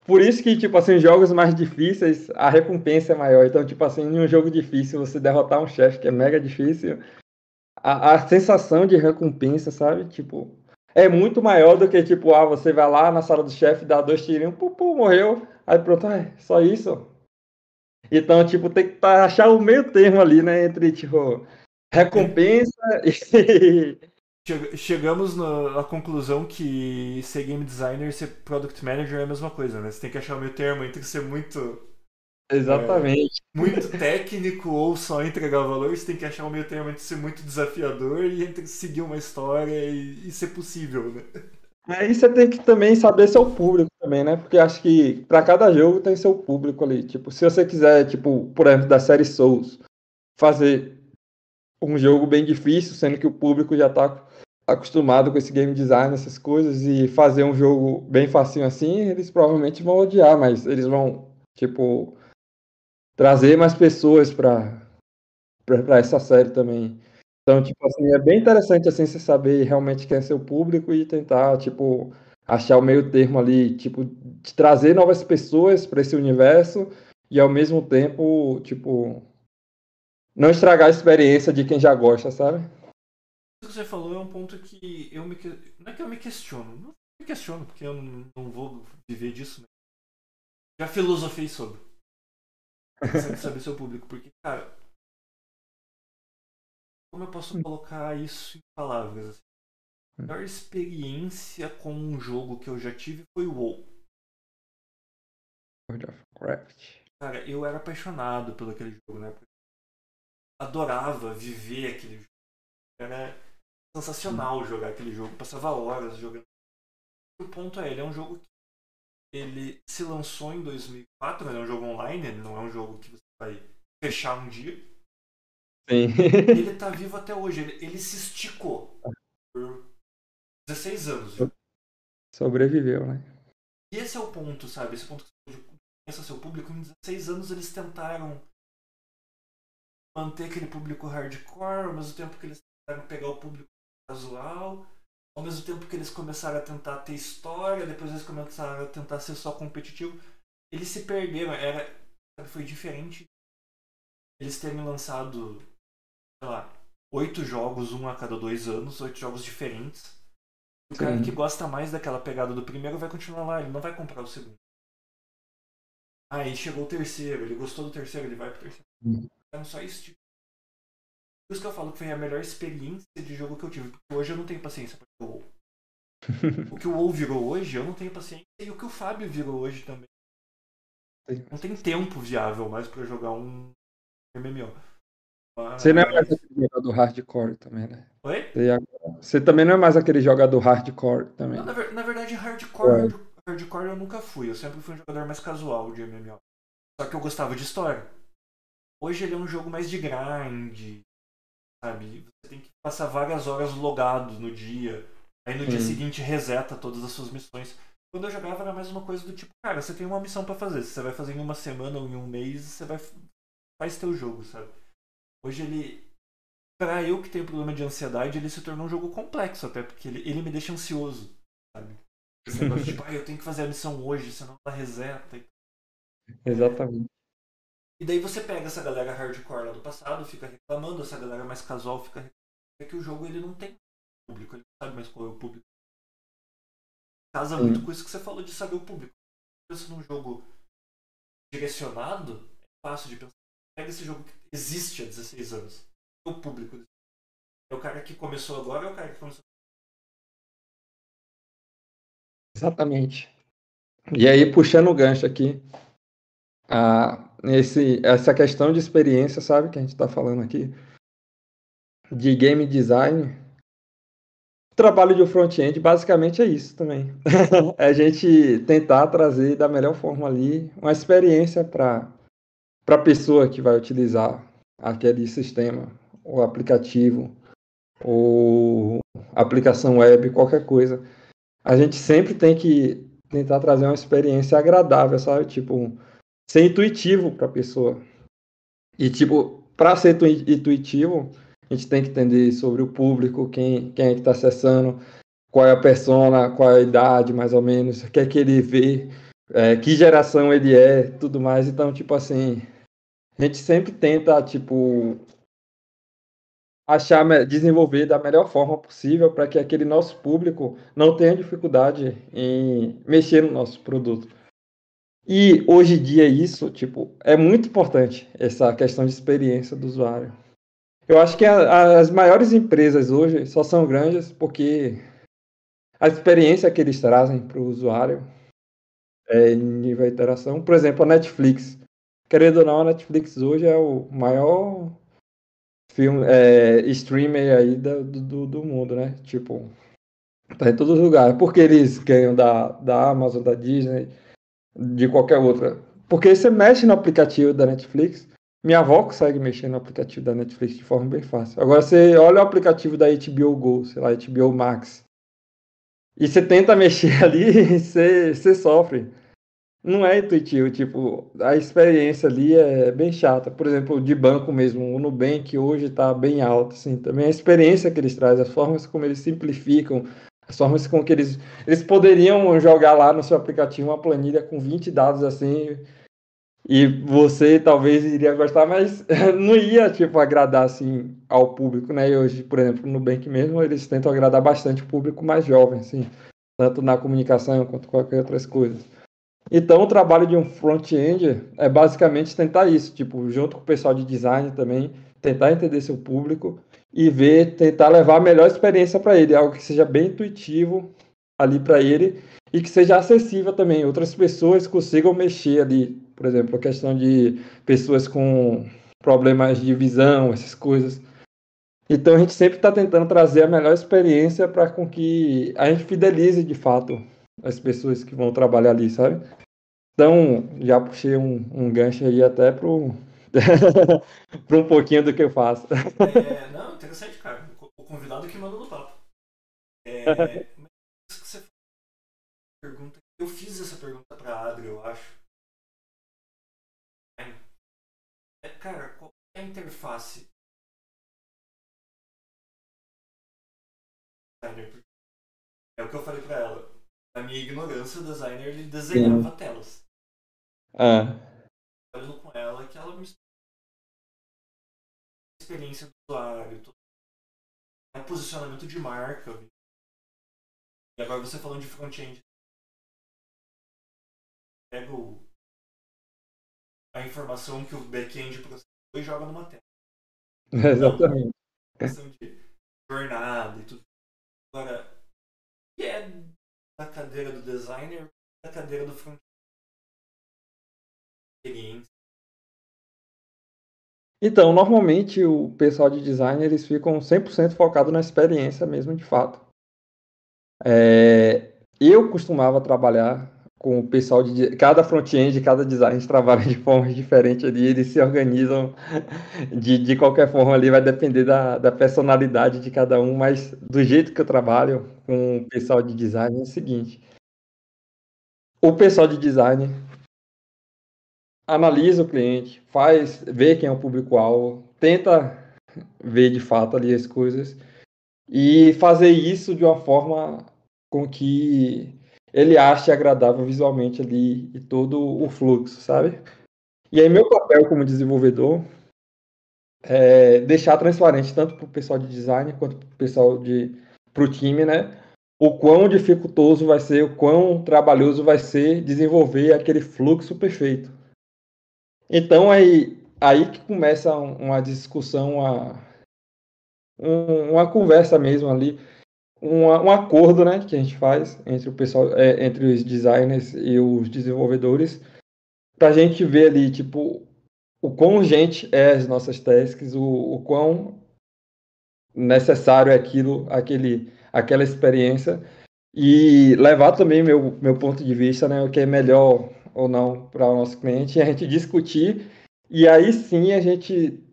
Por isso que, tipo assim, jogos mais difíceis, a recompensa é maior. Então, tipo assim, em um jogo difícil, você derrotar um chefe que é mega difícil, a, a sensação de recompensa, sabe? Tipo, é muito maior do que, tipo, ah, você vai lá na sala do chefe, dá dois tirinhos, pum, pum, morreu. Aí pronto, ah, só isso. Então, tipo, tem que tá- achar o meio termo ali, né? Entre, tipo, recompensa e. Chega- Chegamos à conclusão que ser game designer e ser product manager é a mesma coisa, né? Você tem que achar o meio termo entre ser muito Exatamente. muito técnico ou só entregar valor, você tem que achar um meio termo entre ser muito desafiador e entre seguir uma história e, e ser possível, né? Aí você tem que também saber seu público também, né? Porque acho que para cada jogo tem seu público ali. Tipo, se você quiser, tipo, por exemplo, da série Souls, fazer um jogo bem difícil, sendo que o público já tá acostumado com esse game design, essas coisas, e fazer um jogo bem facinho assim, eles provavelmente vão odiar, mas eles vão, tipo, trazer mais pessoas para para essa série também. Então, tipo assim, é bem interessante assim você saber realmente quem é seu público e tentar, tipo, achar o meio termo ali, tipo, de trazer novas pessoas para esse universo e ao mesmo tempo, tipo, não estragar a experiência de quem já gosta, sabe? Isso que você falou é um ponto que eu me. Não é que eu me questiono. Não me questiono, porque eu não, vou viver disso. Né? Já filosofei sobre. Saber seu público. Porque, cara. Como eu posso colocar isso em palavras? assim? A melhor experiência com um jogo que eu já tive foi o WoW. World of Warcraft. Cara, eu era apaixonado pelo aquele jogo, né? Adorava viver aquele jogo. Era sensacional jogar aquele jogo. Passava horas jogando. O ponto é, ele é um jogo que ele se lançou em 2004, ele é um jogo online, ele não é um jogo que você vai fechar um dia. Sim. Ele tá vivo até hoje, ele, ele se esticou por 16 anos. Sobreviveu, né? E esse é o ponto, sabe? Esse ponto que você conheça seu público. Em 16 anos eles tentaram manter aquele público hardcore, ao mesmo tempo que eles tentaram pegar o público casual, ao mesmo tempo que eles começaram a tentar ter história, depois eles começaram a tentar ser só competitivo. Eles se perderam, era, sabe, foi diferente eles terem lançado, sei lá, oito jogos, um a cada dois anos, oito jogos diferentes. O cara que gosta mais daquela pegada do primeiro vai continuar lá, ele não vai comprar o segundo. Aí chegou o terceiro, ele gostou do terceiro, ele vai pro terceiro. Então só isso. Tipo. Por isso que eu falo que foi a melhor experiência de jogo que eu tive. Porque hoje eu não tenho paciência pra jogar WoW. O que o WoW virou hoje, eu não tenho paciência. E o que o Fábio virou hoje também. Não tem tempo viável mais pra jogar um MMO. Mas- Você não é mais aquele jogador hardcore também, né? Oi? Você, também não é mais aquele jogador hardcore também. Não, na, ver- na verdade, hardcore, É. hard- hardcore eu nunca fui. Eu sempre fui um jogador mais casual de MMO. Só que eu gostava de história. Hoje ele é um jogo mais de grind, sabe? Você tem que passar várias horas logado no dia. Aí no dia Sim. seguinte reseta todas as suas missões. Quando eu jogava era mais uma coisa do tipo, cara, você tem uma missão pra fazer. Se você vai fazer em uma semana ou em um mês, você vai faz teu jogo, sabe? Hoje ele Pra eu que tenho problema de ansiedade, ele se tornou um jogo complexo até, porque ele, ele me deixa ansioso, sabe? Esse negócio de, tipo, ah, eu tenho que fazer a missão hoje, senão ela reseta. Exatamente. E daí você pega essa galera hardcore lá do passado, fica reclamando, essa galera mais casual fica reclamando. É que o jogo ele não tem público, ele não sabe mais qual é o público. Casa Sim. muito com isso que você falou de saber o público. Pensa num jogo direcionado, é fácil de pensar. Pega esse jogo que existe há 16 anos. O público. É o cara que começou agora, é o cara que começou. Exatamente. E aí, puxando o gancho aqui, a, esse, essa questão de experiência, sabe, que a gente está falando aqui, de game design, o trabalho de um front-end basicamente é isso também. é a gente tentar trazer da melhor forma ali uma experiência para a pessoa que vai utilizar aquele sistema, ou aplicativo, ou aplicação web, qualquer coisa. A gente sempre tem que tentar trazer uma experiência agradável, sabe? Tipo, ser intuitivo para a pessoa. E, tipo, para ser intu- intuitivo, a gente tem que entender sobre o público, quem, quem é que está acessando, qual é a persona, qual é a idade, mais ou menos, o que é que ele vê, é, que geração ele é, tudo mais. Então, tipo assim, a gente sempre tenta, tipo, achar, desenvolver da melhor forma possível para que aquele nosso público não tenha dificuldade em mexer no nosso produto. E hoje em dia isso, tipo, é muito importante essa questão de experiência do usuário. Eu acho que a- as maiores empresas hoje só são grandes porque a experiência que eles trazem para o usuário é nível de interação. Por exemplo, a Netflix. Querendo ou não, a Netflix hoje é o maior filme, é, streamer aí do, do, do mundo, né? Tipo, tá em todos os lugares. Porque eles ganham da, da Amazon, da Disney, de qualquer outra. Porque você mexe no aplicativo da Netflix. Minha avó consegue mexer no aplicativo da Netflix de forma bem fácil. Agora você olha o aplicativo da HBO Go, sei lá, HBO Max. E você tenta mexer ali você, você sofre. Não é intuitivo, tipo, a experiência ali é bem chata. Por exemplo, de banco mesmo, o Nubank hoje está bem alto, assim, também a experiência que eles trazem, as formas como eles simplificam, as formas com que eles... Eles poderiam jogar lá no seu aplicativo uma planilha com 20 dados, assim, e você talvez iria gostar, mas não ia, tipo, agradar, assim, ao público, né? E hoje, por exemplo, no Nubank mesmo, eles tentam agradar bastante o público mais jovem, assim, tanto na comunicação quanto qualquer outras coisas. Então, o trabalho de um front-end é basicamente tentar isso, tipo, junto com o pessoal de design também, tentar entender seu público e ver, tentar levar a melhor experiência para ele, algo que seja bem intuitivo ali para ele e que seja acessível também, outras pessoas consigam mexer ali, por exemplo, a questão de pessoas com problemas de visão, essas coisas. Então, a gente sempre está tentando trazer a melhor experiência para com que a gente fidelize de fato as pessoas que vão trabalhar ali, sabe? Então, já puxei um, um gancho aí até pro para um pouquinho do que eu faço. É, não, interessante, cara. O convidado que manda no papo. É, que você pergunta. Eu fiz essa pergunta pra Adri, eu acho. É, cara, qual é a interface? É o que eu falei pra ela. Na minha ignorância, o designer ele desenhava telas. Ah, Falando com ela que ela me experiência do usuário, todo- é posicionamento de marca. E agora você falando de front-end. Pega o, a informação que o back-end processou e joga numa tela. exatamente. Questão de jornada e tudo. Agora, é da cadeira do designer da cadeira do? Experiência. Então, normalmente o pessoal de design eles ficam 100% focado na experiência mesmo, de fato. É, eu costumava trabalhar com o pessoal de cada front-end, cada design trabalha de forma diferente ali, eles se organizam de, de qualquer forma ali, vai depender da, da personalidade de cada um, mas do jeito que eu trabalho com o pessoal de design é o seguinte: o pessoal de design analisa o cliente, faz, vê quem é o público-alvo, tenta ver de fato ali as coisas e fazer isso de uma forma com que ele ache agradável visualmente ali e todo o fluxo, sabe? E aí meu papel como desenvolvedor é deixar transparente tanto para o pessoal de design quanto para o pessoal de para o time, né? O quão dificultoso vai ser, o quão trabalhoso vai ser desenvolver aquele fluxo perfeito. Então aí aí que começa uma discussão, uma, uma conversa mesmo ali, um, acordo, né, que a gente faz entre o pessoal, é, entre os designers e os desenvolvedores, para a gente ver ali, tipo, o quão urgente é as nossas tasks, o, o quão necessário é aquilo, aquele, aquela experiência e levar também meu, meu ponto de vista, né, o que é melhor ou não para o nosso cliente, e a gente discutir e aí sim a gente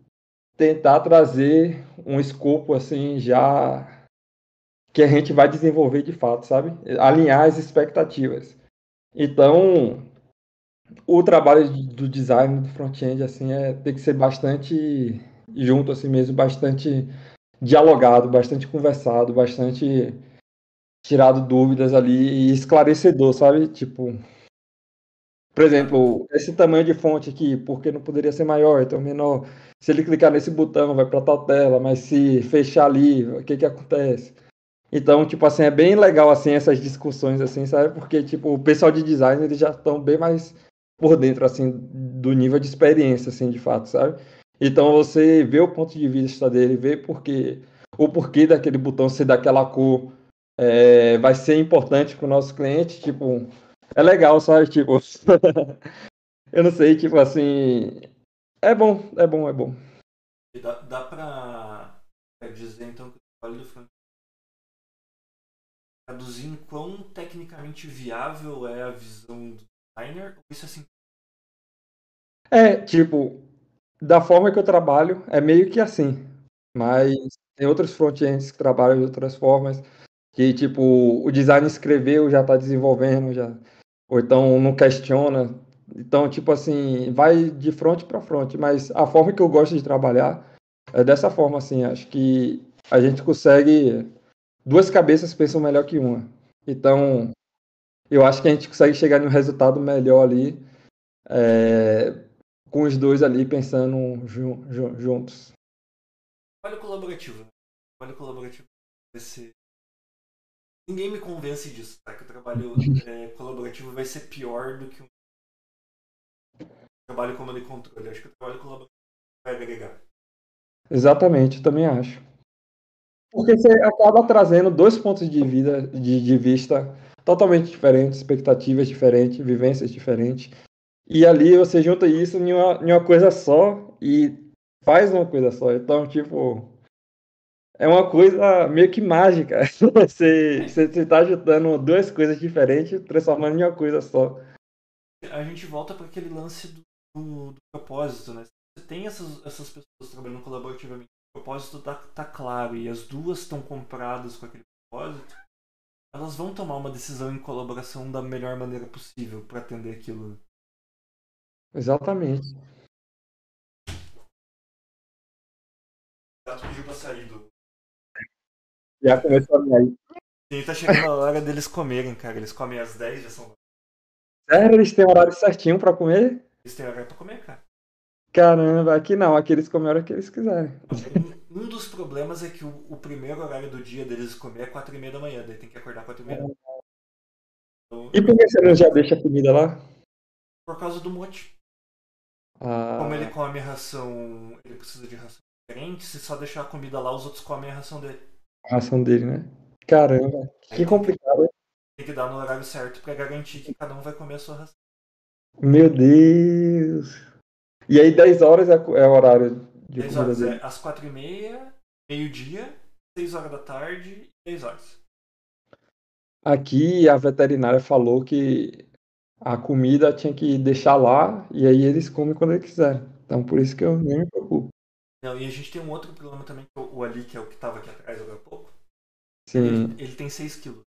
tentar trazer um escopo assim já que a gente vai desenvolver de fato, sabe? Alinhar as expectativas. Então, o trabalho do design do front-end assim é tem que ser bastante junto assim mesmo, bastante dialogado, bastante conversado, bastante tirado dúvidas ali e esclarecedor, sabe? Tipo, por exemplo, esse tamanho de fonte aqui, por que não poderia ser maior, então menor? Se ele clicar nesse botão, vai para tal tela, mas se fechar ali, o que que acontece? Então, tipo assim, é bem legal assim essas discussões assim, sabe? Porque tipo, o pessoal de design eles já estão bem mais por dentro assim do nível de experiência assim, de fato, sabe? Então você vê o ponto de vista dele, vê porque o porquê daquele botão ser daquela cor é, vai ser importante para o nosso cliente, tipo, é legal, sabe? Tipo, eu não sei, tipo assim, é bom, é bom, é bom. Dá, dá pra dizer então que o trabalho do Frank traduzir em quão tecnicamente viável é a visão do designer ou isso é assim? É, tipo, da forma que eu trabalho, é meio que assim. Mas tem outros front-ends que trabalham de outras formas, que tipo, o design escreveu, já está desenvolvendo, já ou então não questiona. Então, tipo assim, vai de frente para frente, mas a forma que eu gosto de trabalhar é dessa forma assim, acho que a gente consegue duas cabeças pensam melhor que uma. Então, eu acho que a gente consegue chegar em um resultado melhor ali, é, com os dois ali pensando jun, jun, juntos. Trabalho colaborativo. Trabalho colaborativo vai ser ninguém me convence disso, tá? Que o trabalho é, colaborativo vai ser pior do que um trabalho comando e controle. Acho que o trabalho colaborativo vai agregar. Exatamente, eu também acho. Porque você acaba trazendo dois pontos de, vida, de, de vista totalmente diferentes, expectativas diferentes, vivências diferentes. E ali você junta isso em uma, em uma coisa só e faz uma coisa só. Então, tipo, é uma coisa meio que mágica. Você, você, você tá juntando duas coisas diferentes, transformando em uma coisa só. A gente volta para aquele lance do, do, do, propósito, né? Você tem essas, essas pessoas trabalhando colaborativamente, propósito tá, tá claro e as duas estão compradas com aquele propósito, elas vão tomar uma decisão em colaboração da melhor maneira possível para atender aquilo. Exatamente. O gato pediu pra sair do, já começou a me Sim, tá chegando a hora deles comerem, cara. Eles comem às 10, já são. Sério, eles têm horário certinho pra comer? Eles têm horário pra comer, cara. Caramba, aqui não, aqui eles comem a hora que eles quiserem. Um, dos problemas é que o, o, primeiro horário do dia deles comer é 4 e meia da manhã, daí tem que acordar 4 e meia. Então, e por que você não já deixa a comida lá? Por causa do mote. Ah. Como ele come a ração, ele precisa de ração diferente, se só deixar a comida lá, os outros comem a ração dele. A ração dele, né? Caramba, que complicado. Tem que dar no horário certo para garantir que cada um vai comer a sua ração. Meu Deus! E aí 10 horas é, é o horário de 10 comida horas, dele? É às 4 e meia, meio-dia, 6 horas da tarde e 10 horas. Aqui a veterinária falou que a comida tinha que deixar lá e aí eles comem quando eles quiserem. Então por isso que eu nem me preocupo. Não, e a gente tem um outro problema também, que o Ali, que é o que estava aqui atrás agora há pouco. Sim. Ele, ele tem 6 quilos.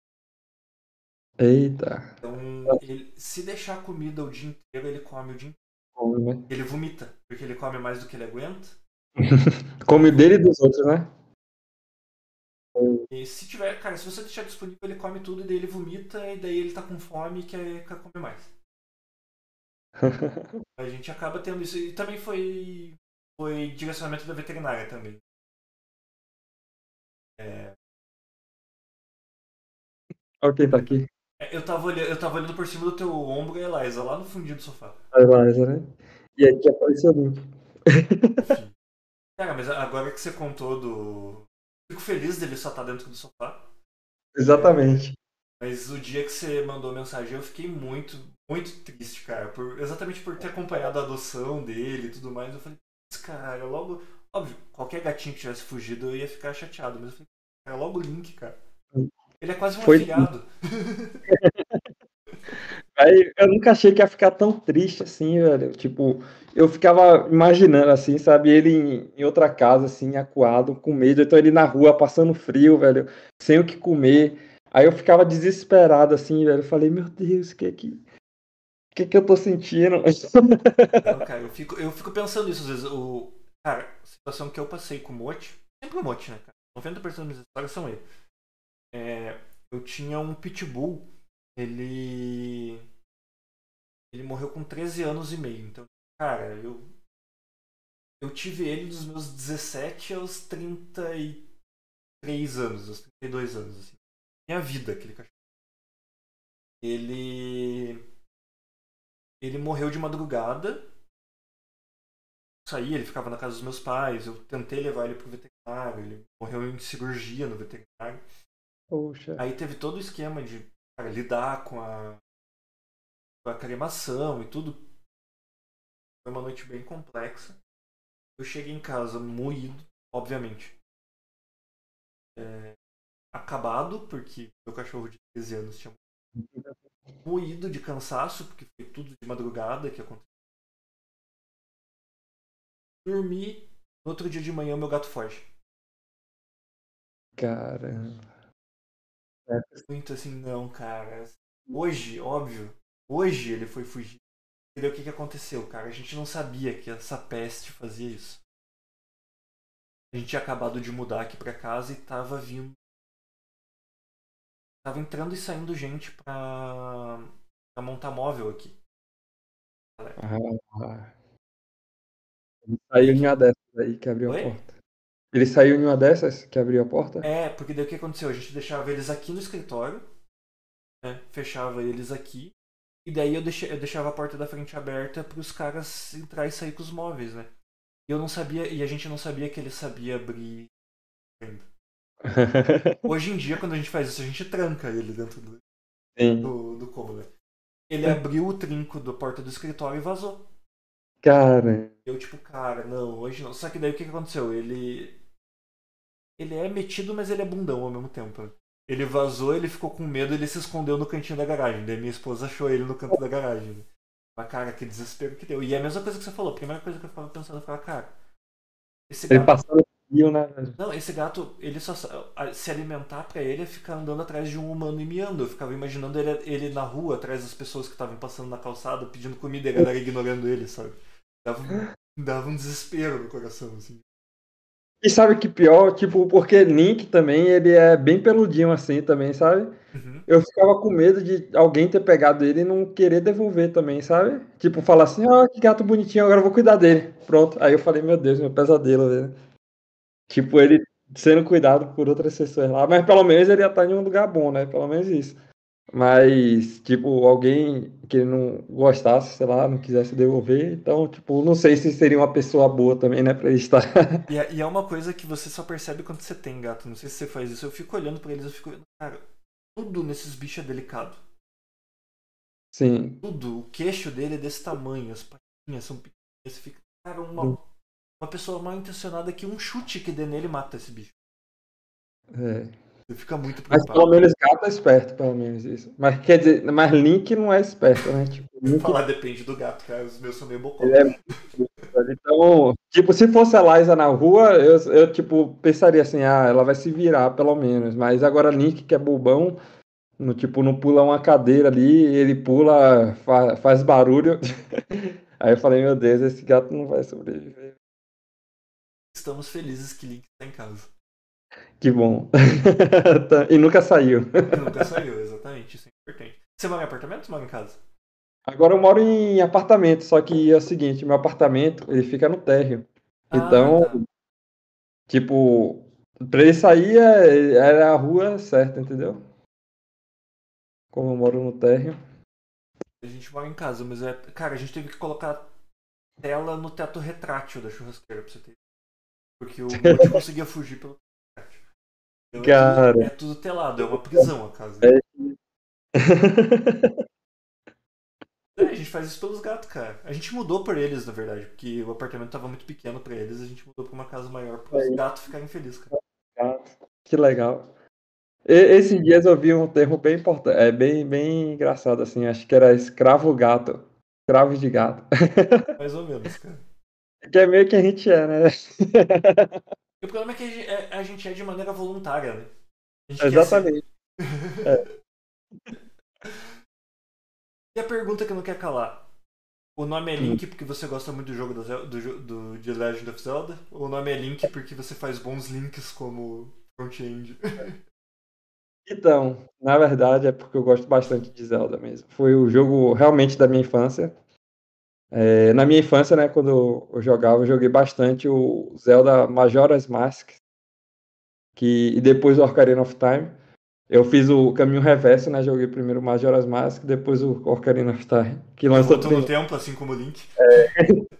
Eita. Então, ele, se deixar comida o dia inteiro, ele come o dia inteiro. Come, né? Ele vomita, porque ele come mais do que ele aguenta. come dele e dos outros, né? E se tiver, cara, se você deixar disponível, ele come tudo e daí ele vomita e daí ele tá com fome e quer, quer comer mais. a gente acaba tendo isso. E também foi, foi direcionamento da veterinária também. É... Olha quem tá aqui. É, eu tava, olhando, eu tava olhando por cima do teu ombro Eliza, lá no fundinho do sofá. A Eliza, né? E aqui apareceu o. Cara, mas agora que você contou do. Fico feliz dele só estar tá dentro do sofá. Exatamente. É, mas o dia que você mandou a mensagem eu fiquei muito, muito triste, cara. Por, exatamente por ter acompanhado a adoção dele e tudo mais. Eu falei, cara, logo. Óbvio, qualquer gatinho que tivesse fugido eu ia ficar chateado. Mas eu falei, cara, logo o Link, cara. Ele é quase um Foi... afilhado. Aí eu nunca achei que ia ficar tão triste assim, velho. Tipo, eu ficava imaginando assim, sabe, ele em, em, outra casa, assim, acuado, com medo. Então ele na rua, passando frio, velho, sem o que comer. Aí eu ficava desesperado, assim, velho. Eu falei, meu Deus, o que é que. O que é que eu tô sentindo? Não, cara, eu fico, eu fico pensando nisso às vezes. O, cara, a situação que eu passei com o Mote, sempre o Mote, né, cara? 90% das minhas histórias são ele. É, eu tinha um pitbull, ele. Ele morreu com 13 anos e meio. Então, cara, eu. Eu tive ele dos meus 17 aos 33 anos, aos 32 anos, assim. Minha vida, aquele cachorro. Ele. Ele morreu de madrugada. Saí, ele ficava na casa dos meus pais. Eu tentei levar ele pro veterinário. Ele morreu em cirurgia no veterinário. Poxa. Aí teve todo o esquema de cara, lidar com a, com a cremação e tudo. Foi uma noite bem complexa. Eu cheguei em casa moído, obviamente. É, acabado, porque meu cachorro de 13 anos tinha moído de cansaço, porque foi tudo de madrugada que aconteceu. Dormi, no outro dia de manhã meu gato foge. Caramba. É. Muito assim, não, cara. Hoje, óbvio, hoje ele foi fugir. E o que, que aconteceu, cara? A gente não sabia que essa peste fazia isso. A gente tinha acabado de mudar aqui pra casa e tava vindo. Tava entrando e saindo gente pra, pra montar móvel aqui. Ah, ele saiu em uma dessas aí que abriu Oi? a porta. Ele saiu em uma dessas que abriu a porta? É, porque daí o que aconteceu? A gente deixava eles aqui no escritório, né? fechava eles aqui, e daí eu, deixei, eu deixava a porta da frente aberta para os caras entrar e sair com os móveis, né? E eu não sabia, e a gente não sabia que ele sabia abrir. Hoje em dia, quando a gente faz isso, a gente tranca ele dentro do, do, do cômodo. Ele abriu o trinco da porta do escritório e vazou. Cara. Eu, tipo, cara, não, hoje não. Só que daí o que aconteceu? Ele ele é metido, mas ele é bundão ao mesmo tempo. Ele vazou, ele ficou com medo, ele se escondeu no cantinho da garagem. Daí minha esposa achou ele no canto da garagem. Mas, cara, que desespero que deu. E é a mesma coisa que você falou. A primeira coisa que eu ficava pensando, eu ficava, cara. Esse gato... Ele passou fio, né? Não, esse gato, ele só. Se alimentar pra ele é ficar andando atrás de um humano e miando. Eu ficava imaginando ele, ele na rua, atrás das pessoas que estavam passando na calçada, pedindo comida e a galera ignorando ele, sabe? Dava, dava um desespero no coração, assim. E sabe que pior, tipo, porque Link também, ele é bem peludinho assim também, sabe? Uhum. Eu ficava com medo de alguém ter pegado ele e não querer devolver também, sabe? Tipo, falar assim, ó, oh, que gato bonitinho, agora eu vou cuidar dele. Pronto. Aí eu falei, meu Deus, meu pesadelo, velho. Tipo, ele sendo cuidado por outras pessoas lá, mas pelo menos ele ia estar em um lugar bom, né? Pelo menos isso. Mas, tipo, alguém que não gostasse, sei lá, não quisesse devolver, então, tipo, não sei se seria uma pessoa boa também, né, pra estar. E é, e é uma coisa que você só percebe quando você tem gato. Não sei se você faz isso. Eu fico olhando para eles, eu fico. Cara, tudo nesses bichos é delicado. Sim. Tudo. O queixo dele é desse tamanho, as patinhas são pequenas. Você fica. Cara, uma, uma pessoa mal intencionada que um chute que dê nele mata esse bicho. É. Você fica muito preocupado. Mas pelo menos gato é esperto, pelo menos isso. Mas quer dizer, mas Link não é esperto, né? Tipo, Link... Falar depende do gato, cara. Os meus são meio bocó. É... Então, tipo, se fosse a Liza na rua, eu, eu, tipo, pensaria assim, ah, ela vai se virar, pelo menos. Mas agora Link, que é bobão, no, tipo, não pula uma cadeira ali, ele pula, fa faz barulho. Aí eu falei, meu Deus, esse gato não vai sobreviver. Estamos felizes que Link está em casa. Que bom. Tá, e nunca saiu. nunca saiu, exatamente. Isso é importante. Você mora em apartamento ou mora em casa? Agora eu moro em apartamento, só que é o seguinte, meu apartamento, ele fica no térreo. Ah, Então, tá. tipo, pra ele sair é- era a rua certa, entendeu? Como eu moro no térreo. A gente mora em casa, mas é. Cara, a gente teve que colocar tela no teto retrátil da churrasqueira pra você ter. Porque o Monte conseguia fugir pelo. Então, é, Cara. tudo, é tudo telado, é uma prisão a casa. É. É, a gente faz isso pelos gatos, cara. A gente mudou por eles, na verdade, porque o apartamento tava muito pequeno pra eles, a gente mudou pra uma casa maior para os gatos ficarem felizes, cara. Que legal. Esses dias eu vi um termo bem importante, é bem, bem engraçado, assim, acho que era escravo gato. Escravos de gato. Mais ou menos, cara. Que é meio que a gente é, né? E o problema é que a gente é, a gente é de maneira voluntária, né? Exatamente. E a pergunta que não quer calar? O nome é Link porque você gosta muito do jogo do, do, do, de Legend of Zelda? Ou o nome é Link porque você faz bons links como front-end? Então, na verdade é porque eu gosto bastante de Zelda mesmo. Foi o jogo realmente da minha infância. É, na minha infância, né, quando eu jogava, eu joguei bastante o Zelda Majora's Mask que, e depois o Ocarina of Time. Eu fiz o caminho reverso, né? Joguei primeiro o Majora's Mask, depois o Ocarina of Time, que lançou Voltou no tempo, assim como o Link.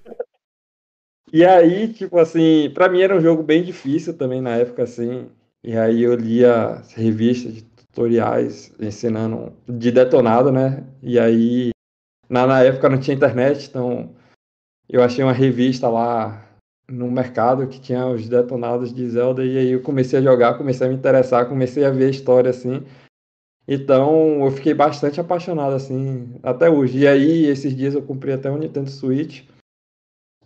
E aí, tipo assim, pra mim era um jogo bem difícil também na época, assim. E aí eu lia as revistas de tutoriais ensinando de detonado, né? E aí, na, na época não tinha internet, então eu achei uma revista lá no mercado que tinha os detonados de Zelda. E aí eu comecei a jogar, comecei a me interessar, comecei a ver a história, assim. Então eu fiquei bastante apaixonado, assim, até hoje. E aí, esses dias eu comprei até um Nintendo Switch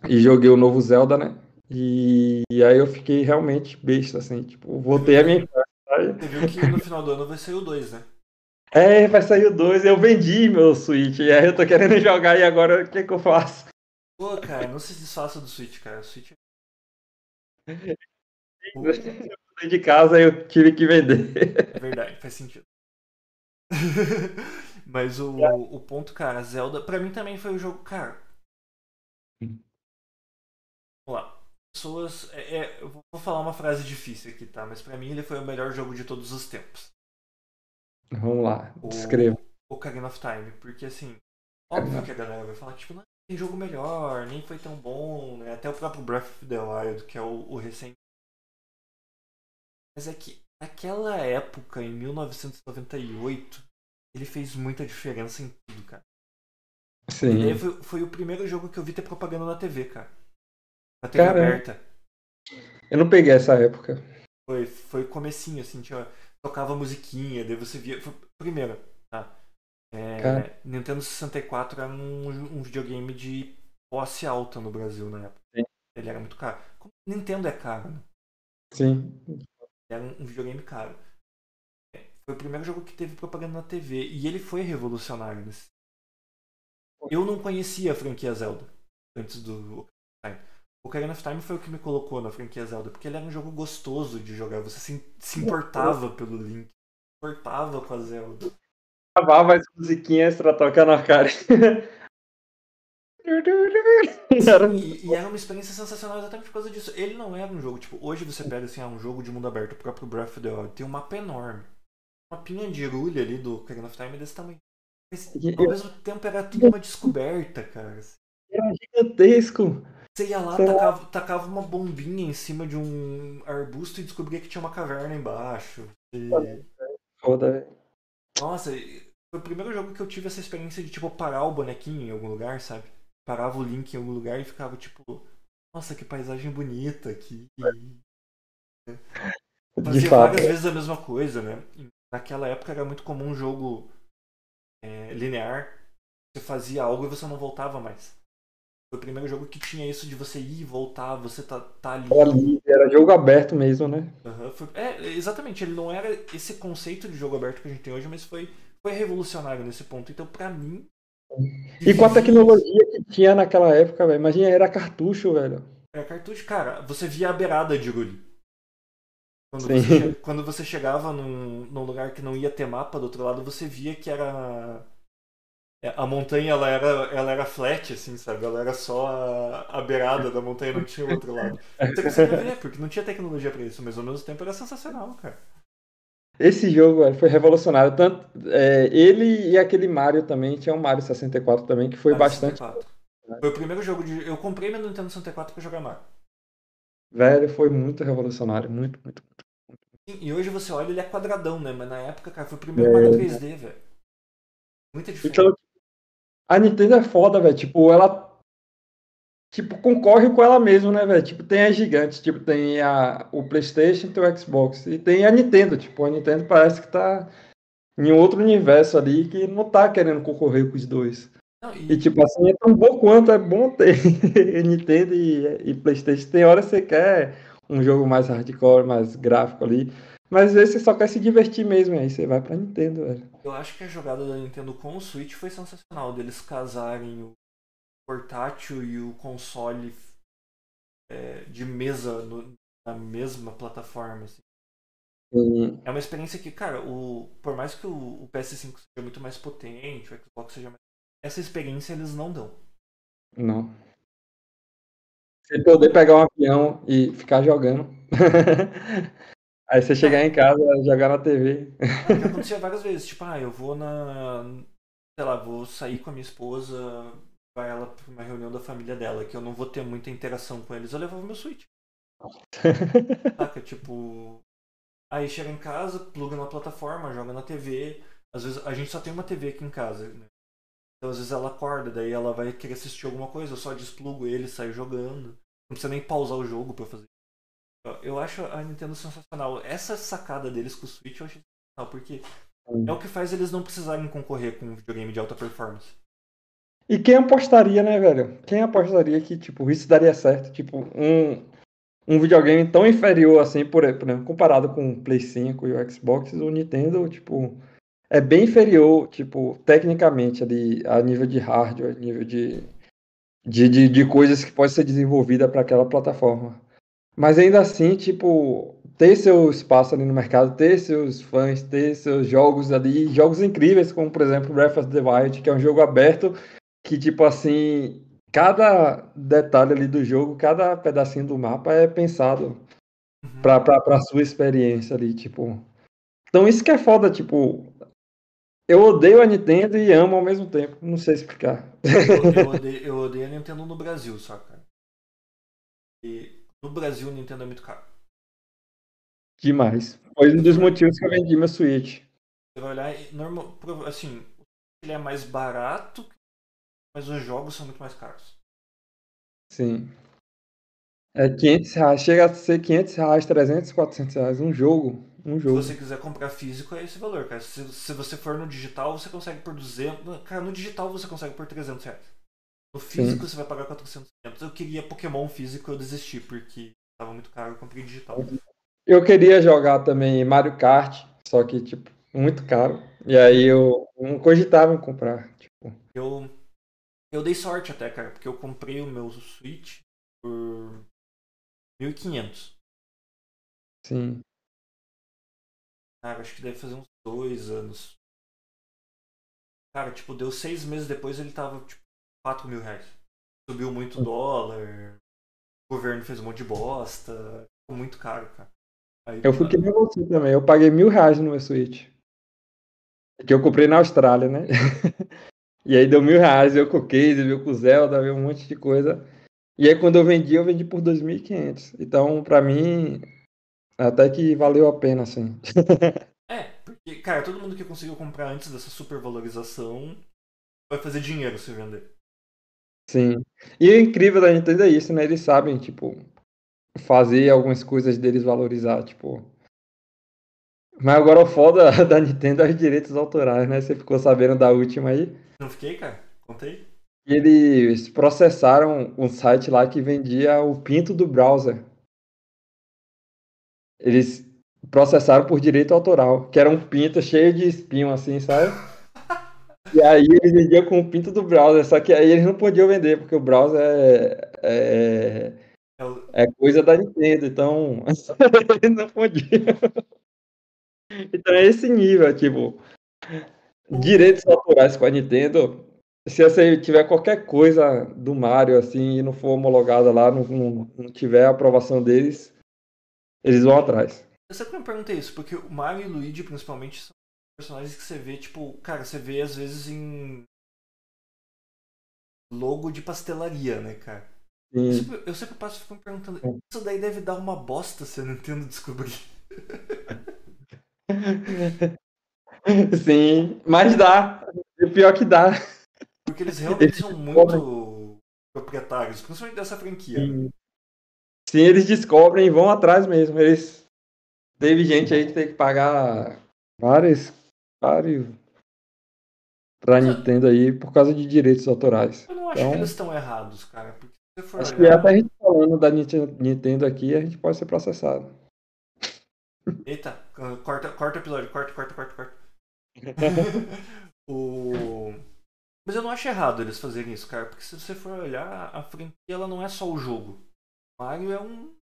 e joguei o novo Zelda, né? E, e aí eu fiquei realmente besta, assim, tipo, voltei a minha infância. Você viu que no final do ano vai sair o 2, né? É, vai sair o 2, eu vendi meu Switch, e aí eu tô querendo jogar, e agora o que que eu faço? Pô, cara, não se desfaça do Switch, cara. O Switch Eu saí de casa e eu tive que vender. é verdade, faz sentido. Mas o, o ponto, cara, Zelda, pra mim também foi o jogo, cara. Vamos lá. Pessoas. é- é, eu vou falar uma frase difícil aqui, tá? Mas pra mim ele foi o melhor jogo de todos os tempos. Vamos lá, O, descreva. Ocarina of Time. Porque assim, óbvio que a galera vai falar, tipo, não, tem jogo melhor, nem foi tão bom, né? Até o próprio Breath of the Wild, que é o, o recente. Mas é que naquela época, em 1998, ele fez muita diferença em tudo, cara. E Sim. foi, foi o primeiro jogo que eu vi ter propaganda na TV, cara. Na TV Caramba. aberta. Eu não peguei essa época. Foi, foi comecinho, assim, tinha, tocava musiquinha, daí você via. Primeiro, tá? É. Nintendo 64 era um, um videogame de posse alta no Brasil na época. Sim. Ele era muito caro. Como Nintendo é caro, né? Sim. Era um, um videogame caro. É, Foi o primeiro jogo que teve propaganda na TV. E ele foi revolucionário nesse. Eu não conhecia a franquia Zelda antes do Ocarina Time. O Ocarina of Time foi o que me colocou na franquia Zelda, porque ele era um jogo gostoso de jogar. Você se, se importava pelo Link, se importava com a Zelda. Gravava as musiquinhas pra tocar na cara. Era- E, e era uma experiência sensacional exatamente por causa disso. Ele não era um jogo, tipo, hoje você pega assim, ah, um jogo de mundo aberto, o próprio Breath of the Wild, tem um mapa enorme. Uma pinha de agulha ali do Ocarina of Time desse tamanho. Mas ao mesmo tempo era tudo uma descoberta, cara. Era gigantesco. Você ia lá, tacava, tacava uma bombinha em cima de um arbusto e descobria que tinha uma caverna embaixo. E- Foda, velho. Nossa, foi o primeiro jogo que eu tive essa experiência de, tipo, parar o bonequinho em algum lugar, sabe? Parava o Link em algum lugar e ficava, tipo, nossa, que paisagem bonita aqui. De Fazia fato. várias vezes a mesma coisa, né? Naquela época era muito comum um jogo é, linear. Você fazia algo e você não voltava mais. Foi o primeiro jogo que tinha isso de você ir e voltar, você tá, tá ali. Era livre, era jogo aberto mesmo, né? Aham, foi- é, exatamente, ele não era esse conceito de jogo aberto que a gente tem hoje, mas foi, foi revolucionário nesse ponto. Então, pra mim. E com a tecnologia que tinha naquela época, velho. Imagina, era cartucho, velho. Era cartucho, cara, você via a beirada de Guri. Quando, Sim. você, quando você chegava num, num lugar que não ia ter mapa do outro lado, você via que era. É, a montanha ela era, ela era flat, assim, sabe? Ela era só a, a beirada da montanha, não tinha o outro lado. Você ver, porque não tinha tecnologia pra isso, mas ao mesmo tempo era sensacional, cara. Esse jogo velho, foi revolucionário. Tanto é, ele e aquele Mario também, tinha um Mario 64 também, que foi Mario bastante. 64. Foi o primeiro jogo de. Eu comprei meu Nintendo 64 pra jogar Mario. Velho, foi muito revolucionário. Muito, muito. Sim, e hoje você olha, ele é quadradão, né? Mas na época, cara, foi o primeiro Mario 3D, velho. Muita diferença. Então, a Nintendo é foda, velho. Tipo, ela. Tipo, concorre com ela mesma, né, velho? Tipo, tem as gigantes, tipo, tem a, o PlayStation tem o Xbox. E tem a Nintendo, tipo, a Nintendo parece que tá em outro universo ali que não tá querendo concorrer com os dois. Não, e... e, tipo assim, é tão bom quanto é bom ter Nintendo e, e PlayStation. Tem hora que você quer um jogo mais hardcore, mais gráfico ali. Mas às vezes você só quer se divertir mesmo, aí você vai pra Nintendo, velho. Eu acho que a jogada da Nintendo com o Switch foi sensacional, deles casarem o portátil e o console é, de mesa no, na mesma plataforma. Assim. Sim. É uma experiência que, cara, o, por mais que o, o PS5 seja muito mais potente, o Xbox seja mais. Essa experiência eles não dão. Não. Você poder pegar um avião e ficar jogando. Aí você chegar em casa, jogar na TV. Ah, já acontecia várias vezes. Tipo, ah, eu vou na. Sei lá, vou sair com a minha esposa, vai ela pra uma reunião da família dela, que eu não vou ter muita interação com eles, eu levava meu Switch. Saca? Tipo. Aí chega em casa, pluga na plataforma, joga na TV. Às vezes a gente só tem uma TV aqui em casa, né? Então às vezes ela acorda, daí ela vai querer assistir alguma coisa, eu só desplugo ele, saio jogando. Não precisa nem pausar o jogo pra fazer eu acho a Nintendo sensacional. Essa sacada deles com o Switch eu achei sensacional, porque é o que faz eles não precisarem concorrer com um videogame de alta performance. E quem apostaria, né, velho? Quem apostaria que, tipo, isso daria certo? Tipo, um, um videogame tão inferior assim, por exemplo, comparado com o Play 5 e o Xbox, o Nintendo, tipo, é bem inferior, tipo, tecnicamente ali, a nível de hardware, nível de, de, de, de coisas que pode ser desenvolvida para aquela plataforma. Mas ainda assim, tipo, ter seu espaço ali no mercado, ter seus fãs, ter seus jogos ali, jogos incríveis, como por exemplo Breath of the Wild, que é um jogo aberto, que tipo assim, cada detalhe ali do jogo, cada pedacinho do mapa é pensado uhum. pra, pra, pra sua experiência ali, tipo. Então isso que é foda, tipo. Eu odeio a Nintendo e amo ao mesmo tempo. Não sei explicar. Eu, eu, odeio, eu odeio a Nintendo no Brasil, só, cara. E no Brasil, o Nintendo é muito caro. Demais. Foi um dos motivos que eu vendi meu Switch. Você vai olhar, normal, assim, ele é mais barato, mas os jogos são muito mais caros. Sim. É 500 reais, chega a ser 500 reais, 300, 400 reais, um jogo, um jogo. Se você quiser comprar físico, é esse valor, cara. Se, se você for no digital, você consegue por 200, cara, no digital você consegue por 300 reais. No físico Sim. você vai pagar 400 Eu queria Pokémon físico, eu desisti, porque tava muito caro, eu comprei digital. Eu queria jogar também Mario Kart, só que, tipo, muito caro. E aí eu não cogitava em comprar. Tipo. Eu, eu dei sorte até, cara, porque eu comprei o meu Switch por 1.500. Sim. Cara, acho que deve fazer uns dois anos. Cara, tipo, deu seis meses depois ele tava, tipo, 4 mil reais. Subiu muito o dólar, o governo fez um monte de bosta, ficou muito caro, cara. Aí, eu fui que nem você também, eu paguei mil reais no meu Switch. Que eu comprei na Austrália, né? e aí deu mil reais, eu com o case, veio com o Zelda, veio um monte de coisa. E aí quando eu vendi, eu vendi por 2.500. Então, pra mim, até que valeu a pena, assim. é, porque, cara, todo mundo que conseguiu comprar antes dessa supervalorização vai fazer dinheiro se vender. Sim. E o incrível da Nintendo é isso, né? Eles sabem, tipo, fazer algumas coisas deles valorizar, tipo. Mas agora o foda da Nintendo é os direitos autorais, né? Você ficou sabendo da última aí? Não fiquei, cara? Contei? Eles processaram um site lá que vendia o pinto do browser. Eles processaram por direito autoral, que era um pinto cheio de espinho, assim, sabe? E aí eles vendiam com o pinto do browser, só que aí eles não podiam vender, porque o browser é, é, é, é coisa da Nintendo, então eles não podiam. Então é esse nível, tipo, direitos autorais com a Nintendo se você tiver qualquer coisa do Mario assim e não for homologada lá, não, não, não tiver a aprovação deles, eles vão atrás. Eu sempre me perguntei isso, porque o Mario e o Luigi, principalmente, são personagens que você vê, tipo, cara, você vê às vezes em logo de pastelaria, né, cara? Eu sempre, eu sempre passo e me perguntando, isso daí deve dar uma bosta se a Nintendo descobrir. Sim, mas dá. O pior que dá. Porque eles realmente são muito proprietários, principalmente dessa franquia. Sim. Sim, eles descobrem e vão atrás mesmo. Eles teve gente aí que tem que pagar vários, vários pra Nintendo aí por causa de direitos autorais. Eu não acho Então- que eles estão errados, cara. Porque se for Acho que olhar. até a gente falando da Nintendo aqui, a gente pode ser processado. Eita, corta, corta o episódio, corta, corta, corta, corta. o... Mas eu não acho errado eles fazerem isso, cara, porque se você for olhar, a franquia ela não é só o jogo. Mario é um.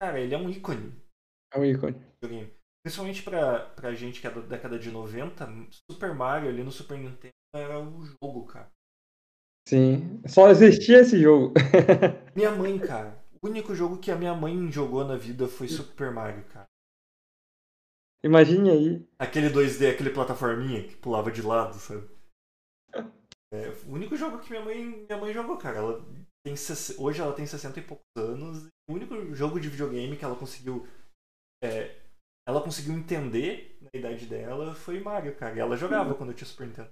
Cara, ele é um ícone É um ícone. Principalmente pra, pra gente que é da década de 90, Super Mario ali no Super Nintendo era o jogo, cara. Sim. Só existia esse jogo. Minha mãe, cara. O único jogo que a minha mãe jogou na vida foi Super Mario, cara. Imagine aí. Aquele 2D, aquele plataforminha que pulava de lado, sabe? É, o único jogo que minha mãe, minha mãe jogou, cara. Ela tem, hoje ela tem 60 e poucos anos. O único jogo de videogame que ela conseguiu. é, ela conseguiu entender na idade dela foi Mario, cara. E ela jogava quando eu tinha Super Nintendo.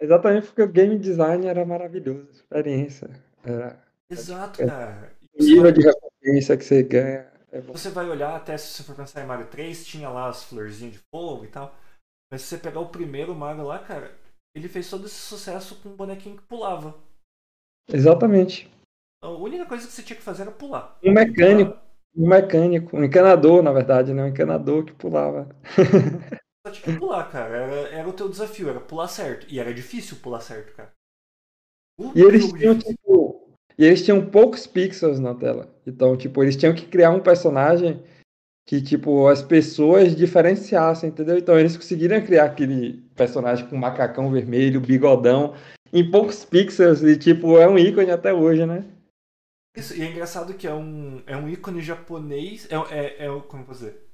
Exatamente porque o game design era maravilhoso. A experiência. Era Exato, É. cara. O você nível vai- de recompensa que você ganha. É bom. Você vai olhar até se você for pensar em Mario 3, tinha lá as florzinhas de fogo e tal. Mas se você pegar o primeiro Mario lá, cara, ele fez todo esse sucesso com um bonequinho que pulava. Exatamente. A única coisa que você tinha que fazer era pular. Um mecânico. Um mecânico, um encanador, na verdade, né? Um encanador que pulava. Só tinha que pular, cara. Era, era o teu desafio, era pular certo. E era difícil pular certo, cara. E eles tinham, difícil. tipo. E eles tinham poucos pixels na tela. Então, tipo, eles tinham que criar um personagem que, tipo, as pessoas diferenciassem, entendeu? Então eles conseguiram criar aquele personagem com macacão vermelho, bigodão, em poucos pixels, e tipo, é um ícone até hoje, né? Isso, e é engraçado que é um, é um ícone japonês. É, é, é, como eu vou dizer?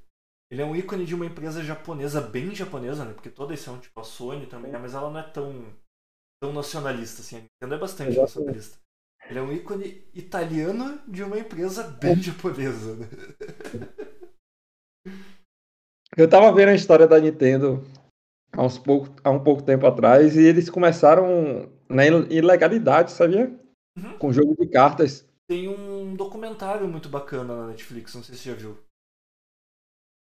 Ele é um ícone de uma empresa japonesa, bem japonesa, né? Porque todas são, tipo, a Sony também, né? mas ela não é tão, tão nacionalista, assim. A Nintendo é bastante Exatamente. nacionalista. Ele é um ícone italiano de uma empresa bem japonesa, né? Eu tava vendo a história da Nintendo há, uns pouco, há um pouco tempo atrás, e eles começaram na il- ilegalidade, sabia? Uhum. Com jogo de cartas. Tem um documentário muito bacana na Netflix, não sei se você já viu.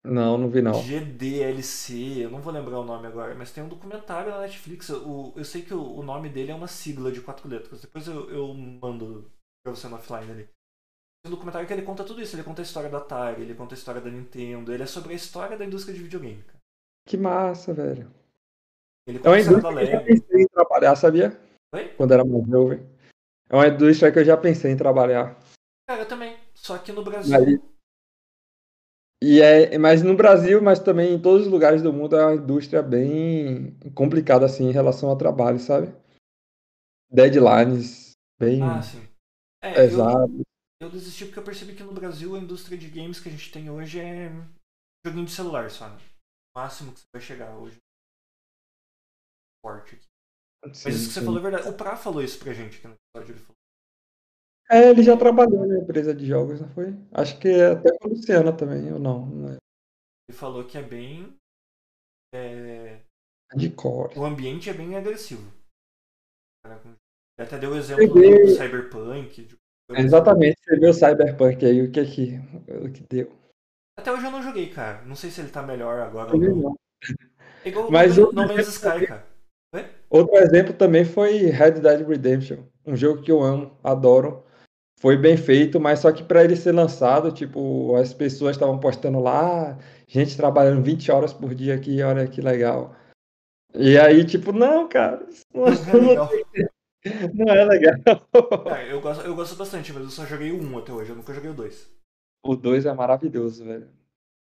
Não, não vi não. GDLC, eu não vou lembrar o nome agora, mas tem um documentário na Netflix. O, eu sei que o, o nome dele é uma sigla de quatro letras. Depois eu, eu mando pra você no offline ali. Tem um documentário que ele conta tudo isso. Ele conta a história da Atari, ele conta a história da Nintendo. Ele é sobre a história da indústria de videogame, cara. Que massa, velho. Ele É conta uma a história da indústria que eu pensei em trabalhar, sabia? Oi? Quando era mais jovem. É uma indústria que eu já pensei em trabalhar. Cara, eu também. Só que no Brasil. Aí- E é, mas no Brasil, mas também em todos os lugares do mundo, é uma indústria bem complicada assim em relação ao trabalho, sabe? Deadlines bem Ah, sim. É, eu, eu desisti porque eu percebi que no Brasil a indústria de games que a gente tem hoje é joguinho de celular só, né? O máximo que você vai chegar hoje. Forte aqui. Mas Sim, isso que você sim. falou é verdade. O Pra falou isso pra gente aqui no episódio. Ele falou. É, ele já trabalhou na empresa de jogos, não foi? Acho que até com a Luciana também, ou não, não é. Ele falou que é bem. é, De core. o ambiente é bem agressivo. Ele até deu o exemplo do Cyberpunk. de- Exatamente, você viu o Cyberpunk aí, o que que, o que deu. Até hoje eu não joguei, cara. Não sei se ele tá melhor agora ou não. não. É igual Mas o eu- No Man's Sky, cara. Outro exemplo também foi Red Dead Redemption, um jogo que eu amo, adoro. Foi bem feito, mas só que para ele ser lançado, tipo, as pessoas estavam postando lá, "Ah, gente trabalhando 20 horas por dia aqui, olha que legal. E aí, tipo, não, cara, isso não, é legal. não é legal. Cara, eu gosto, eu gosto bastante, mas eu só joguei 1 até hoje. Eu nunca joguei o 2. O 2 é maravilhoso, velho.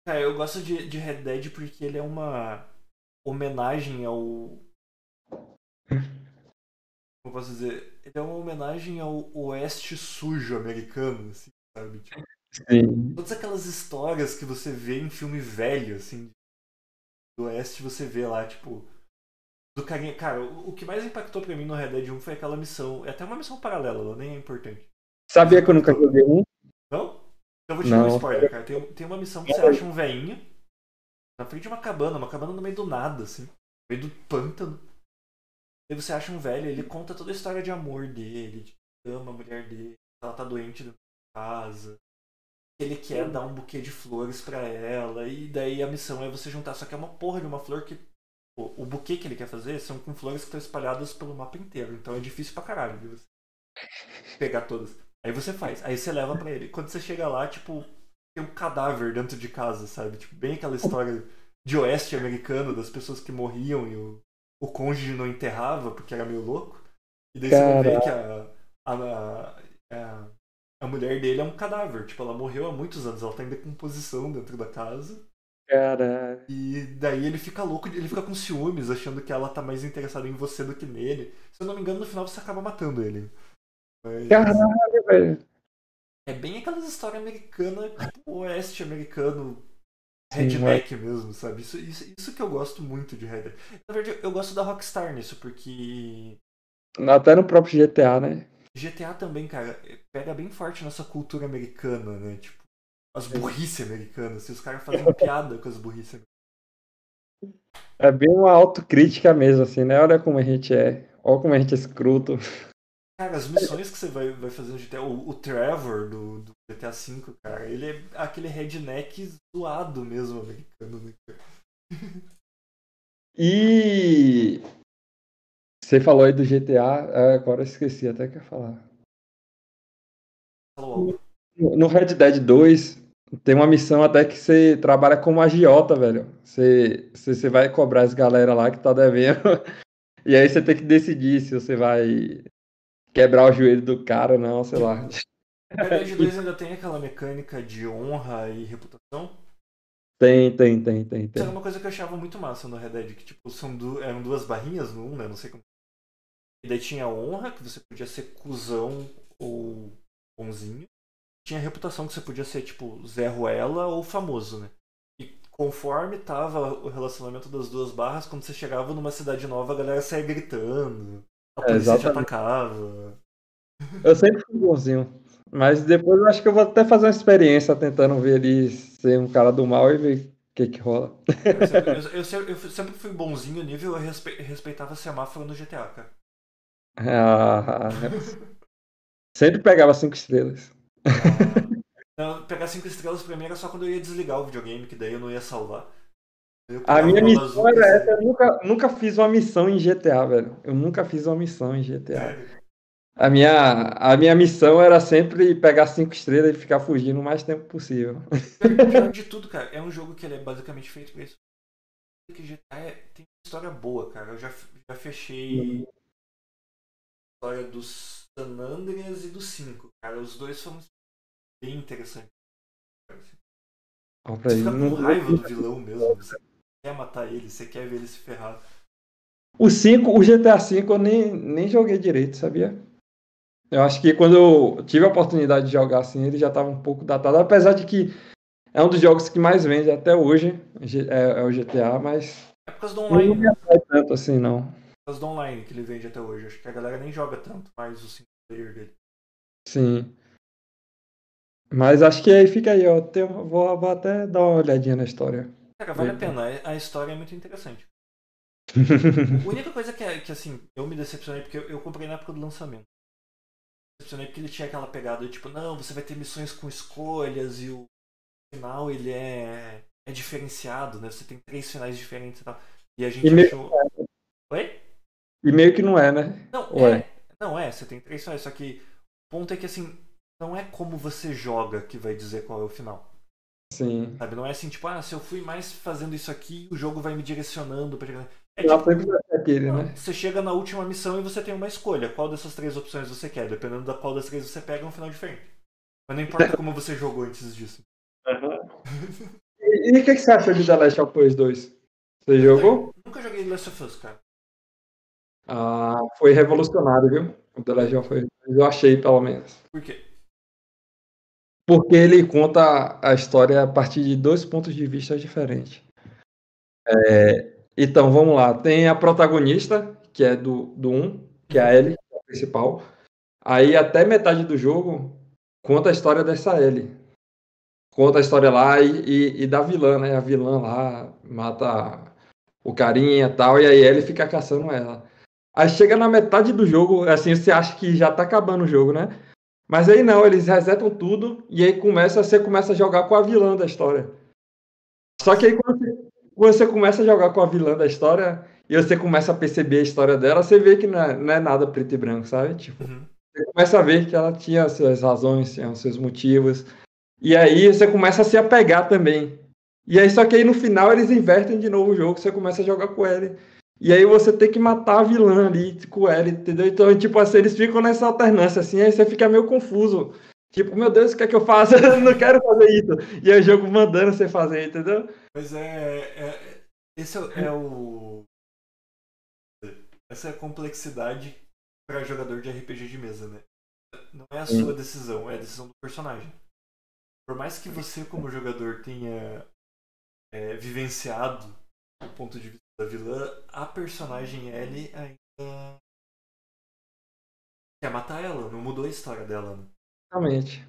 Cara, eu gosto de, de Red Dead porque ele é uma homenagem ao, Como posso dizer? Ele é uma homenagem ao oeste sujo americano, assim, sabe? Tipo, Sim. todas aquelas histórias que você vê em filme velho, assim, do oeste, você vê lá, tipo. Do carinha. Cara, o, que mais impactou pra mim no Red Dead 1 foi aquela missão. É até uma missão paralela, ela nem é importante. Sabia que eu nunca joguei um? Não? Então eu vou te dar um spoiler, cara. Tem, tem uma missão que você acha um veinho na frente de uma cabana, uma cabana no meio do nada, assim. No meio do pântano. Aí você acha um velho, ele conta toda a história de amor dele, de que ama a mulher dele, ela tá doente dentro de casa. Ele quer dar um buquê de flores pra ela, e daí a missão é você juntar. Só que é uma porra de uma flor que. O, o buquê que ele quer fazer são com flores que estão espalhadas pelo mapa inteiro. Então é difícil pra caralho de você pegar todas. Aí você faz, aí você leva pra ele. Quando você chega lá, tipo, tem um cadáver dentro de casa, sabe? Tipo, bem aquela história de oeste americano das pessoas que morriam e o, o cônjuge não enterrava porque era meio louco. E daí você vai ver que a, a, a, a mulher dele é um cadáver. Tipo, ela morreu há muitos anos, ela tá em decomposição dentro da casa. Caralho. E daí ele fica louco, ele fica com ciúmes, achando que ela tá mais interessada em você do que nele. Se eu não me engano, no final você acaba matando ele. Mas Caralho, velho. é bem aquelas histórias americanas, tipo oeste americano, Redneck mesmo, sabe? Isso, isso, isso que eu gosto muito de Red Dead. Na verdade, eu gosto da Rockstar nisso, porque Até no próprio GTA, né? GTA também, cara, pega bem forte nessa cultura americana, né? Tipo, as burrice americanas. Se os caras fazem piada com as burrice É bem uma autocrítica mesmo, assim, né? Olha como a gente é. Olha como a gente é escroto. Cara, as missões que você vai, vai fazer no GTA, o, o Trevor do, do GTA V, cara, ele é aquele redneck zoado mesmo americano, né? cara? E você falou aí do GTA, é, agora eu esqueci até que ia falar. Falou. No Red Dead 2 tem uma missão até que você trabalha como agiota, velho. Você, você, você vai cobrar as galera lá que tá devendo. E aí você tem que decidir se você vai quebrar o joelho do cara não, sei lá. Red Dead 2 ainda tem aquela mecânica de honra e reputação. Tem, tem, tem, tem, Isso tem. era uma coisa que eu achava muito massa no Red Dead, que tipo, são du- eram duas barrinhas no 1, né? Não sei como. E daí tinha a honra, que você podia ser cuzão ou bonzinho. Tinha a reputação, que você podia ser, tipo, Zé Ruela ou famoso, né? E conforme tava o relacionamento das duas barras, quando você chegava numa cidade nova, a galera saía gritando. A É, polícia te atacava. Eu sempre fui bonzinho. Mas depois eu acho que eu vou até fazer uma experiência tentando ver ele ser um cara do mal e ver o que que rola. Eu sempre, eu- eu sempre- eu sempre fui bonzinho nível, eu respe- respeitava semáforo no GTA, cara. Ah, sempre pegava cinco estrelas. Não, pegar 5 estrelas pra mim era só quando eu ia desligar o videogame, que daí eu não ia salvar. Eu A minha missão era assim. essa. Eu nunca, nunca fiz uma missão em GTA, velho. Eu nunca fiz uma missão em GTA. A minha, a minha missão era sempre pegar cinco estrelas e ficar fugindo o mais tempo possível. Pior, pior de tudo, cara, é um jogo que ele é basicamente feito pra isso. Que GTA é- tem uma história boa, cara. Eu já, já fechei a história do San Andreas e do 5, cara. Os dois foram bem interessantes. Você fica com raiva do vilão mesmo. Quer matar ele, você quer ver ele se ferrar. O 5, o GTA V eu nem, nem joguei direito, sabia? Eu acho que quando eu tive a oportunidade de jogar assim, ele já estava um pouco datado, apesar de que é um dos jogos que mais vende até hoje, é, é o GTA, mas É por causa do não online, me né? atrai tanto assim, não. Por causa do online que ele vende até hoje. Acho que a galera nem joga tanto mais o single player dele. Sim. Mas acho que aí fica aí, ó. Tem- vou, vou até dar uma olhadinha na história. Cara, vale a pena. A história é muito interessante. A única coisa que, é- que assim, eu me decepcionei porque eu, eu comprei na época do lançamento. Me decepcionei porque ele tinha aquela pegada de tipo, não, você vai ter missões com escolhas e o final ele é, é diferenciado, né? Você tem três finais diferentes e tal. E a gente E meio- achou. Oi? E meio que não é, né? Não, Ué. é. Não, é, você tem três finais, só que o ponto é que assim, não é como você joga que vai dizer qual é o final. Sim. Sabe? Não é assim, tipo, ah, se eu fui mais fazendo isso aqui, o jogo vai me direcionando pra chegar. É tipo, ser aquele, né? você chega na última missão e você tem uma escolha. Qual dessas três opções você quer? Dependendo da qual das três você pega, é um final diferente. Mas não importa como você jogou antes disso. E e o que, que você achou de The Last of Us 2? Você jogou? Nunca joguei Last of Us, cara. Ah, foi revolucionário, viu? O The Legend of Us. Eu achei, pelo menos. Por quê? Porque ele conta a história a partir de dois pontos de vista diferentes. É, então, vamos lá. Tem a protagonista, que é do, do 1, que é a Ellie, é a principal. Aí, até metade do jogo, conta a história dessa Ellie. Conta a história lá e, e, e da vilã, né? A vilã lá mata o carinha e tal, e aí ele fica caçando ela. Aí chega na metade do jogo, assim, você acha que já tá acabando o jogo, né? Mas aí não, eles resetam tudo e aí começa, você começa a jogar com a vilã da história. Só que aí quando você, quando você começa a jogar com a vilã da história e você começa a perceber a história dela, você vê que não é, não é nada preto e branco, sabe? Tipo, Uhum. você começa a ver que ela tinha suas razões, tinha seus motivos. E aí você começa a se apegar também. E aí, só que aí no final eles invertem de novo o jogo, você começa a jogar com ele. E aí você tem que matar a vilã ali com ele, entendeu? Então, tipo assim, eles ficam nessa alternância, assim, aí você fica meio confuso. Tipo, meu Deus, o que é que eu faço? Eu não quero fazer isso. E aí o jogo mandando você fazer, entendeu? Mas é. é- esse é, é o. Essa é a complexidade para jogador de RPG de mesa, né? Não é a sua decisão, é a decisão do personagem. Por mais que você, como jogador, tenha é, vivenciado o ponto de vista da vilã, a personagem Ellie ainda quer matar ela, não mudou a história dela. Né? Exatamente.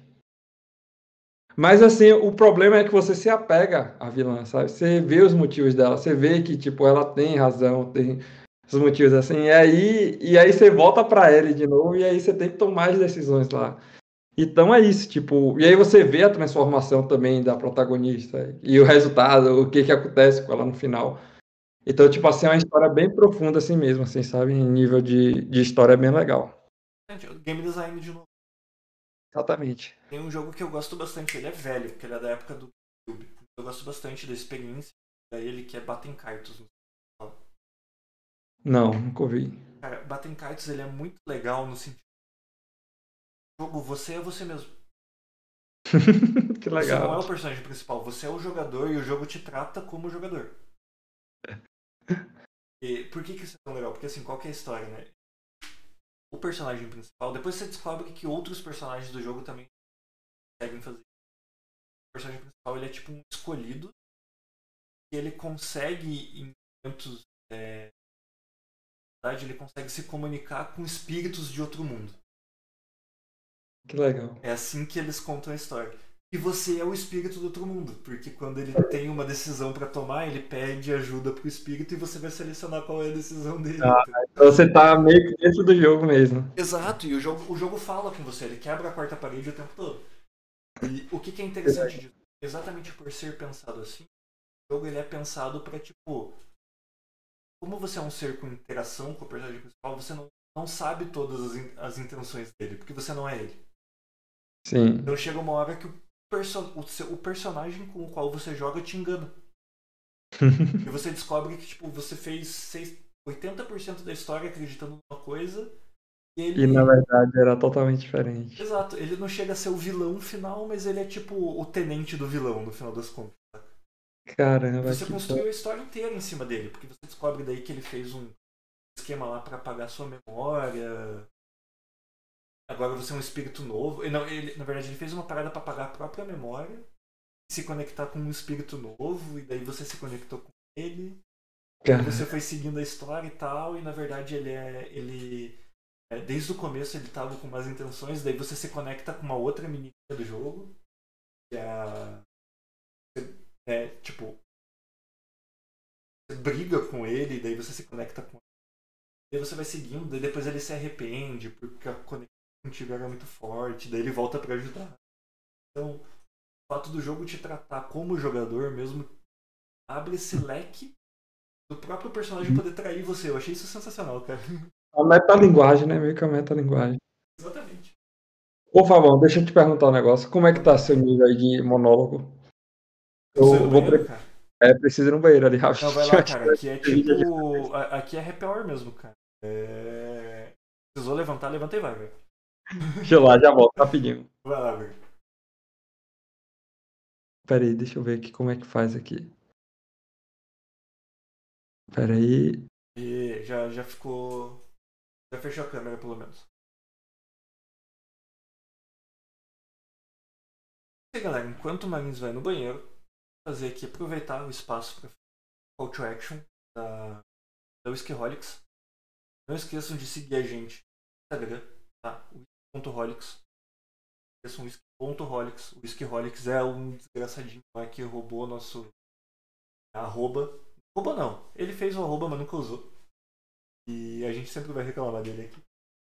Mas assim, o problema é que você se apega à vilã, sabe? Você vê os motivos dela, você vê que, tipo, ela tem razão, tem os motivos assim, e aí, e aí você volta pra ela de novo, e aí você tem que tomar as decisões lá. Então é isso, tipo, e aí você vê a transformação também da protagonista e o resultado, o que que acontece com ela no final. Então, tipo assim, é uma história bem profunda assim mesmo, assim, sabe? Em nível de, de história é bem legal. O Game design de novo. Exatamente. Tem um jogo que eu gosto bastante, ele é velho, porque ele é da época do YouTube. Eu gosto bastante da experiência dele, que é Batem Kaitos. Não, nunca ouvi. Cara, Batem Kaitos ele é muito legal no sentido. Jogo, você é você mesmo. que Você não é legal. o personagem principal, você é o jogador e o jogo te trata como jogador. E por que, que isso é tão legal? Porque assim, qual que é a história, né? O personagem principal, depois você descobre que outros personagens do jogo também conseguem fazer. O personagem principal ele é tipo um escolhido e ele consegue em momentos é, verdade, ele consegue se comunicar com espíritos de outro mundo. Que legal. É assim que eles contam a história. E você é o espírito do outro mundo, porque quando ele tem uma decisão pra tomar, ele pede ajuda pro espírito e você vai selecionar qual é a decisão dele. Ah. Então você tá meio que dentro do jogo mesmo. Exato, e o jogo, o jogo fala com você, ele quebra a quarta parede o tempo todo. E o que, que é interessante disso? Exatamente por ser pensado assim, o jogo ele é pensado pra tipo. Como você é um ser com interação com o personagem principal, você não, não sabe todas as, as intenções dele, porque você não é ele. Sim. Então chega uma hora que o, perso o, seu- o personagem com o qual você joga te engana. E você descobre que tipo, você fez seis- 80% da história acreditando numa coisa e ele. E na verdade era totalmente diferente. Exato, ele não chega a ser o vilão final, mas ele é tipo o tenente do vilão no final das contas. Caramba, Você construiu a história inteira em cima dele, porque você descobre daí que ele fez um esquema lá pra apagar sua memória. Agora você é um espírito novo. E Não, ele, na verdade, ele fez uma parada pra apagar a própria memória, se conectar com um espírito novo, e daí você se conectou com ele. Cara, Você foi seguindo a história e tal, e na verdade ele é. ele é, Desde o começo ele tava com más intenções, daí você se conecta com uma outra menina do jogo, que é. É, tipo. Você briga com ele, daí você se conecta com ele. Daí você vai seguindo, daí depois ele se arrepende porque a conexão contigo era muito forte, daí ele volta pra ajudar. Então, o fato do jogo te tratar como jogador mesmo abre esse leque do próprio personagem poder trair você. Eu achei isso sensacional, cara. a metalinguagem, né? Meio que a metalinguagem. Exatamente. Ô, Fabão, deixa eu te perguntar um negócio. Como é que tá seu nível aí de monólogo? Eu no vou banheiro, pre-? É, preciso ir no banheiro ali, rápido. Não, vai lá, cara. Aqui é tipo. Aqui é happy hour mesmo, cara. É... Precisou levantar, levanta e vai, velho. Deixa eu lá, já volto rapidinho. Vai lá. Pera aí, deixa eu ver aqui como é que faz aqui. Pera aí. E já, já ficou. Já fechou a câmera, pelo menos. E galera, enquanto o Marins vai no banheiro, vou fazer aqui aproveitar o espaço para call to action da, da Whiskyholics. Não esqueçam de seguir a gente no Instagram, tá? Whisky.holics. Esqueçam whisky.holics. O Whiskyholics é um desgraçadinho que roubou nosso arroba. Arroba não. Ele fez o arroba, mas nunca usou. E a gente sempre vai reclamar dele aqui.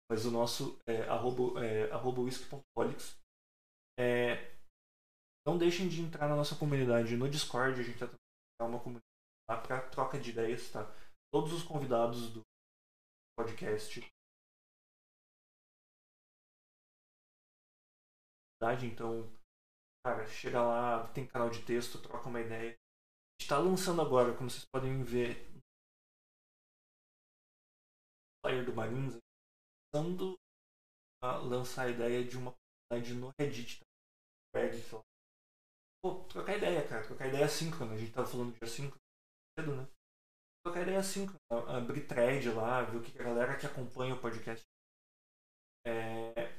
Mas o nosso é arroba, é, arroba whisky.holics. É, não deixem de entrar na nossa comunidade no Discord. A gente está uma comunidade lá para troca de ideias, tá? Todos os convidados do podcast. Então, cara, chega lá, tem canal de texto, troca uma ideia. A gente está lançando agora, como vocês podem ver, o player do Marines, lançando a lançar a ideia de uma comunidade no Reddit, tá? Reddit, Pô, trocar ideia, cara, trocar ideia síncrona. A gente tava falando de assíncrono cedo, né? trocar ideia assim, abrir thread lá, ver o que a galera que acompanha o podcast. É,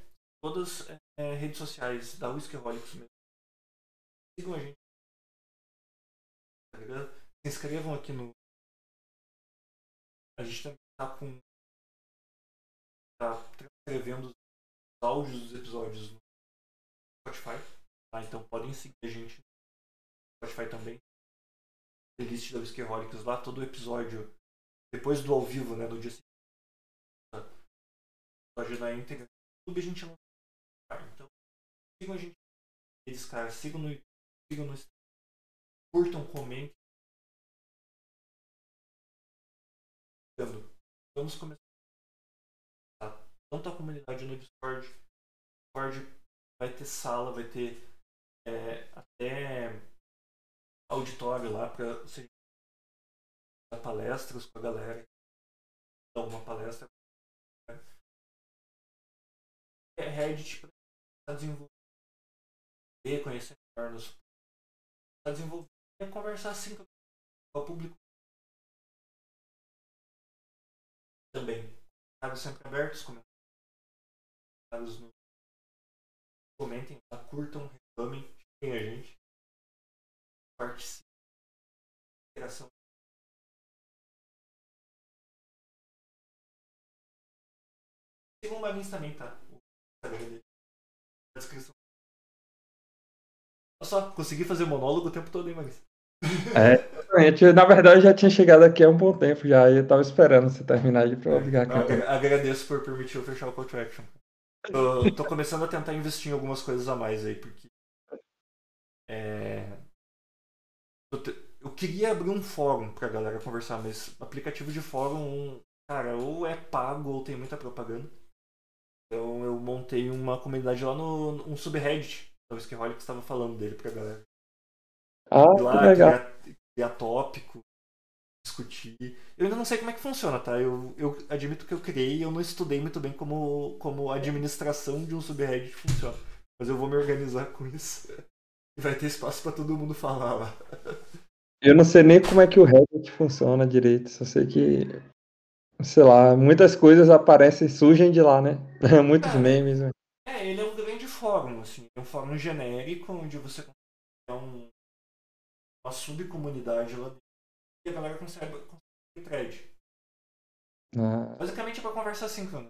todas as é, redes sociais da Whiskyholics mesmo. Sigam a gente. Se inscrevam aqui no. A gente também tá com. tá transcrevendo os áudios dos episódios no Spotify. Tá? Então podem seguir a gente no Spotify também playlist da Whiskyholics lá, todo episódio, depois do ao vivo, né, no dia seguinte. Episódio na íntegra. YouTube a gente Então, sigam a gente eles, cara, sigam no sigam no curtam, comentem. Vamos começar. Tá? Tanto a comunidade no Discord. Discord vai ter sala, vai ter é, até auditório lá para você dar palestras com a galera. Dar uma palestra. É Reddit para desenvolver, conhecer melhor nos. Para desenvolver e conversar assim com o público. Também. Comentários sempre abertos, comentários no. Comentem, curtam, reclamem, xinguem a gente participa da interação. Sigam o Marins também, tá? O Instagram dele. Na descrição. Olha só, consegui fazer monólogo o tempo todo, hein, Marins? É, exatamente. Na verdade, já tinha chegado aqui há um bom tempo já, e eu tava esperando você terminar de pra ligar aqui. Agradeço por permitir eu fechar o call to action. Tô, tô começando a tentar investir em algumas coisas a mais aí, porque é, eu queria abrir um fórum pra galera conversar, mas aplicativo de fórum, cara, ou é pago ou tem muita propaganda. Então eu montei uma comunidade lá no um subreddit. O Skiholic estava falando dele pra galera. Ah, lá, que legal. Criar, criar tópico, discutir. Eu ainda não sei como é que funciona, tá? Eu, eu admito que eu criei e eu não estudei muito bem como, como a administração de um subreddit funciona. Mas eu vou me organizar com isso. E vai ter espaço para todo mundo falar lá. Eu não sei nem como é que o Reddit funciona direito, só sei que, sei lá, muitas coisas aparecem, surgem de lá, né? Muitos memes. Né? É, ele é um fórum, assim, é um fórum genérico onde você consegue um, uma subcomunidade lá dentro e a galera consegue, consegue thread. Ah. Basicamente é pra conversar assim, cara.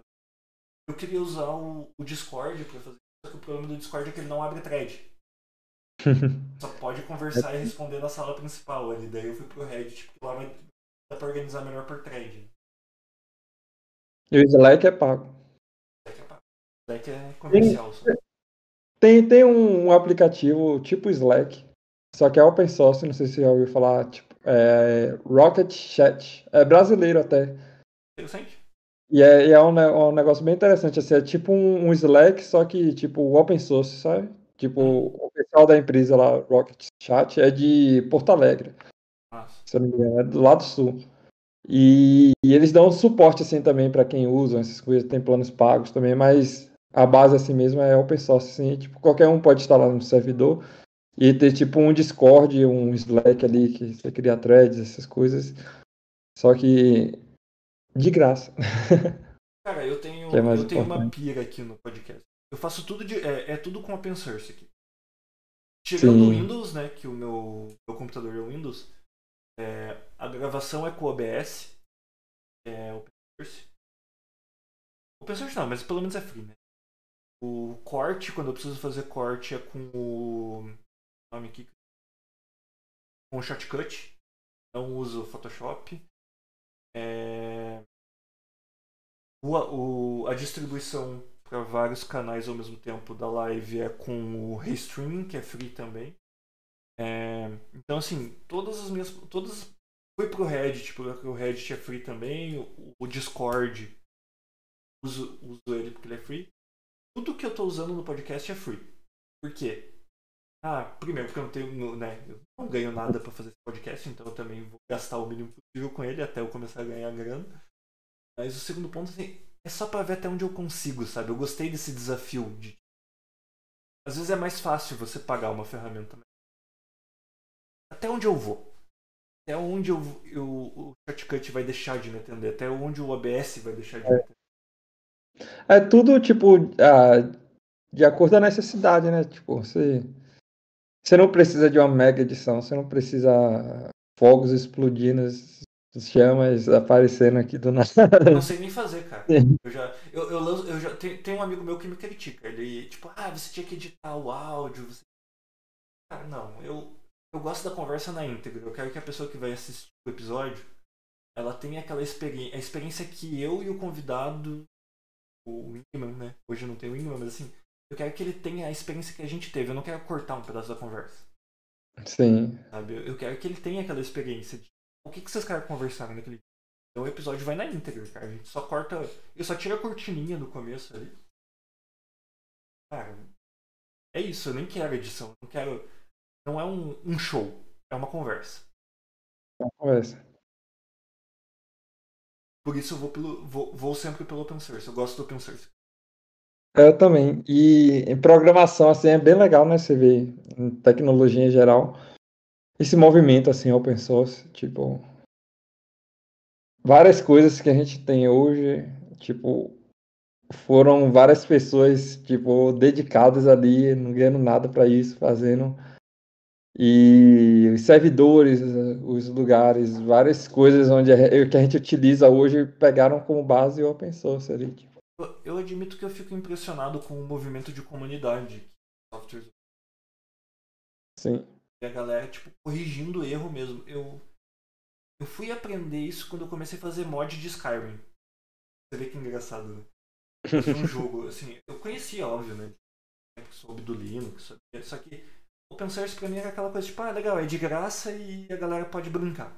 Eu queria usar o, o Discord pra fazer só que o problema do Discord é que ele não abre thread. Só pode conversar e responder na sala principal ali. Daí eu fui pro Reddit, porque lá vai dá pra organizar melhor por thread. E o Slack é pago. Slack é pago. Slack é comercial só. Tem, tem um, um, aplicativo tipo Slack, só que é open source, não sei se você já ouviu falar, tipo, é Rocket Chat. É brasileiro até. Interessante. E é, e é um, um, negócio bem interessante, assim, é tipo um, um Slack, só que tipo open source, sabe? Tipo, o pessoal da empresa lá, Rocket Chat, é de Porto Alegre. Nossa. Se eu não me engano, é do lado sul. E, e eles dão suporte assim também para quem usa essas coisas, tem planos pagos também, mas a base assim mesmo é open source, assim, tipo, qualquer um pode instalar no servidor e ter tipo um Discord, um Slack ali que você cria threads, essas coisas. Só que de graça. Cara, eu tenho, é eu tenho uma pira aqui no podcast. Eu faço tudo de. É, é tudo com open source aqui. Tirando o. Windows, né? Que o meu, meu computador é o Windows. é, a gravação é com o OBS. É open source. Open source não, mas pelo menos é free, né? O corte, quando eu preciso fazer corte, é com o. nome aqui. Com o Shotcut. Não uso Photoshop. É, o, o- a distribuição para vários canais ao mesmo tempo da live é com o Restream, que é free também. É, então, assim, todas as minhas. Todas, fui pro Reddit, porque o Reddit é free também. O, o Discord, uso, uso ele porque ele é free. Tudo que eu tô usando no podcast é free. Por quê? Ah, primeiro, porque eu não tenho. Né, eu não ganho nada para fazer esse podcast, então eu também vou gastar o mínimo possível com ele até eu começar a ganhar grana. Mas o segundo ponto, assim, é só pra ver até onde eu consigo, sabe? Eu gostei desse desafio de. Às vezes é mais fácil você pagar uma ferramenta. Até onde eu vou? Até onde eu, eu, o Shotcut vai deixar de me atender? Até onde o OBS vai deixar de me atender? É tudo, tipo, ah, de acordo com a necessidade, né? Tipo, você, você não precisa de uma mega edição, você não precisa fogos explodindo, chamas aparecendo aqui do nada. Não sei nem fazer, cara. Eu já. Eu, eu, lanço- eu já tem, tem um amigo meu que me critica. Ele, tipo, ah, você tinha que editar o áudio. Você... Cara, não, eu, eu gosto da conversa na íntegra. Eu quero que a pessoa que vai assistir o episódio ela tenha aquela experiência. A experiência que eu e o convidado. O Wingman, né? Hoje eu não tenho Wingman, mas assim. Eu quero que ele tenha a experiência que a gente teve. Eu não quero cortar um pedaço da conversa. Sim, Sabe? Eu quero que ele tenha aquela experiência de o que, que vocês querem conversar naquele dia. Então o episódio vai na íntegra, cara. A gente só corta. Eu só tiro a cortininha do começo ali. Cara, é isso, eu nem quero edição. eu Não quero. Não é um, um show, é uma conversa. é uma conversa. Por isso eu vou, pelo, vou, vou sempre pelo open source. Eu gosto do open source. Eu também. E em programação, assim, é bem legal, né? Você vê em tecnologia em geral, esse movimento, assim, open source, tipo, várias coisas que a gente tem hoje, tipo, foram várias pessoas, tipo, dedicadas ali, não ganhando nada para isso, fazendo. E os servidores, os lugares, várias coisas onde a, que a gente utiliza hoje pegaram como base o open source ali. Tipo. Eu, admito que eu fico impressionado com o movimento de comunidade. Softwares Sim. E a galera, tipo, corrigindo o erro mesmo. Eu, eu fui aprender isso quando eu comecei a fazer mod de Skyrim. Você vê que engraçado, né? Um jogo, assim, eu conhecia, óbvio, né? Soube do Linux, só que open source pra mim era aquela coisa tipo, ah, legal, é de graça e a galera pode brincar.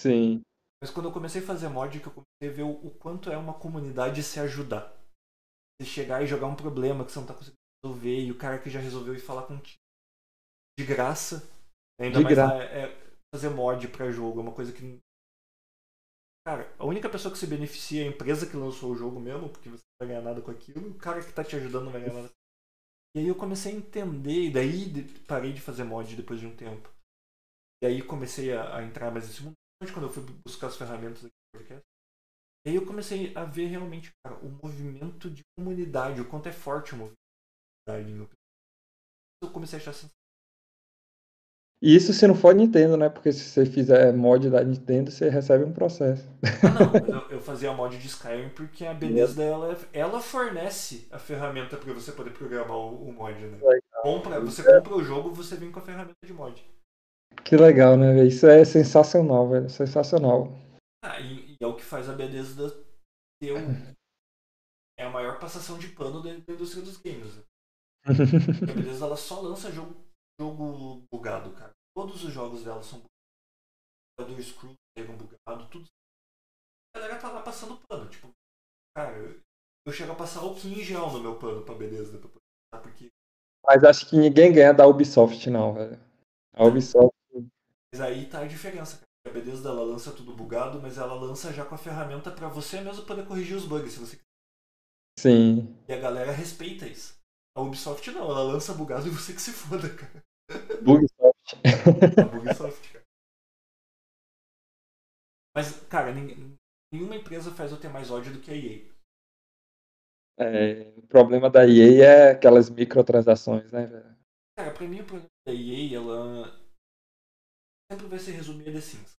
Sim. Mas quando eu comecei a fazer mod, que eu comecei a ver o, o quanto é uma comunidade se ajudar. Você chegar e jogar um problema que você não tá conseguindo resolver e o cara que já resolveu ir falar contigo. De graça. Ainda De mais graça. lá, é, é fazer mod pra jogo, é uma coisa que. Cara, a única pessoa que se beneficia é a empresa que lançou o jogo mesmo, porque você não vai ganhar nada com aquilo, e o cara que tá te ajudando não vai ganhar nada. E aí eu comecei a entender, e daí parei de fazer mod depois de um tempo. E aí comecei a, a entrar mais nesse mundo, quando eu fui buscar as ferramentas no podcast. E aí eu comecei a ver realmente, cara, o movimento de comunidade, o quanto é forte o movimento no- Eu comecei a achar. E isso se não for Nintendo, né? Porque se você fizer mod da Nintendo, você recebe um processo. Ah, não, eu, eu fazia a mod de Skyrim porque a Bethesda ela, ela fornece a ferramenta para você poder programar o, o mod, né? Compra, você compra o jogo, você vem com a ferramenta de mod. Que legal, né? Isso é sensacional, velho. Sensacional. Ah, e, e é o que faz a Bethesda ter um, é a maior passação de pano da, da indústria dos games. né? Porque a Bethesda ela só lança jogo, jogo bugado, cara. Todos os jogos dela são bugados. O Screw pegam bugado, tudo. A galera tá lá passando pano. Tipo, cara, eu, eu chego a passar o em gel no meu pano pra Bethesda. Pra poder porque Mas acho que ninguém ganha da Ubisoft, não, velho. A Ubisoft. Mas aí tá a diferença, cara. A Bethesda ela lança tudo bugado, mas ela lança já com a ferramenta pra você mesmo poder corrigir os bugs, se você quiser. Sim. E a galera respeita isso. A Ubisoft não, ela lança bugado e você que se foda, cara. Ubisoft. A Ubisoft, cara. Mas, cara, ninguém, nenhuma empresa faz eu ter mais ódio do que a EA. É, o problema da EA é aquelas microtransações, né, velho? Cara, pra mim o problema da EA, ela sempre vai se resumir a The Sims.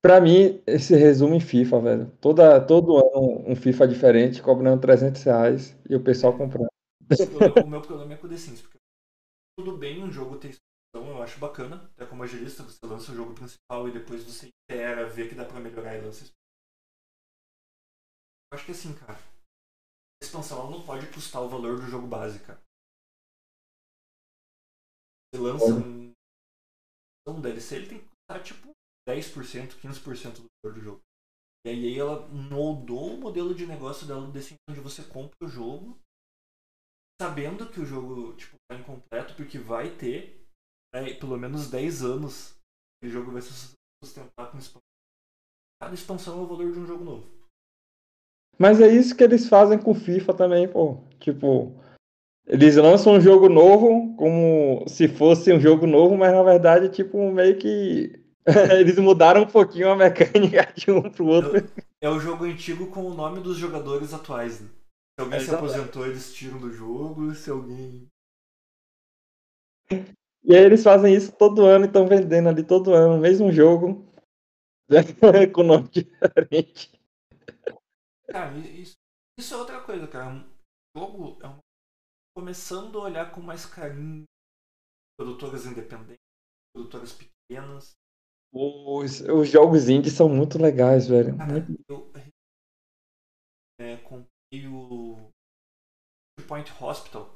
Pra mim, esse resume em FIFA, velho. Toda, todo ano um FIFA diferente, cobrando 300 reais e o pessoal comprando. O meu problema é com o The Sims, porque tudo bem um jogo ter expansão, eu acho bacana. Até como agilista, você lança o jogo principal e depois você itera, vê que dá pra melhorar e lança Eu acho que assim, cara, a expansão ela não pode custar o valor do jogo cara. Você lança um, um DLC, ele tem que custar tipo 10%, 15% do valor do jogo. E aí ela moldou o modelo de negócio dela desse onde você compra o jogo, sabendo que o jogo tipo, tá incompleto, porque vai ter né, pelo menos 10 anos que o jogo vai se sustentar com expansão. Cada expansão é o valor de um jogo novo. Mas é isso que eles fazem com FIFA também, pô. Tipo, eles lançam um jogo novo como se fosse um jogo novo, mas na verdade, tipo, meio que Eles mudaram um pouquinho a mecânica de um pro outro. É o jogo antigo com o nome dos jogadores atuais, né? Se alguém é, se aposentou, eles tiram do jogo, se alguém. E aí eles fazem isso todo ano e estão vendendo ali todo ano, mesmo jogo. com nome diferente. Cara, isso, isso é outra coisa, cara. O jogo é um... começando a olhar com mais carinho produtoras independentes, produtoras pequenas. Os, os jogos indie são muito legais, velho. Cara, muito... eu é, comprei o Two Point Hospital.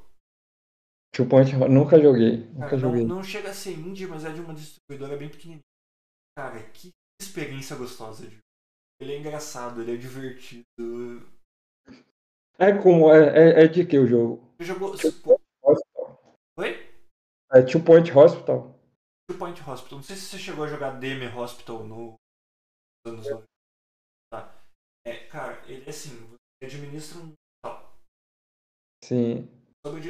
Two Point nunca joguei. Nunca Cara, joguei. Não, não chega a ser indie, mas é de uma distribuidora bem pequenininha. Cara, que experiência gostosa de Ele é engraçado, ele é divertido. É como? É, é, é de que o jogo? Você jogou. Oi? É Two Point Hospital. Two Point Hospital. Não sei se você chegou a jogar Demi Hospital no anos 90. Tá. É, cara, ele é assim, administra um hospital. Sim.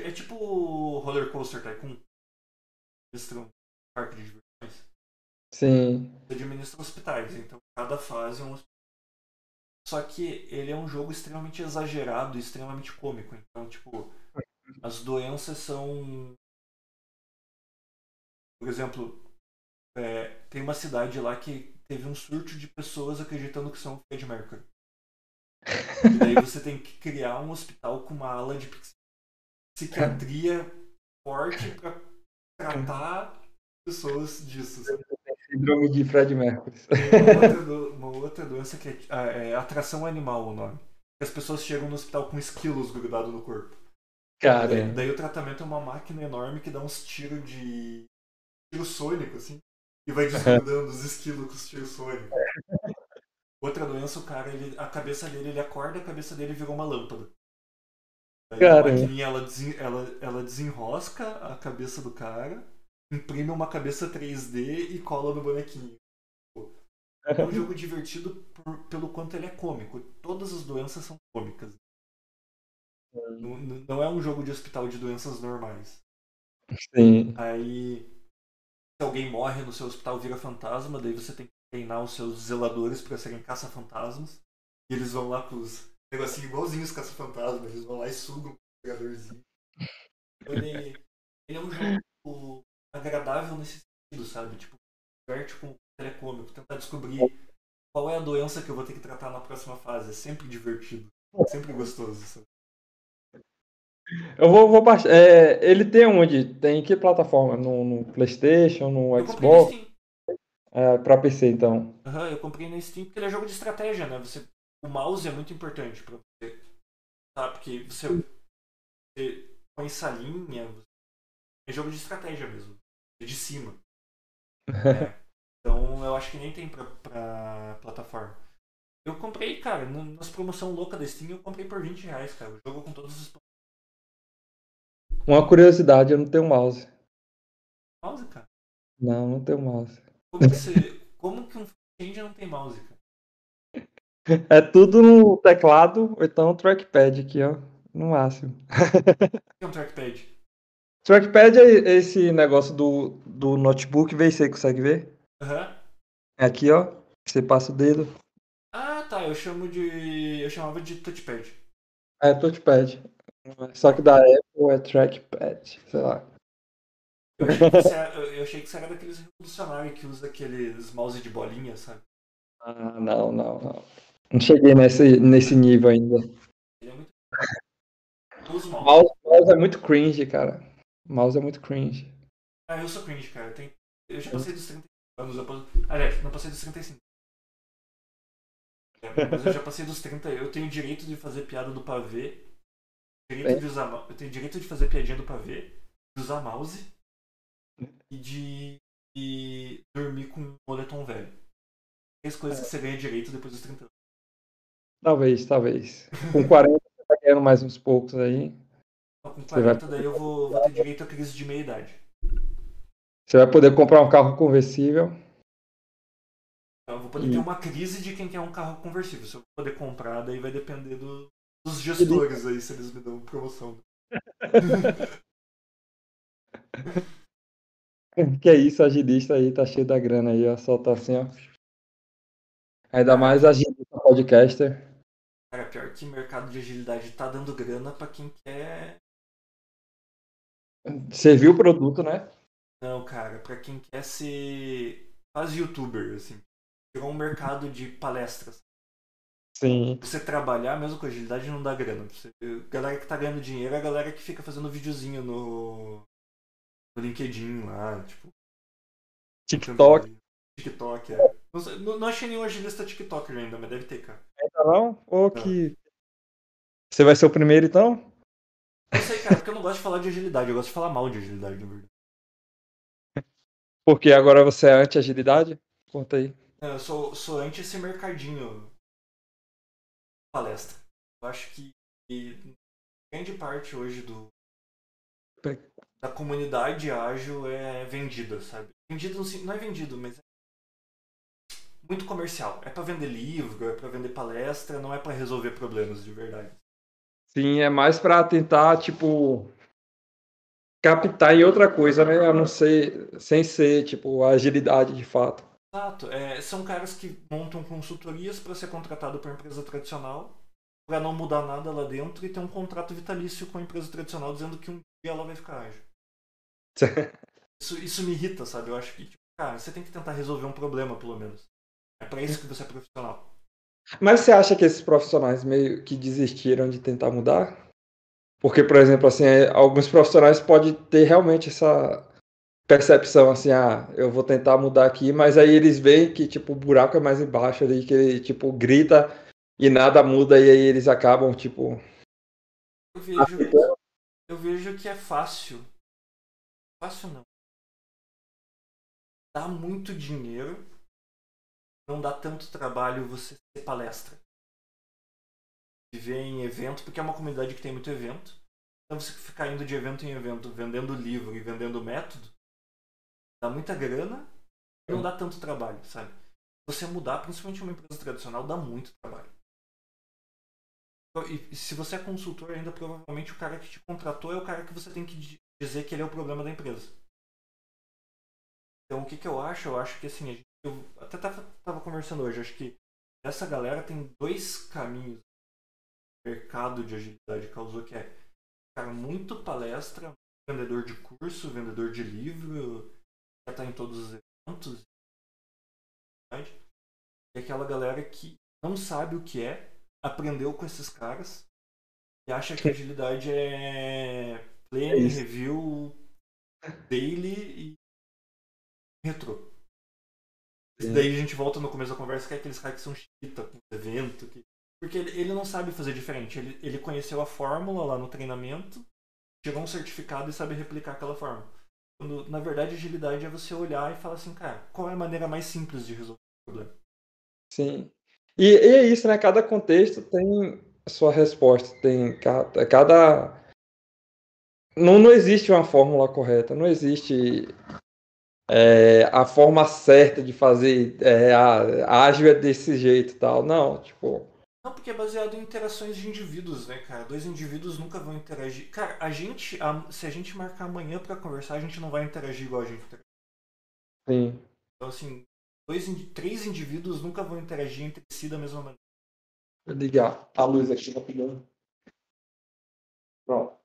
É tipo o Roller Coaster Tycoon. Administra um parque de diversões. Sim. Você administra hospitais, então cada fase é um hospital. Só que ele é um jogo extremamente exagerado e extremamente cômico. Então, tipo, as doenças são por exemplo, é, tem uma cidade lá que teve um surto de pessoas acreditando que são Fred Mercury. E daí você tem que criar um hospital com uma ala de psiquiatria forte para tratar pessoas disso. Síndrome de Fred Mercury. Uma outra, uma outra doença que é, ah, é, atração animal o nome. As pessoas chegam no hospital com esquilos grudados no corpo. Cara. Daí, daí o tratamento é uma máquina enorme que dá uns tiros de tiro sônico, assim, e vai desgrudando os esquilos com os tiros sônicos. Outra doença, o cara, ele, a cabeça dele, ele acorda a cabeça dele virou uma lâmpada. Aí a maquininha, ela, desen, ela, ela desenrosca a cabeça do cara, imprime uma cabeça 3D e cola no bonequinho. É um jogo divertido por, pelo quanto ele é cômico. Todas as doenças são cômicas. Não, não é um jogo de hospital de doenças normais. Sim. Aí se alguém morre no seu hospital vira fantasma, daí você tem que treinar os seus zeladores para serem caça-fantasmas. E eles vão lá com os negocinhos igualzinhos caça-fantasma, eles vão lá e sugam o pegadorzinho. Ele, ele é um jogo agradável nesse sentido, sabe? Tipo, diverte com o telecômico, tentar descobrir qual é a doença que eu vou ter que tratar na próxima fase. É sempre divertido, é sempre gostoso, sabe? Eu vou, vou baixar. É, ele tem onde? Tem que plataforma? No, no PlayStation, no eu Xbox? É, pra PC, então. Aham, uhum, eu comprei na Steam porque ele é jogo de estratégia, né? Você, o mouse é muito importante pra você. Tá? Porque você, você põe salinha. É jogo de estratégia mesmo. É de cima. é. Então eu acho que nem tem pra, pra plataforma. Eu comprei, cara, nas promoção louca da Steam, eu comprei por 20 reais, cara. O jogo com todos os uma curiosidade, eu não tenho mouse. Mouse, cara? Não, não tenho mouse. Como que, você... Como que um Change não tem mouse, cara? É tudo no teclado, ou então trackpad aqui, ó. No máximo. O que é um trackpad? Trackpad é esse negócio do, do notebook, vê se você consegue ver. Aham. Uhum. Aqui, ó. Você passa o dedo. Ah, tá. Eu chamo de. Eu chamava de touchpad. É touchpad. Só que da Apple é trackpad, sei lá. Eu achei que você era, eu achei que você era daqueles revolucionários que usa aqueles mouse de bolinha, sabe? Ah, não, não, não. Não cheguei nesse, nesse nível ainda. Ele é muito. Mouse. Mouse, mouse é muito cringe, cara. Mouse é muito cringe. Ah, eu sou cringe, cara. Eu, tenho... eu já passei dos 30 anos. Eu... posso- Aliás, não passei dos 35. É, Mas eu já passei dos 30. Eu tenho direito de fazer piada do pavê. Direito É. de usar... Eu tenho direito de fazer piadinha do pavê. De usar mouse. E de. E dormir com um moletom velho. Três coisas que você ganha direito depois dos 30 anos. Talvez, talvez. Com 40 você tá ganhando mais uns poucos aí. Com Você vai- 40 daí eu vou, vou ter direito a crise de meia idade. Você vai poder comprar um carro conversível. Então, eu vou poder E- ter uma crise de quem quer um carro conversível. Se eu vou poder comprar, daí vai depender do- dos gestores aí, se eles me dão promoção. Que é isso, agilista aí, tá cheio da grana aí, ó. Só tá assim, ó. Ainda mais agilista podcaster. Cara, pior que mercado de agilidade tá dando grana pra quem quer. Viu o produto, né? Não, cara, pra quem quer ser quase youtuber, assim. Virou um mercado de palestras. Sim. Você trabalhar mesmo com agilidade não dá grana. Você... Galera que tá ganhando dinheiro é a galera que fica fazendo videozinho no. LinkedIn lá, tipo. TikTok. TikTok, é. Não, não- achei nenhum agilista TikToker ainda, mas deve ter, cara. Ainda não? Ou que. Você vai ser o primeiro então? Não sei, cara, porque eu não gosto de falar de agilidade, eu gosto de falar mal de agilidade, na verdade. Porque agora você é anti-agilidade? Conta aí. Não, Eu sou, sou anti esse mercadinho palestra. Eu acho que grande parte hoje do da comunidade ágil é vendida, sabe? Vendido não é vendido, mas é muito comercial. É pra vender livro, é pra vender palestra, não é pra resolver problemas de verdade. Sim, é mais pra tentar, tipo. Captar em outra coisa, né? A não ser. Sem ser, tipo, a agilidade de fato. Exato. É, são caras que montam consultorias para ser contratado por empresa tradicional, para não mudar nada lá dentro e ter um contrato vitalício com a empresa tradicional dizendo que um dia ela vai ficar ágil. Isso, isso me irrita, sabe? Eu acho que, tipo, cara, você tem que tentar resolver um problema, pelo menos. É para isso que você é profissional. Mas você acha que esses profissionais meio que desistiram de tentar mudar? Porque, por exemplo, assim, é, alguns profissionais podem ter realmente essa percepção assim, ah, eu vou tentar mudar aqui, mas aí eles veem que tipo o buraco é mais embaixo ali, que ele tipo grita e nada muda e aí eles acabam tipo Eu vejo, eu vejo que é fácil. Fácil não. Dá muito dinheiro, não dá tanto trabalho você ser palestra. Viver em evento, porque é uma comunidade que tem muito evento. Então você ficar indo de evento em evento, vendendo livro e vendendo método, dá muita grana e não dá tanto trabalho, sabe? Você mudar, principalmente uma empresa tradicional, dá muito trabalho. E se você é consultor ainda, provavelmente o cara que te contratou é o cara que você tem que dizer que ele é o problema da empresa. Então o que, que eu acho? Eu acho que assim, gente- eu até tava, tava conversando hoje, acho que essa galera tem dois caminhos que o mercado de agilidade causou, que é cara muito palestra, vendedor de curso, vendedor de livro, já está em todos os eventos. E aquela galera que não sabe o que é, aprendeu com esses caras e acha que agilidade é É plane, isso. review, daily e. E Sim. daí a gente volta no começo da conversa que é aqueles caras que são chita com evento. Que... Porque ele, ele não sabe fazer diferente. Ele, ele conheceu a fórmula lá no treinamento, tirou um certificado e sabe replicar aquela fórmula. Quando, na verdade, agilidade é você olhar e falar assim, cara, qual é a maneira mais simples de resolver o problema? sim. E, e é isso, né? Cada contexto tem a sua resposta, tem cada, cada... Não, não existe uma fórmula correta, não existe é, a forma certa de fazer é, a, ágil é desse jeito e tal. Não, tipo, Não, porque é baseado em interações de indivíduos, né, cara? Dois indivíduos nunca vão interagir. Cara, a gente, a- se a gente marcar amanhã pra conversar, a gente não vai interagir igual a gente interage. sim. Então, assim, dois, três indivíduos nunca vão interagir entre si da mesma maneira. Vou ligar a luz aqui rapidão. Pronto.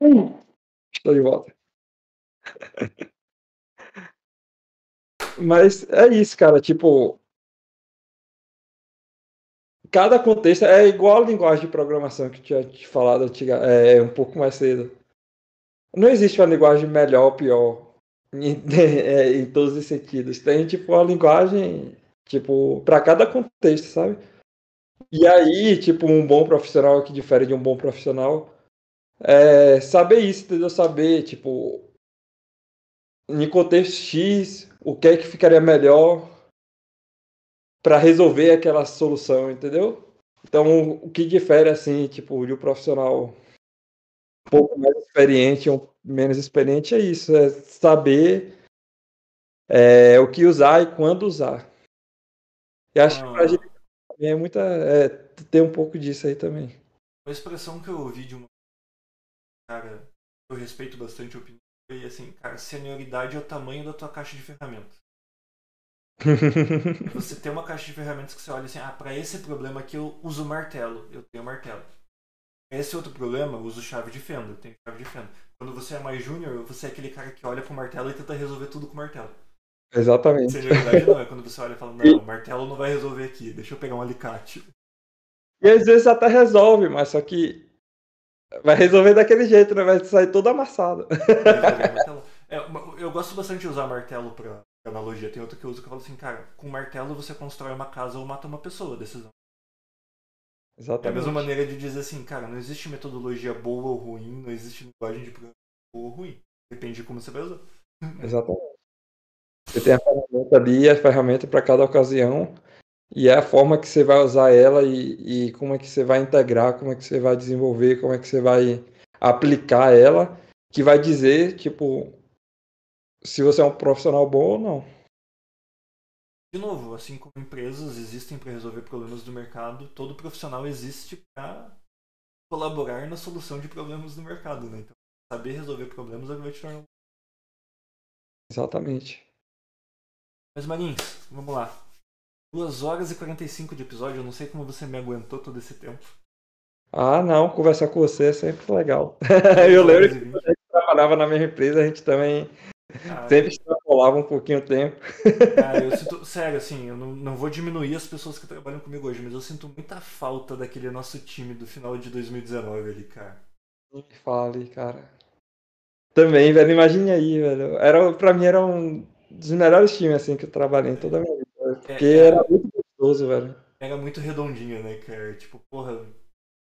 Estou de volta. Mas é isso, cara. Tipo, cada contexto é igual a linguagem de programação que eu tinha te falado antiga, é, um pouco mais cedo. Não existe uma linguagem melhor ou pior em, é, em todos os sentidos. Tem tipo uma linguagem tipo para cada contexto, sabe? E aí, tipo, um bom profissional que difere de um bom profissional é saber isso, entendeu? Saber, tipo, em contexto X, o que é que ficaria melhor para resolver aquela solução, entendeu? Então, o que difere, assim, tipo, de um profissional um pouco mais experiente ou menos experiente é isso, é saber é, o que usar e quando usar. E acho ah. que pra gente é muita. É, tem um pouco disso aí também. Uma expressão que eu ouvi de uma cara, eu respeito bastante a opinião, foi assim, cara, senioridade é o tamanho da tua caixa de ferramentas. você tem uma caixa de ferramentas que você olha assim, ah, para esse problema aqui eu uso martelo, eu tenho martelo. Esse outro problema, eu uso chave de fenda, eu tenho chave de fenda. Quando você é mais júnior, você é aquele cara que olha pro martelo e tenta resolver tudo com martelo. Exatamente. Senioridade não, é quando você olha e fala, não, e... o martelo não vai resolver aqui, deixa eu pegar um alicate. E às vezes até resolve, mas só que vai resolver daquele jeito, né? Vai sair todo amassado. É, eu gosto bastante de usar martelo pra analogia. Tem outro que eu uso que eu falo assim, cara, com martelo você constrói uma casa ou mata uma pessoa, decisão. Exatamente. É a mesma maneira de dizer assim, cara, não existe metodologia boa ou ruim, não existe linguagem de programação boa ou ruim. Depende de como você vai usar. Exatamente. Você tem a ferramenta ali, a ferramenta para cada ocasião, e é a forma que você vai usar ela e, e como é que você vai integrar, como é que você vai desenvolver, como é que você vai aplicar ela, que vai dizer, tipo, se você é um profissional bom ou não. De novo, assim como empresas existem para resolver problemas do mercado, todo profissional existe para colaborar na solução de problemas do mercado, né? Então, saber resolver problemas é o que vai te tornar. Exatamente. Mas Marins, vamos lá. 2 horas e 45 de episódio, eu não sei como você me aguentou todo esse tempo. Ah, não, conversar com você é sempre legal. eu lembro que a gente trabalhava na mesma empresa, a gente também ah, sempre extrapolava um pouquinho o tempo. Cara, eu sinto, sério, assim, eu não, não vou diminuir as pessoas que trabalham comigo hoje, mas eu sinto muita falta daquele nosso time do final de 2019 ali, cara. Me fale, cara. Também, velho, imagine aí, velho. Era, pra mim era um dos melhores times assim que eu trabalhei em toda a minha vida. É, porque é, era muito gostoso, velho. Era muito redondinho, né, cara? Tipo, porra,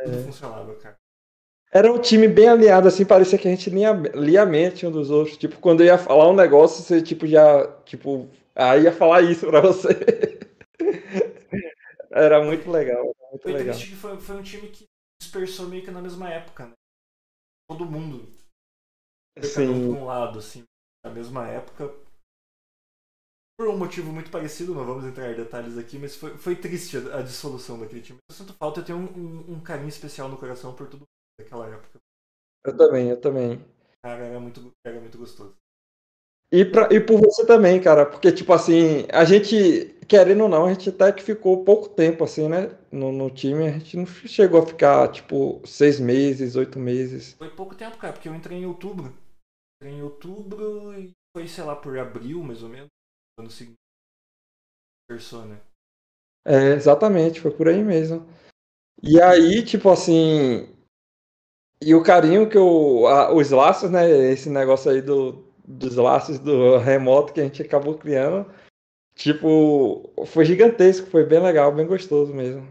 tudo é. funcionava, cara. Era um time bem alinhado, assim, parecia que a gente lia, lia a mente um dos outros. Tipo, quando eu ia falar um negócio, você, tipo, já, tipo, aí ia falar isso pra você. era muito legal, era muito foi legal. Que foi, foi um time que dispersou meio que na mesma época, né? Todo mundo. Sim. Um, um lado, assim, na mesma época, por um motivo muito parecido, não vamos entrar em detalhes aqui, mas foi, foi triste a, a dissolução daquele time. Eu sinto falta, eu tenho um, um, um, carinho especial no coração por tudo daquela época. Eu também, eu também. Cara, era muito, era muito gostoso. E, pra, e por você também, cara, porque, tipo assim, a gente, querendo ou não, a gente até que ficou pouco tempo, assim, né, no, no time, a gente não chegou a ficar, tipo, seis meses, oito meses. Foi pouco tempo, cara, porque eu entrei em outubro. Entrei em outubro e foi, sei lá, por abril, mais ou menos ano seguinte. Persona. É, exatamente, foi por aí mesmo. E aí, tipo assim. E o carinho que o, a, os laços, né? Esse negócio aí do, dos laços do remoto que a gente acabou criando. Tipo, foi gigantesco, foi bem legal, bem gostoso mesmo.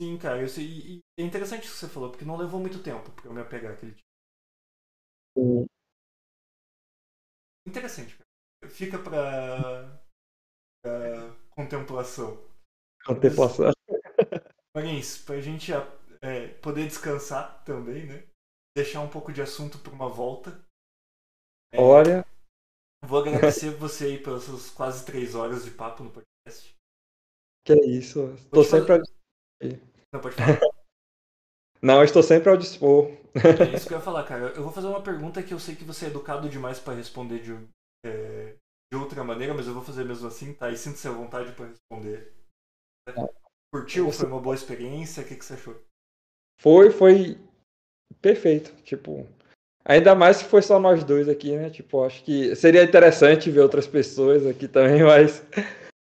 Sim, cara, eu sei, e é interessante o que você falou, porque não levou muito tempo pra eu me apegar aquele tipo. Interessante, cara fica para contemplação. Contemplação. Marins, para a gente é, poder descansar também, né? Deixar um pouco de assunto para uma volta. É, Olha. Vou agradecer você aí pelas suas quase três horas de papo no podcast. Que é isso. Estou sempre ao dispor. Não, pode falar. Não, estou sempre ao dispor. É isso que eu ia falar, cara. Eu vou fazer uma pergunta que eu sei que você é educado demais para responder de, é, de outra maneira, mas eu vou fazer mesmo assim, tá? E sinta-se à vontade para responder. Tá. Curtiu? Foi uma boa experiência? O que, que você achou? Foi, foi perfeito. Tipo, ainda mais se foi só nós dois aqui, né? Tipo, acho que seria interessante ver outras pessoas aqui também, mas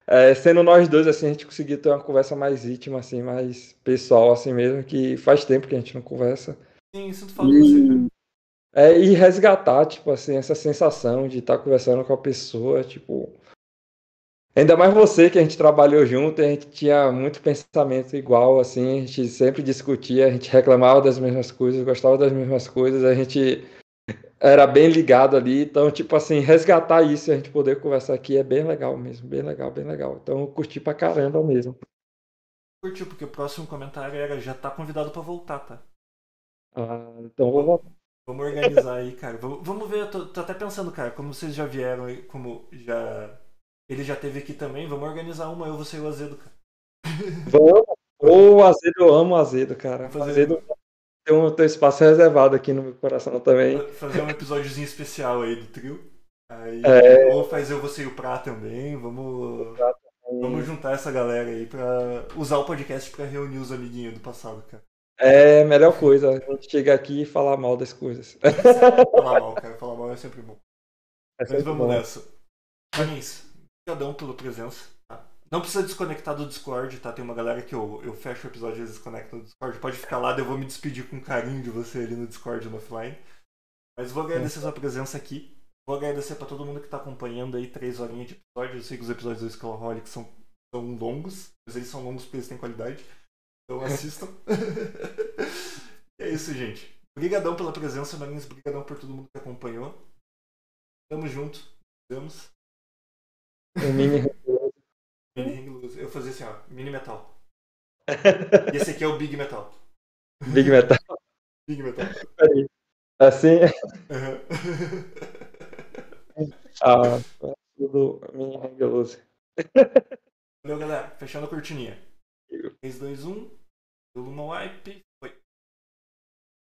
é, sendo nós dois, assim, a gente conseguiu ter uma conversa mais íntima, assim, mais pessoal, assim mesmo, que faz tempo que a gente não conversa. Sim, isso tu fala e... você, cara. É, e resgatar, tipo assim, essa sensação de estar conversando com a pessoa, tipo. Ainda mais você que a gente trabalhou junto, a gente tinha muito pensamento igual, assim, a gente sempre discutia, a gente reclamava das mesmas coisas, gostava das mesmas coisas, a gente era bem ligado ali, então, tipo assim, resgatar isso e a gente poder conversar aqui é bem legal mesmo, bem legal, bem legal. Então, eu curti pra caramba mesmo. Curtiu, porque o próximo comentário era já tá convidado para voltar, tá? Ah, então vou voltar. Vamos organizar aí, cara. Vamos ver, eu tô, tô, até pensando, cara, como vocês já vieram aí, como já. Ele já teve aqui também, vamos organizar uma, eu, você e o Azedo, cara. Vamos! Ô, o Azedo, eu amo o Azedo, cara. Fazer... Azedo tem um, tem um espaço reservado aqui no meu coração também. Fazer um episódiozinho especial aí do trio. Aí, é... Ou fazer você e o Prá também. Vamos. Vamos juntar essa galera aí pra usar o podcast pra reunir os amiguinhos do passado, cara. É a melhor coisa, a gente chega aqui e falar mal das coisas. falar mal, cara, falar mal é sempre bom. É sempre Mas vamos bom. nessa. Marins, obrigadão pela presença. Tá? Não precisa desconectar do Discord, tá? Tem uma galera que eu, eu fecho o episódio e eles desconectam do Discord. Pode ficar lá, eu vou me despedir com carinho de você ali no Discord no offline. Mas vou agradecer a sua presença aqui. Vou agradecer para todo mundo que tá acompanhando aí três horinhas de episódio. Eu sei que os episódios do Skullaholic são, são longos, mas eles são longos porque eles têm qualidade. Então assistam. é isso, gente. Obrigadão pela presença, Marins. Obrigadão por todo mundo que acompanhou. Tamo junto. Vamos. mini Mini Ring Eu fazia assim, ó. Mini metal. E esse aqui é o Big Metal. Big Metal. Big Metal. Peraí. Assim? Uhum. ah, tudo mini Ring Valeu, galera. Fechando a cortininha. 3, 2, 1. Pelo no wipe.